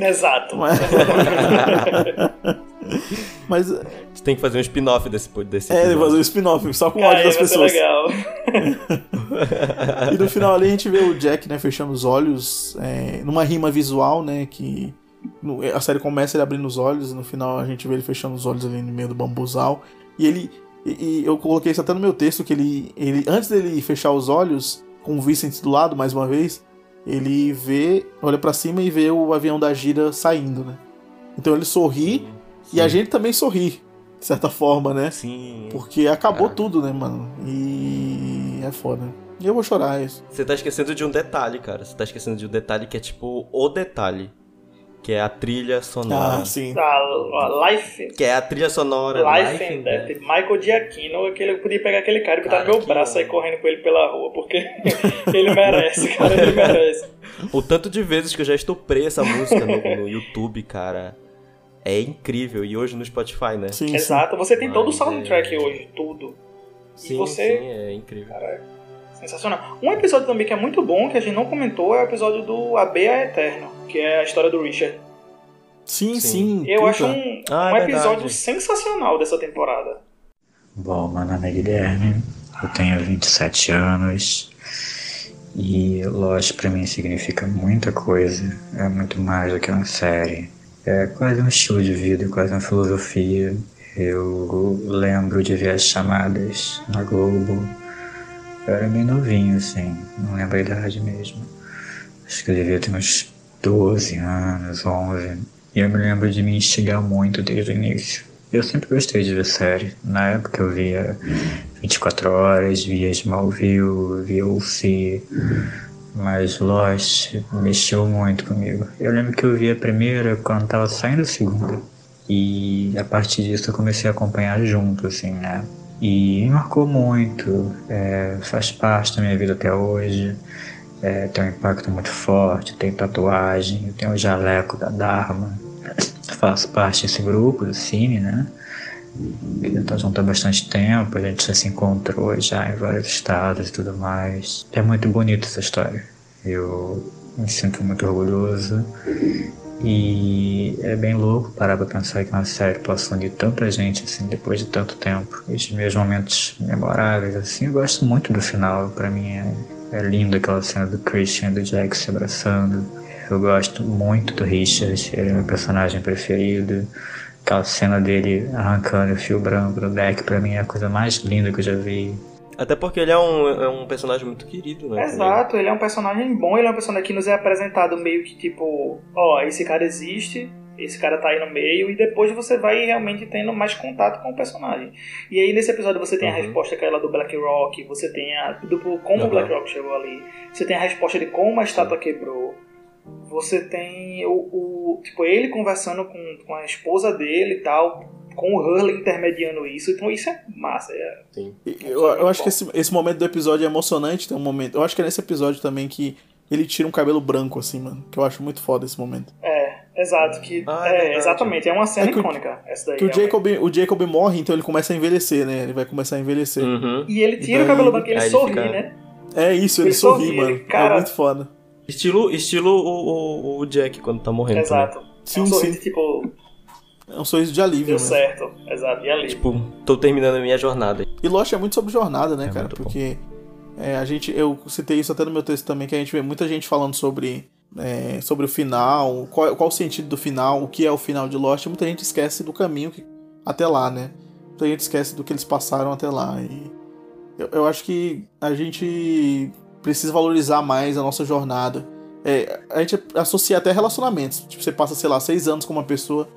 Exato. Mas- Mas Você tem que fazer um spin-off desse, desse é episódio. fazer um spin-off só com o áudio das pessoas legal. E no final ali a gente vê o Jack, né, fechando os olhos, é, numa rima visual, né, que no- a série começa ele abrindo os olhos, e no final a gente vê ele fechando os olhos ali no meio do bambuzal. E ele, e, e eu coloquei isso até no meu texto, que ele, ele antes dele fechar os olhos, com o Vincent do lado, mais uma vez, ele vê, olha pra cima e vê o avião da gira saindo, né. Então ele sorri, e a gente também sorri, de certa forma, né. Sim. Porque acabou tudo, né, mano. E é foda. E eu vou chorar é isso. Você tá esquecendo de um detalhe, cara. Você tá esquecendo de um detalhe que é tipo o detalhe. Que é a trilha sonora. Ah, sim. Da Life. Que é a trilha sonora. Life and Death. Michael Giacchino, aquele, eu podia pegar aquele cara e botar no Cara, meu braço e sair correndo com ele pela rua, porque ele merece, cara, ele merece. O tanto de vezes que eu já estuprei essa música no, no YouTube, cara. É incrível. E hoje no Spotify, né? Exato, você tem todo o Mas soundtrack é- hoje, tudo. Sim, e você. sim, é incrível. Cara, sensacional. Um episódio também que é muito bom, que a gente não comentou, é o episódio do A Beia Eterno, que é a história do Richard. Sim, sim. Eu puta. acho um, Ah, um é episódio verdade. sensacional dessa temporada. Bom, meu nome é Guilherme, eu tenho 27 anos e Lost pra mim significa muita coisa, é muito mais do que uma série. É quase um estilo de vida, quase uma filosofia. Eu lembro de ver as chamadas na Globo. Eu era bem novinho, assim, não lembro a idade mesmo. Acho que eu devia ter uns 12 anos, 11. E eu me lembro de me instigar muito desde o início. Eu sempre gostei de ver série. Na época eu via 24 horas, via Smallville, via UC, mas Lost mexeu muito comigo. Eu lembro que eu vi a primeira quando tava saindo a segunda. E a partir disso eu comecei a acompanhar junto, assim, né? E me marcou muito, é, faz parte da minha vida até hoje. É, tem um impacto muito forte, tem tatuagem, eu tenho o jaleco da Dharma, faço parte desse grupo do Cine, né? Ele tá junto há bastante tempo, a gente já se encontrou já em vários estados e tudo mais. É muito bonita essa história. Eu me sinto muito orgulhoso e é bem louco parar pra pensar que uma série possa unir tanta gente assim depois de tanto tempo. Esses meus momentos memoráveis, assim, eu gosto muito do final. Para mim é, é lindo aquela cena do Christian e do Jack se abraçando. Eu gosto muito do Richard, ele é meu personagem preferido. Aquela cena dele arrancando o fio branco do deck, pra mim é a coisa mais linda que eu já vi. Até porque ele é um, é um personagem muito querido, né? Exato, ele é um personagem bom, ele é um personagem que nos é apresentado meio que tipo, ó, esse cara existe, esse cara tá aí no meio, e depois você vai realmente tendo mais contato com o personagem. E aí nesse episódio você tem a Uhum. resposta aquela do Black Rock, você tem a do como Uhum. o Black Rock chegou ali, você tem a resposta de como a estátua quebrou. Você tem o, o- tipo ele conversando com, com a esposa dele e tal, com o Hurley intermediando isso. Então isso é massa. É, Sim. Eu, eu acho que esse, esse momento do episódio é emocionante. Tem um momento. Eu acho que é nesse episódio também que ele tira um cabelo branco, assim, mano. Que eu acho muito foda esse momento. é, exato. Que, Ah, é é, exatamente. É uma cena É que o- icônica essa daí. Que o. Jacob, o Jacob morre, então ele começa a envelhecer, né? Ele vai começar a envelhecer. Uhum. E ele tira E o cabelo branco e ele ele sorri, fica- né? É isso, ele, Ele sorri, sorri, mano. ele- cara- É muito foda. Estilo, estilo o, o, o Jack quando tá morrendo. Exato. Sim, é um sim. sorriso tipo, É um sorriso de alívio, deu mesmo. certo. Exato. E. Também. Tipo, tô terminando a minha jornada. E Lost é muito sobre jornada, né, É cara? Porque é, a gente, eu citei isso até no meu texto também, que a gente vê muita gente falando sobre, é, sobre o final, qual, qual o sentido do final, o que é o final de Lost. Muita gente esquece do caminho que- até lá, né? Muita gente esquece do que eles passaram até lá. E eu, eu acho que a gente precisa valorizar mais a nossa jornada. É, a gente associa até relacionamentos. Tipo, você passa, sei lá, seis anos com uma pessoa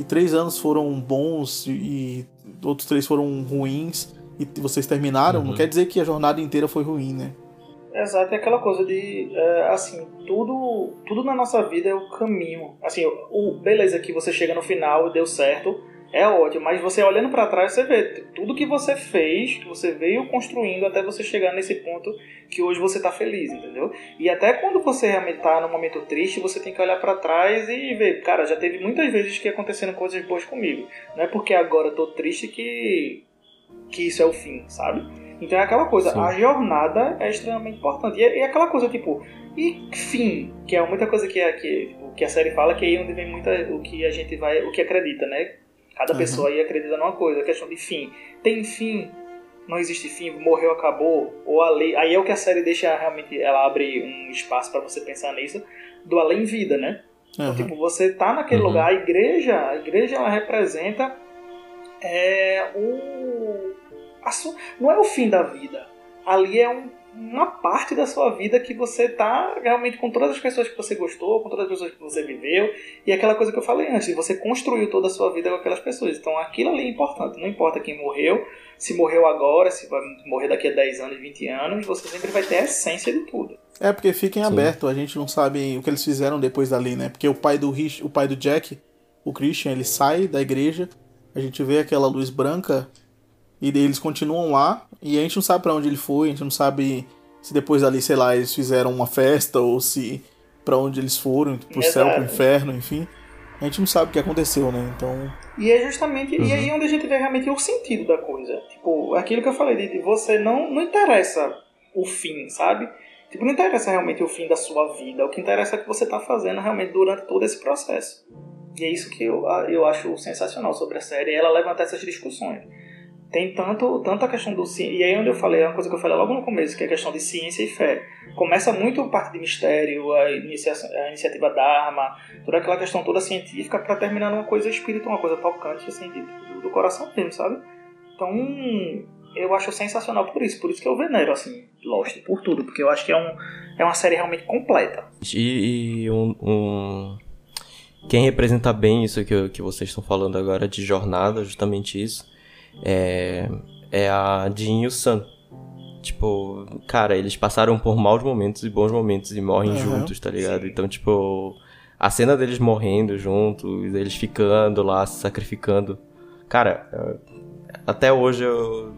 e três anos foram bons e, e outros três foram ruins e vocês terminaram, não Uhum. quer dizer que a jornada inteira foi ruim, né? Exato, é aquela coisa de, é, assim, tudo, tudo na nossa vida é o caminho. Assim, o, beleza que você chega no final e deu certo, é ótimo, mas você olhando pra trás, você vê tudo que você fez, que você veio construindo até você chegar nesse ponto que hoje você tá feliz, entendeu? E até quando você realmente tá num momento triste, você tem que olhar pra trás e ver, cara, já teve muitas vezes que aconteceram coisas boas comigo. Não é porque agora eu tô triste que que isso é o fim, sabe? Então é aquela coisa, Sim. a jornada é extremamente importante. E é, é aquela coisa, tipo, e fim, que é muita coisa que, é, que, tipo, que a série fala, que é aí onde vem muita, o que a gente vai, o que acredita, né? Cada Uhum. pessoa aí acredita numa coisa, a questão de fim. Tem fim, não existe fim, morreu, acabou, ou ali. Aí é o que a série deixa realmente, ela abre um espaço pra você pensar nisso, do além-vida, né? Então, Aham. tipo, você tá naquele Uhum. lugar, a igreja, a igreja ela representa é, o, a não é o fim da vida. Ali é um- uma parte da sua vida que você tá realmente com todas as pessoas que você gostou, com todas as pessoas que você viveu, e aquela coisa que eu falei antes, você construiu toda a sua vida com aquelas pessoas. Então aquilo ali é importante, não importa quem morreu, se morreu agora, se vai morrer daqui a 10 anos, 20 anos, você sempre vai ter a essência de tudo. É porque fica em aberto, a gente não sabe o que eles fizeram depois dali, né? Porque o pai do Rich, o pai do Jack, o Christian, ele sai da igreja, a gente vê aquela luz branca e eles continuam lá e a gente não sabe pra onde ele foi, a gente não sabe se depois dali, sei lá, eles fizeram uma festa ou se pra onde eles foram, pro céu, pro Exato. inferno, enfim. A gente não sabe o que aconteceu, né? Então, E é justamente Uhum. e aí onde a gente vê realmente o sentido da coisa. Tipo, aquilo que eu falei de, de você não não interessa o fim, sabe? Tipo, não interessa realmente o fim da sua vida. O que interessa é o que você tá fazendo realmente durante todo esse processo. E é isso que eu, eu acho sensacional sobre a série, ela levanta essas discussões. Tem tanto, tanto a questão do e aí onde eu falei, é uma coisa que eu falei logo no começo, que é a questão de ciência e fé. Começa muito parte de mistério, a, a iniciativa Dharma, toda aquela questão toda científica para terminar numa coisa espiritual, uma coisa tocante assim, do, do coração mesmo, sabe? Então, eu acho sensacional por isso, por isso que eu venero assim Lost por tudo, porque eu acho que é um é uma série realmente completa. E, e um, um- quem representa bem isso que, que vocês estão falando agora de jornada, justamente isso, é, é a Jin e o Sun. Tipo, cara, eles passaram por maus momentos e bons momentos e morrem uhum. juntos, tá ligado? Então, tipo, a cena deles morrendo juntos, eles ficando lá, se sacrificando. Cara, até hoje eu,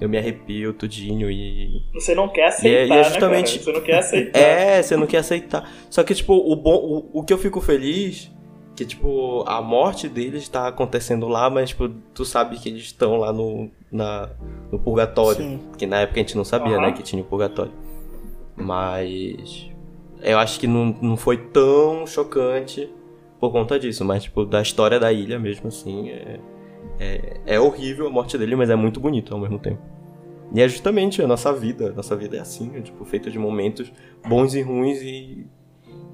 eu me arrepio tudinho e. Você não quer aceitar, e é, e é justamente... né, Você não quer aceitar. É, você não quer aceitar. Só que, tipo, o bom. O, o que eu fico feliz. Que, tipo, a morte deles tá acontecendo lá, mas, tipo, tu sabe que eles estão lá no, na, no purgatório. Sim. Que na época a gente não sabia, uhum. né, que tinha o purgatório. Mas. Eu acho que não, não foi tão chocante por conta disso, mas, tipo, da história da ilha mesmo, assim, é, é, é horrível a morte dele, mas é muito bonito ao mesmo tempo. E é justamente a nossa vida, a nossa vida é assim, é, tipo, feita de momentos bons e ruins e,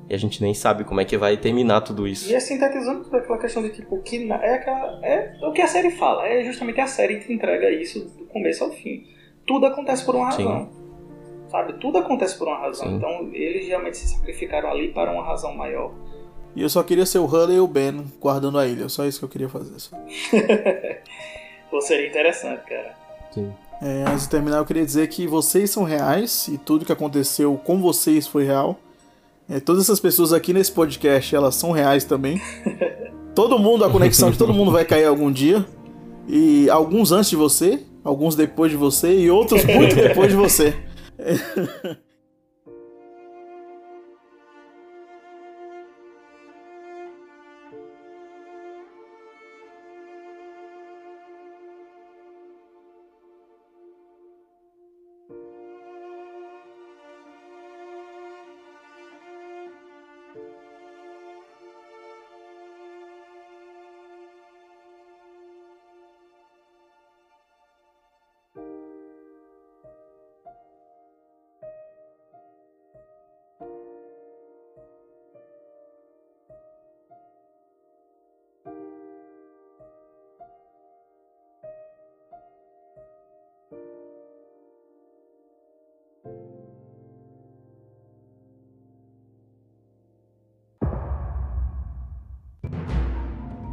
e, a gente nem sabe como é que vai terminar tudo isso. E é sintetizando aquela questão de, tipo, que é, aquela, é o que a série fala, é justamente a série que entrega isso do começo ao fim. Tudo acontece por uma razão. Sim. Sabe? Tudo acontece por uma razão. Sim. Então eles realmente se sacrificaram ali para uma razão maior. E eu só queria ser o Hurley e o Ben guardando a ilha. Só isso que eu queria fazer. Só. Pô, seria interessante, cara. Sim. É, antes de terminar, eu queria dizer que vocês são reais e tudo que aconteceu com vocês foi real. É, todas essas pessoas aqui nesse podcast, elas são reais também. todo mundo, a conexão de todo mundo vai cair algum dia. E alguns antes de você, alguns depois de você e outros muito depois de você.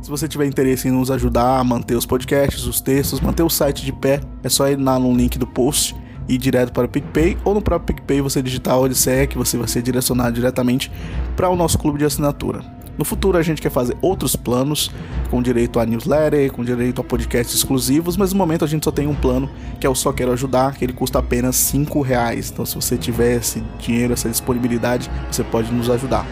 Se você tiver interesse em nos ajudar a manter os podcasts, os textos, manter o site de pé, é só ir lá no link do post e ir direto para o PicPay ou no próprio PicPay você digitar a Odisseia que você vai ser direcionado diretamente para o nosso clube de assinatura. No futuro a gente quer fazer outros planos, com direito a newsletter, com direito a podcasts exclusivos, mas no momento a gente só tem um plano que é o Só Quero Ajudar, que ele custa apenas 5 reais. Então se você tiver esse dinheiro, essa disponibilidade, você pode nos ajudar.